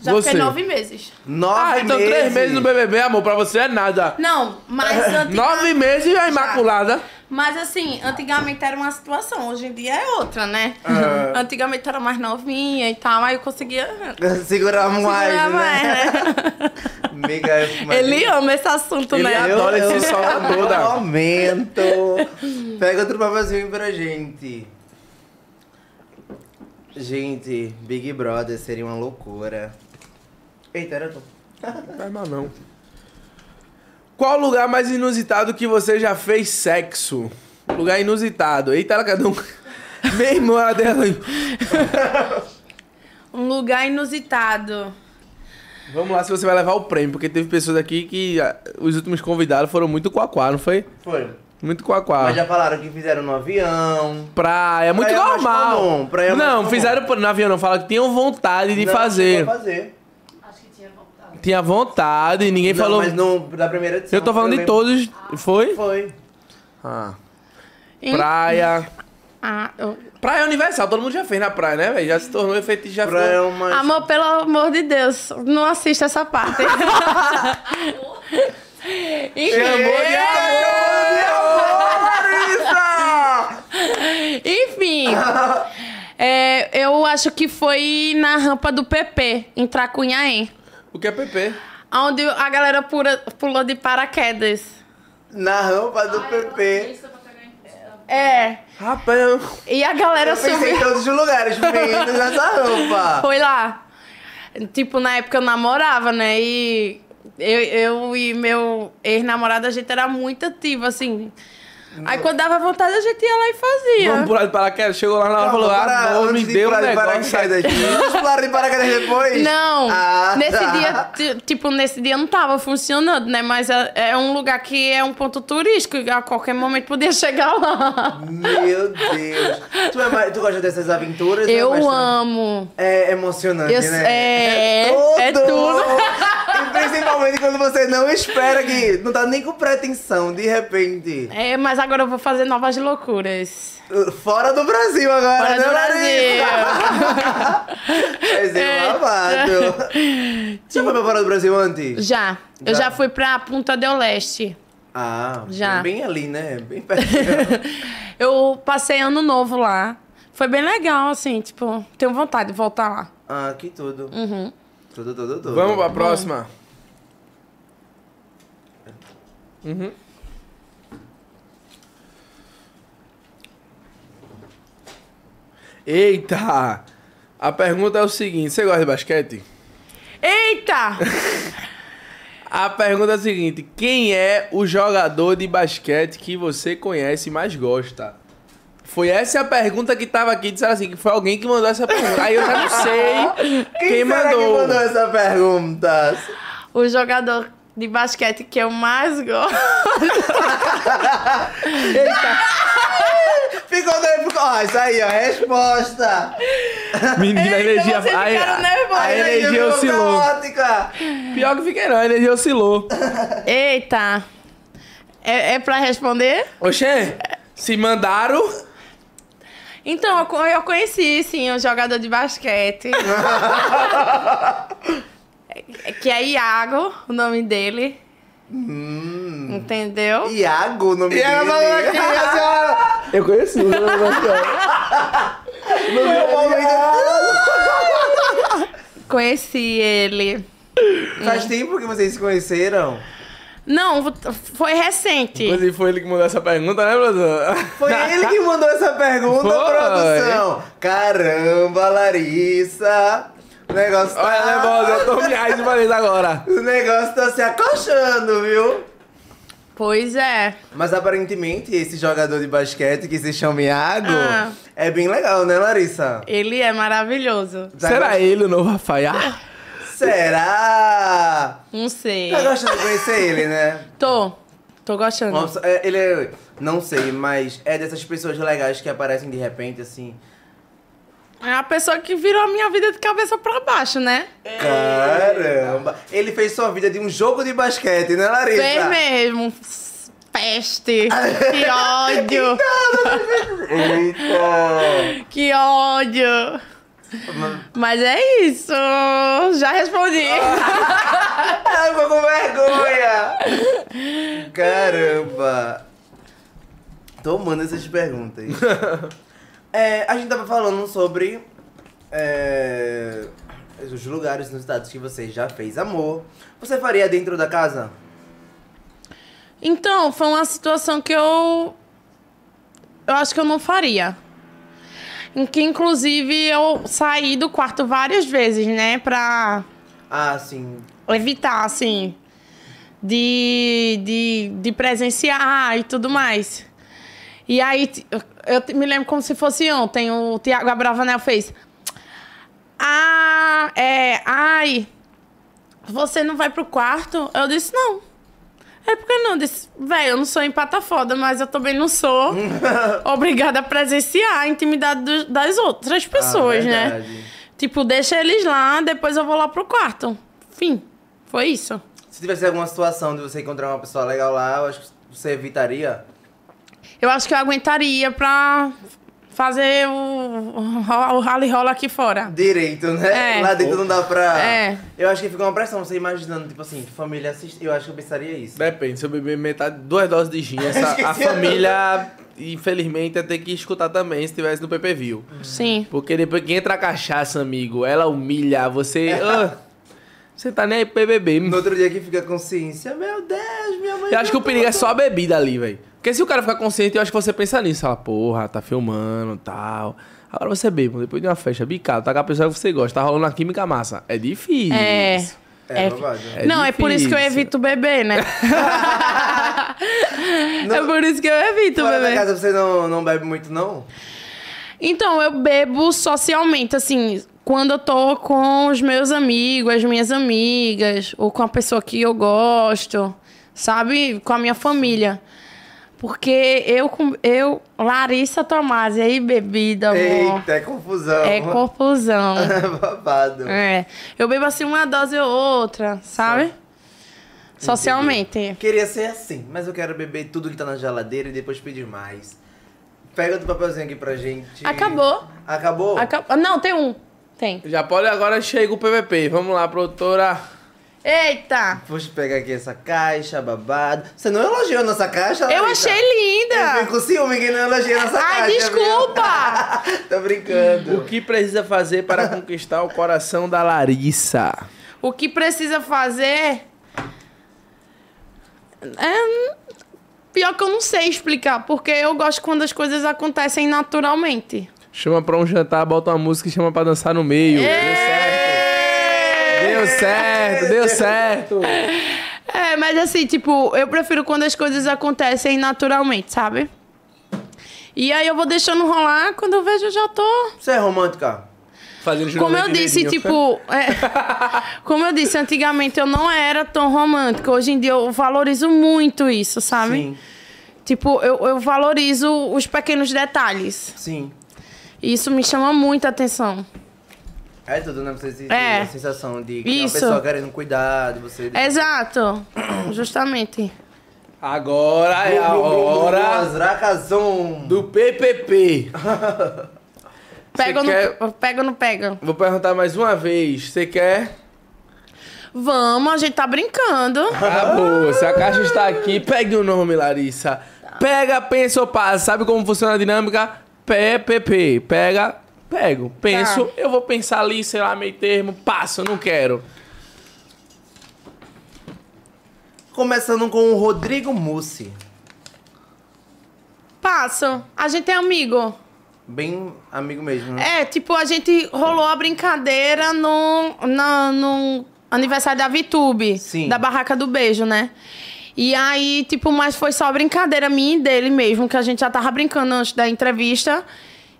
Já você. fiquei nove meses. Nove Ah, então meses. três meses no BBB, amor, pra você é nada. Não, mas. Nove meses a Imaculada. Mas assim, antigamente era uma situação, hoje em dia é outra, né? Ah. Antigamente era mais novinha e tal, aí eu conseguia Segurar mais, segurar mais, né? né? Ele ama esse assunto, Ele né? adora esse solta toda. Momento. Pega outro papelzinho pra gente. Gente, Big Brother seria uma loucura. Eita, era tu. Não faz mal não. Qual o lugar mais inusitado que você já fez sexo? Lugar inusitado. Eita, ela cada um. Meu irmão, ela dela. Um lugar inusitado. Vamos lá se você vai levar o prêmio, porque teve pessoas aqui que ah, os últimos convidados foram muito quaquá, não foi? Foi. Muito quaquá. Mas já falaram que fizeram no avião. Praia, muito Praia é mais normal. comum, praia é mais não, comum. fizeram no avião, não. Falaram que tinham vontade de Não, fazer. a fazer. Tinha vontade. Ninguém Não, falou. mas no, da primeira edição. Eu tô falando de lembro. todos. Foi? Foi. Ah. Em- Praia. Ah, eu- Praia universal, todo mundo já fez na praia, né, velho? Já se tornou efeito já Praia é foi. uma... Amor, pelo amor de Deus, não assista essa parte. Enfim, Chamou de Larissa! enfim é, eu acho que foi na rampa do PP, em Tracunhaém, O que é PP? onde a galera pura- pulou de paraquedas. Na rampa do Ai, eu não PP. em- É, Rapaz, eu- e a galera Eu pensei em subiu. todos os lugares, menos nessa rampa. Foi lá. Tipo, na época eu namorava, né? E eu, eu e meu ex-namorado, a gente era muito ativo, assim. Aí quando dava vontade, a gente ia lá e fazia. Vamos pular de paraquedas. Chegou lá na hora e falou: para, Ah, não, me deu um negócio. paraquedas. Vamos pular de paraquedas depois? Não, Ah, nesse tá. dia, ti- tipo, nesse dia não tava funcionando, né? Mas é, é um lugar que é um ponto turístico, e a qualquer momento podia chegar lá. Meu Deus. Tu, é mais- tu gosta dessas aventuras? Eu ou é amo. É emocionante, Eu- né? é, é tudo. E principalmente Principalmente quando você não espera que. Não tá nem com pretensão, de repente. É, mas agora eu vou fazer novas loucuras. Fora do Brasil agora, Fora né, do Larissa? Vai ser É. babado. Já foi pra fora do Brasil antes? Já. Eu Já? já fui pra Punta del Leste. Ah, Já. bem ali, né? Bem perto. Eu passei ano novo lá. Foi bem legal, assim, tipo, tenho vontade de voltar lá. ah, que tudo. Uhum. Tudo, tudo, tudo. Vamos pra próxima. Uhum. Eita! A pergunta é o seguinte: você gosta de basquete? Eita! A pergunta é a seguinte: quem é o jogador de basquete que você conhece e mais gosta? Foi essa a pergunta que tava aqui, disseram assim, que foi alguém que mandou essa pergunta. Aí eu já não sei quem, Quem, será mandou. que mandou essa pergunta? o jogador de basquete que eu mais gosto. Ficou doido, ficou. Ó, isso aí, ó, resposta. Menina, a Eita, energia. vocês A, nervosos. a energia ficou oscilou. caótica. Pior que fiquei não, a energia oscilou. Eita! É, é pra responder? Oxê, se mandaram. Então, eu conheci, sim, um jogador de basquete. É- que é Iago, o nome dele. Entendeu? Iago, o nome E ela falou dele. aqui, a senhora. Eu conheci o jogador de basquete. No meu momento. Conheci ele. Faz tempo que vocês se conheceram? Não, foi recente. Inclusive foi ele que mandou essa pergunta, né, professor? Foi ele que mandou essa pergunta, Foi. produção. Caramba, Larissa. O negócio tá... Olha, nervosa, eu tô milhares de vezes agora. O negócio tá se acolchando, viu? Pois é. Mas aparentemente esse jogador de basquete que se chama Iago Ah. é bem legal, né, Larissa? Ele é maravilhoso. Tá Será gost- ele o novo Rafael? Será? Não sei. Tá gostando de conhecer ele, né? Tô. Tô gostando. Nossa, é- ele é. Não sei, mas é dessas pessoas legais que aparecem de repente assim. É a pessoa que virou a minha vida de cabeça pra baixo, né? Caramba! Ele fez sua vida de um jogo de basquete, né, Larissa? Fez mesmo. Peste. Que ódio. Eita! Que ódio. Mas é isso. Já respondi. Ai, ficou com vergonha! Caramba! Tomando essas perguntas. É, a gente tava falando sobre é, os lugares nos estados que você já fez amor. Você faria dentro da casa? Então, foi uma situação que eu. Eu acho que eu não faria. Em que, inclusive, eu saí do quarto várias vezes, né? Pra Ah, sim. evitar, assim, de, de, de presenciar e tudo mais. E aí, eu, me lembro como se fosse ontem, o Tiago Abravanel fez. Ah, é. Ai, você não vai pro quarto? Eu disse, não. É porque não, eu disse, velho, eu não sou empata foda, mas eu também não sou obrigada a presenciar a intimidade dos- das outras pessoas, Ah, né? Tipo, deixa eles lá, depois eu vou lá pro quarto. Fim. Foi isso. Se tivesse alguma situação de você encontrar uma pessoa legal lá, eu acho que você evitaria. Eu acho que eu aguentaria pra fazer o, o rally rola aqui fora. Direito, né? É. Lá dentro não dá pra. É. Eu acho que fica uma pressão, você imaginando, tipo assim, família assiste. Eu acho que eu pensaria isso. Depende, se eu beber metade, duas doses de gin, essa, a família, infelizmente, ia ter que escutar também se tivesse no PPV. Sim. Porque depois que entra a cachaça, amigo, ela humilha você. ah, você tá nem aí pro BBB. No outro dia que fica a consciência, meu Deus, minha mãe. Eu acho que o me perigo é só a bebida ali, velho. Porque se o cara ficar consciente, eu acho que você pensa nisso. Fala, porra, tá filmando e tal. Agora você bebe, depois de uma festa, bicado, tá com a pessoa que você gosta, tá rolando uma química massa. É difícil. É. É, É- babado. É não, é por isso que eu difícil. evito beber, né? É por isso que eu evito beber. casa você não, não bebe muito, não? Então, eu bebo socialmente, assim, quando eu tô com os meus amigos, as minhas amigas, ou com a pessoa que eu gosto, sabe? Com a minha família. Porque eu, com- eu Larissa Tomasi, aí bebida, amor. Eita, é confusão. É confusão. Babado. É. Eu bebo assim uma dose ou outra, sabe? Socialmente. Queria ser assim, mas eu quero beber tudo que tá na geladeira e depois pedir mais. Pega outro papelzinho aqui pra gente. Acabou. Acabou? Acab- Não, tem um. Tem. Já pode agora chega o PVP. Vamos lá, produtora. Eita! Eu pegar aqui essa caixa, babado. Você não elogiou nossa caixa, Eu Larissa? achei Eu linda! fico com ciúme que não elogiou nossa caixa. Ai, desculpa! Tô brincando. O que precisa fazer para conquistar o coração da Larissa? O que precisa fazer. É. Pior que eu não sei explicar, porque eu gosto quando as coisas acontecem naturalmente. Chama pra um jantar, bota uma música e chama pra dançar no meio. Deu certo, deu certo. É, mas assim, tipo, eu prefiro quando as coisas acontecem naturalmente, sabe? E aí eu vou deixando rolar, quando eu vejo eu já tô. Você é romântica? Fazendo Como eu disse, tipo. é, como eu disse, antigamente eu não era tão romântica. Hoje em dia eu valorizo muito isso, sabe? Sim, Tipo, eu, eu valorizo os pequenos detalhes. sim. E isso me chama muita atenção. É tudo, né? Você É. a sensação de que Isso. uma pessoa querendo cuidar de você. de- Exato. Justamente. Agora é a hora Racazon. do PPP. Pega ou Você não quer- pega ou não pega? Vou perguntar mais uma vez. Você quer? Vamos, a gente tá brincando. Acabou. Se a caixa está aqui, pegue o nome, Larissa. Pega, pensa ou passa. Sabe como funciona a dinâmica? PPP. Pega, pego. Penso, Tá. eu vou pensar ali, sei lá, meio termo. Passo, não quero. Começando com o Rodrigo Mussi. Passo. A gente é amigo. Bem amigo mesmo, né? É, tipo, a gente rolou a brincadeira no, na- no aniversário da Vitube. Sim. Da Barraca do Beijo, né? E aí, tipo, mas foi só brincadeira minha e dele mesmo, que a gente já tava brincando antes da entrevista.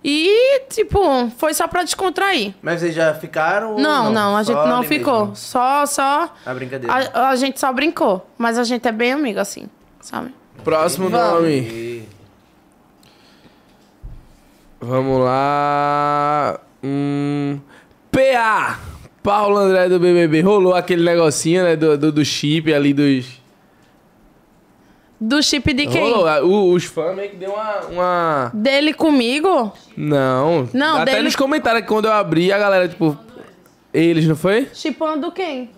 E, tipo, foi só pra descontrair. Mas vocês já ficaram? ou Não, não, a Só gente não ficou. mesmo? Só, só. A brincadeira. A, a gente só brincou. Mas a gente é bem amigo, assim, sabe? Próximo Vamos. nome. Vamos lá. Hum, PA. Paulo André do BBB. Rolou aquele negocinho, né? Do, do, do chip ali dos. Do chip de quem? Rolou. o- os fãs meio que deu uma. uma... Dele comigo? Não. Não, Até dele- nos comentários que quando eu abri, a galera, tipo. Eles, não foi? Chipando quem?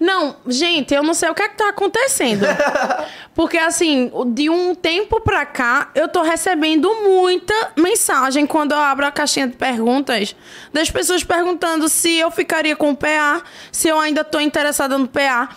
Não, gente, eu não sei o que é que tá acontecendo. Porque, assim, de um tempo pra cá, eu tô recebendo muita mensagem quando eu abro a caixinha de perguntas das pessoas perguntando se eu ficaria com o PA, se eu ainda tô interessada no PA.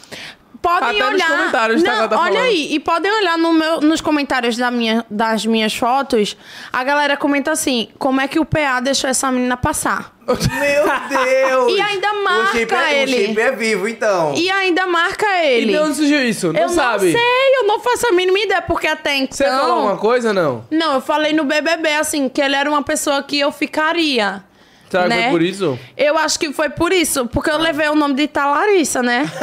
Podem Até nos olhar. comentários, tá, que não, tá olha falando. aí, e podem olhar no meu, nos comentários da minha, das minhas fotos. A galera comenta assim: como é que o PA deixou essa menina passar? Meu Deus! E ainda o chip marca é, ele. O chip é vivo, então. E ainda marca ele. E de onde surgiu isso? Não eu sabe? não sei, eu não faço a mínima ideia, porque até então. Você falou alguma coisa não? Não, eu falei no BBB, assim, que ele era uma pessoa que eu ficaria. Que né? foi por isso? Eu acho que foi por isso, porque eu levei o nome de Talarissa, né?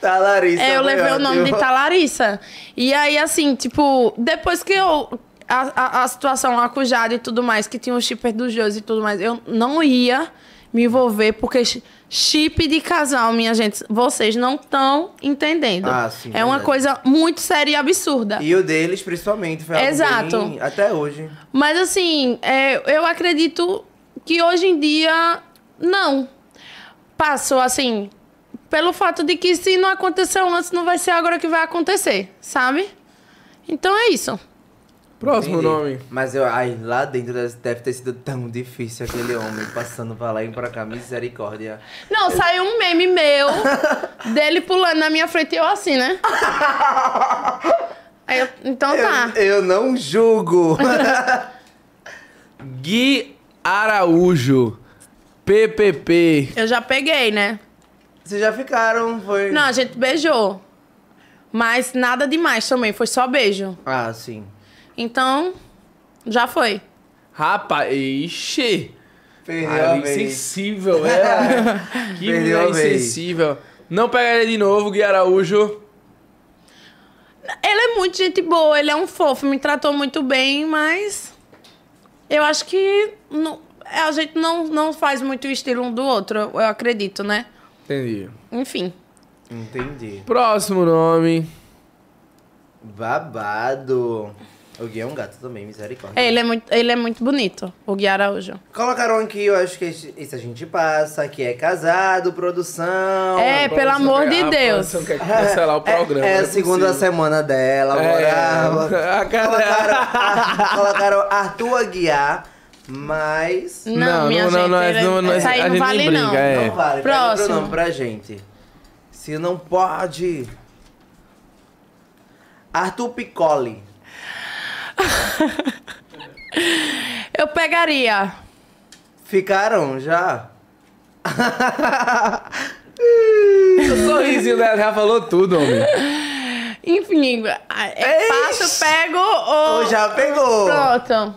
Tá, Larissa. É, eu levei o nome de. Talarissa. E aí, assim, tipo, depois que eu. A, a, a situação lá com o Jade e tudo mais, que tinha o shipper dos dois e tudo mais, eu não ia me envolver, porque chip de casal, minha gente, vocês não estão entendendo. Ah, sim, é uma verdade. coisa muito séria e absurda. E o deles, principalmente, foi Exato. bem- Até hoje. Mas assim, é, eu acredito que hoje em dia, não. Passou assim, pelo fato de que se não aconteceu antes, não vai ser agora que vai acontecer, sabe? Então é isso. Próximo Entendi. nome. Mas eu, ai, lá dentro deve ter sido tão difícil aquele homem passando pra lá e pra cá. Misericórdia. Não, saiu um meme meu dele pulando na minha frente e eu assim, né? Aí eu- então tá. Eu, eu não julgo. Gui Araújo. PPP. Eu já peguei, né? Vocês já ficaram, foi. Não, a gente beijou. Mas nada demais também, foi só beijo. Ah, sim. Então, já foi. Rapaz, ixi. Perdeu Ah, a vez. insensível, é. que Perdeu mulher insensível. Não pegaria de novo, Gui Araújo. Ele é muito gente boa, ele é um fofo, me tratou muito bem, mas eu acho que não- a gente não, não faz muito o estilo um do outro, eu acredito, né? Entendi. Enfim, Entendi. Próximo nome. Babado. O Gui é um gato também, misericórdia. Ele é muito, ele é muito bonito, o Gui Araújo. Colocaram aqui, eu acho que esse esse a gente passa, que é casado, produção. É, pelo amor de A Deus. produção quer cancelar o programa. É, é a não segunda possível. semana dela, É, agora. a cara- Colocaram, Ar- colocaram Arthur Aguiar, mas. Não, Não, minha não, gente, não, não, ele- não, não, essa aí a não gente nem vale brinca, não. é. Não vale, Próximo. outro nome pra gente. Se não pode. Arthur Piccoli. Eu pegaria. Ficaram já? O sorrisinho dela já falou tudo, homem. Enfim, é passo, pego ou... Ou já pegou? Pronto.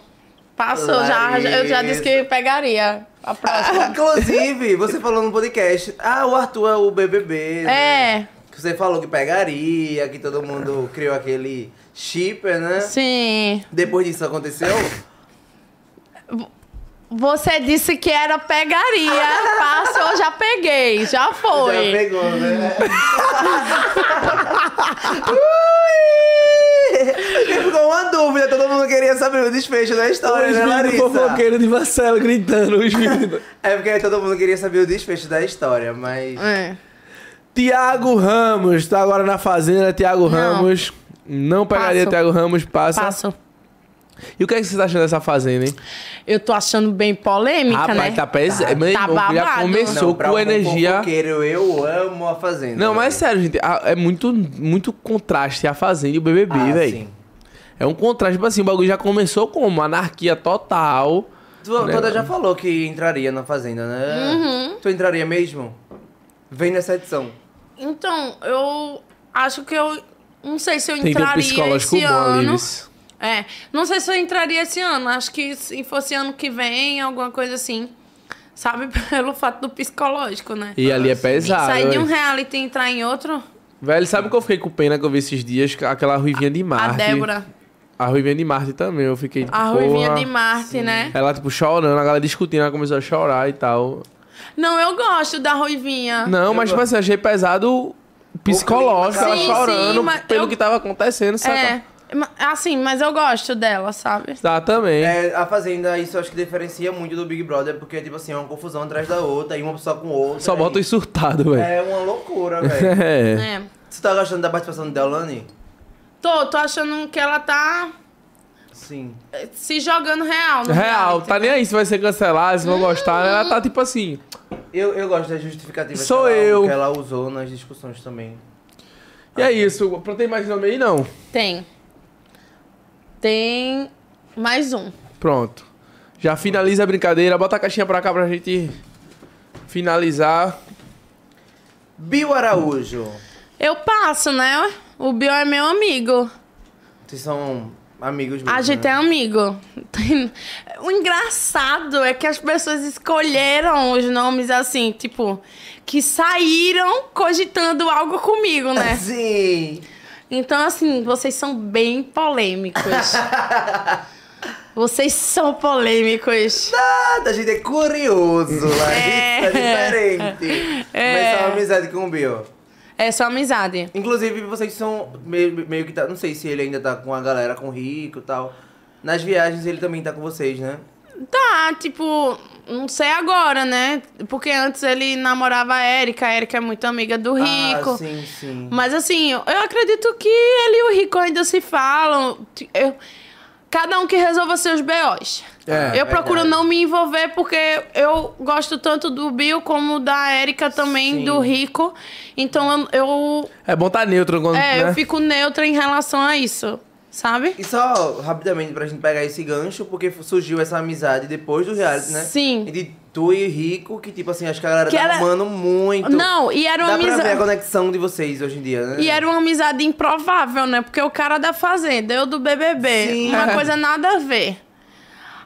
Passou, já, já- eu já disse que pegaria. A próxima. Inclusive, você falou no podcast. Ah, o Arthur é o BBB. né? É, Que você falou que pegaria, que todo mundo criou aquele shipper, né? sim. Depois disso aconteceu? Você disse que era pegaria. Passou, já peguei. Já foi. Já pegou, né? Ui! Ficou uma dúvida, todo mundo queria saber o desfecho da história, Os né, Larissa? fofoqueiros de Marcelo gritando, os. É porque todo mundo queria saber o desfecho da história, mas. É. Tiago Ramos, tá agora na Fazenda, Tiago Ramos. Não pegaria Passo. Tiago Ramos, passa. Passo. E o que, é que você tá achando dessa Fazenda, hein? Eu tô achando bem polêmica, Rapaz, né? tá pesado. Tá- Meu tá irmão, já babado. começou Não, pra com um energia. eu amo a Fazenda. Não, mas velho. sério, gente, a- é muito, muito contraste a Fazenda e o BBB, Ah, velho. sim. É um contraste, tipo assim, o bagulho já começou como anarquia total. Tu, Né? Toda já falou que entraria na Fazenda, né? Uhum. Tu entraria mesmo? Vem nessa edição. Então, eu acho que eu. Não sei se eu entraria psicológico esse bom ano. Lives. É, não sei se eu entraria esse ano. Acho que se fosse ano que vem, alguma coisa assim. Sabe? Pelo fato do psicológico, né? E ali é pesado. Sair de um reality e entrar em outro. Velho, sabe o que eu fiquei com pena que eu vi esses dias? Aquela ruivinha de Marte. A Débora. A ruivinha de Marte também, eu fiquei. A porra. Ruivinha de Marte, né? Ela, tipo, chorando, a galera discutindo, ela começou a chorar e tal. Não, eu gosto da Ruivinha. Não, mas, tipo assim, achei pesado psicológico, ela Sim, chorando sim, pelo eu- que tava acontecendo, sabe? É. Assim, mas eu gosto dela, sabe? Tá, também. É, a Fazenda, isso eu acho que diferencia muito do Big Brother, porque, tipo assim, é uma confusão atrás da outra, e uma pessoa com outra. Só bota os surtados, velho. É uma loucura, velho. É. É. Você tá gostando da participação de Deolane? Tô, tô achando que ela tá Sim. se jogando real. Real, reality. tá nem aí se vai ser cancelado, se vão gostar. Ela tá tipo assim. Eu, eu gosto das justificativas Sou que, ela, eu. que ela usou nas discussões também. E é isso. Tem mais nome aí, não? Tem. Tem mais um. Pronto. Já finaliza a brincadeira. Bota a caixinha pra cá pra gente finalizar. Bill Araújo. Eu passo, né? O Bill é meu amigo. Vocês são amigos mesmo, A gente né? é amigo. O engraçado é que as pessoas escolheram os nomes assim, tipo, que saíram cogitando algo comigo, né? Sim. Então, assim, vocês são bem polêmicos. vocês são polêmicos. Nada, a gente é curioso, Larissa, É. diferente. É. Mas é uma amizade com o Bill. É só amizade. Inclusive, vocês são meio, meio que tá. Não sei se ele ainda tá com a galera, com o Rico e tal. Nas viagens ele também tá com vocês, né? Tá, tipo, não sei agora, né? Porque antes ele namorava a Erika, a Erika é muito amiga do Rico. Ah, sim, sim. Mas assim, eu acredito que ele e o Rico ainda se falam. Eu- cada um que resolva seus B.O.s. É, eu procuro verdade. não me envolver porque eu gosto tanto do Bill como da Erika também, Sim. do Rico. Então eu, É bom tá neutro quando. é, né? eu fico neutra em relação a isso, sabe? E só rapidamente pra gente pegar esse gancho, porque surgiu essa amizade depois do reality, né? Sim. Entre tu e Rico, que tipo assim, acho que a galera Que tá era- amando muito. Não, e era uma Dá pra ver a amizade. conexão de vocês hoje em dia, né? E era uma amizade improvável, né? Porque o cara da Fazenda, eu do BBB. Sim. Uma coisa nada a ver.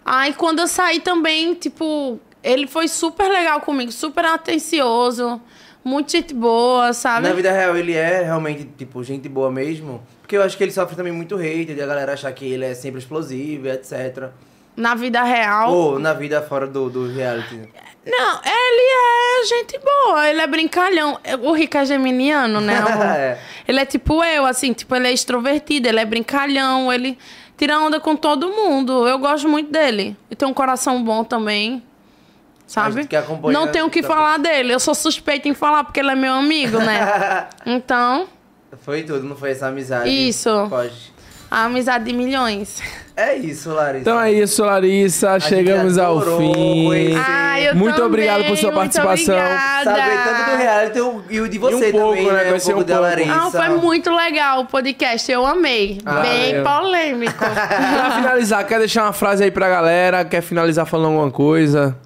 Aí quando eu saí também, tipo, ele foi super legal comigo, super atencioso, muito gente boa, sabe? Na vida real, ele é realmente, tipo, gente boa mesmo. Porque eu acho que ele sofre também muito hate, de a galera achar que ele é sempre explosivo, etc. na vida real. Ou na vida fora do, do reality. Não, ele é gente boa, ele é brincalhão. O Rico é geminiano, né? É. Ele é tipo eu, assim, tipo, ele é extrovertido, ele é brincalhão, ele tira onda com todo mundo. Eu gosto muito dele. E tem um coração bom também. Sabe? Não tenho o que falar dele. Eu sou suspeita em falar porque ele é meu amigo, né? Então, Foi tudo, não foi essa amizade? Isso. Pode. a amizade de milhões. É isso, Larissa. Então é isso, Larissa. gente Chegamos ao fim. Ai, eu Muito também, obrigado por sua participação. Saber tanto do reality e o- de você E um pouco, também, né? né? Um pouco um da pouco. Larissa. Não, foi muito legal o podcast, eu amei. Ah, Bem valeu. polêmico. Pra finalizar, quer deixar uma frase aí pra galera? Quer finalizar falando alguma coisa?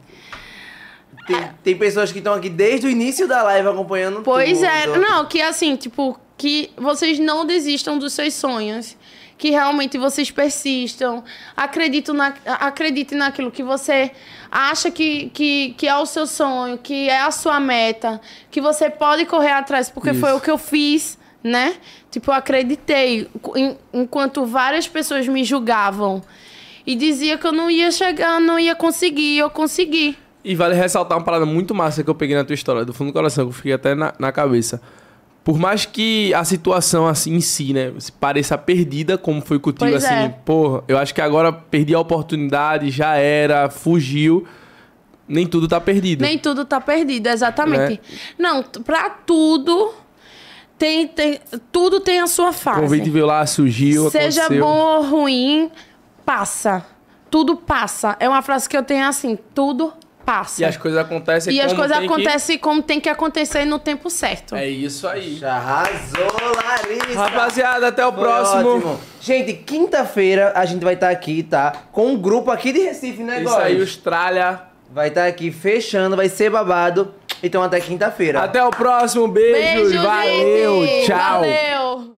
Tem, tem pessoas que estão aqui desde o início da live acompanhando Pois tudo. é, não, que assim, tipo, que vocês não desistam dos seus sonhos. Que realmente vocês persistam, acreditam, na, acreditem naquilo que você acha que, que, que é o seu sonho, que é a sua meta, que você pode correr atrás, porque foi Isso. o que eu fiz, né? Tipo, eu acreditei, en- enquanto várias pessoas me julgavam e dizia que eu não ia chegar, não ia conseguir, eu consegui. E vale ressaltar uma parada muito massa que eu peguei na tua história, do fundo do coração, que eu fiquei até na, na cabeça. Por mais que a situação assim em si, né, pareça perdida, como foi contigo, assim, é. porra, eu acho que agora perdi a oportunidade, já era, fugiu. Nem tudo tá perdido. Nem tudo tá perdido, exatamente. Né? Não, pra tudo tem, tem tudo tem a sua O fase. convite veio lá, surgiu, Seja aconteceu. bom ou ruim, passa. Tudo passa. É uma frase que eu tenho assim, tudo passa. E as coisas acontecem E as como coisas tem que- acontecem como tem que acontecer no tempo certo. É isso aí. Já arrasou, Larissa. Rapaziada, até o Foi próximo. ótimo. Gente, quinta-feira a gente vai estar aqui, tá? Com um grupo aqui de Recife, né, Isso aí? Austrália. Vai estar aqui fechando, vai ser babado. Então até quinta-feira. Até o próximo. Beijo. Beijo, valeu. gente. Tchau. Valeu.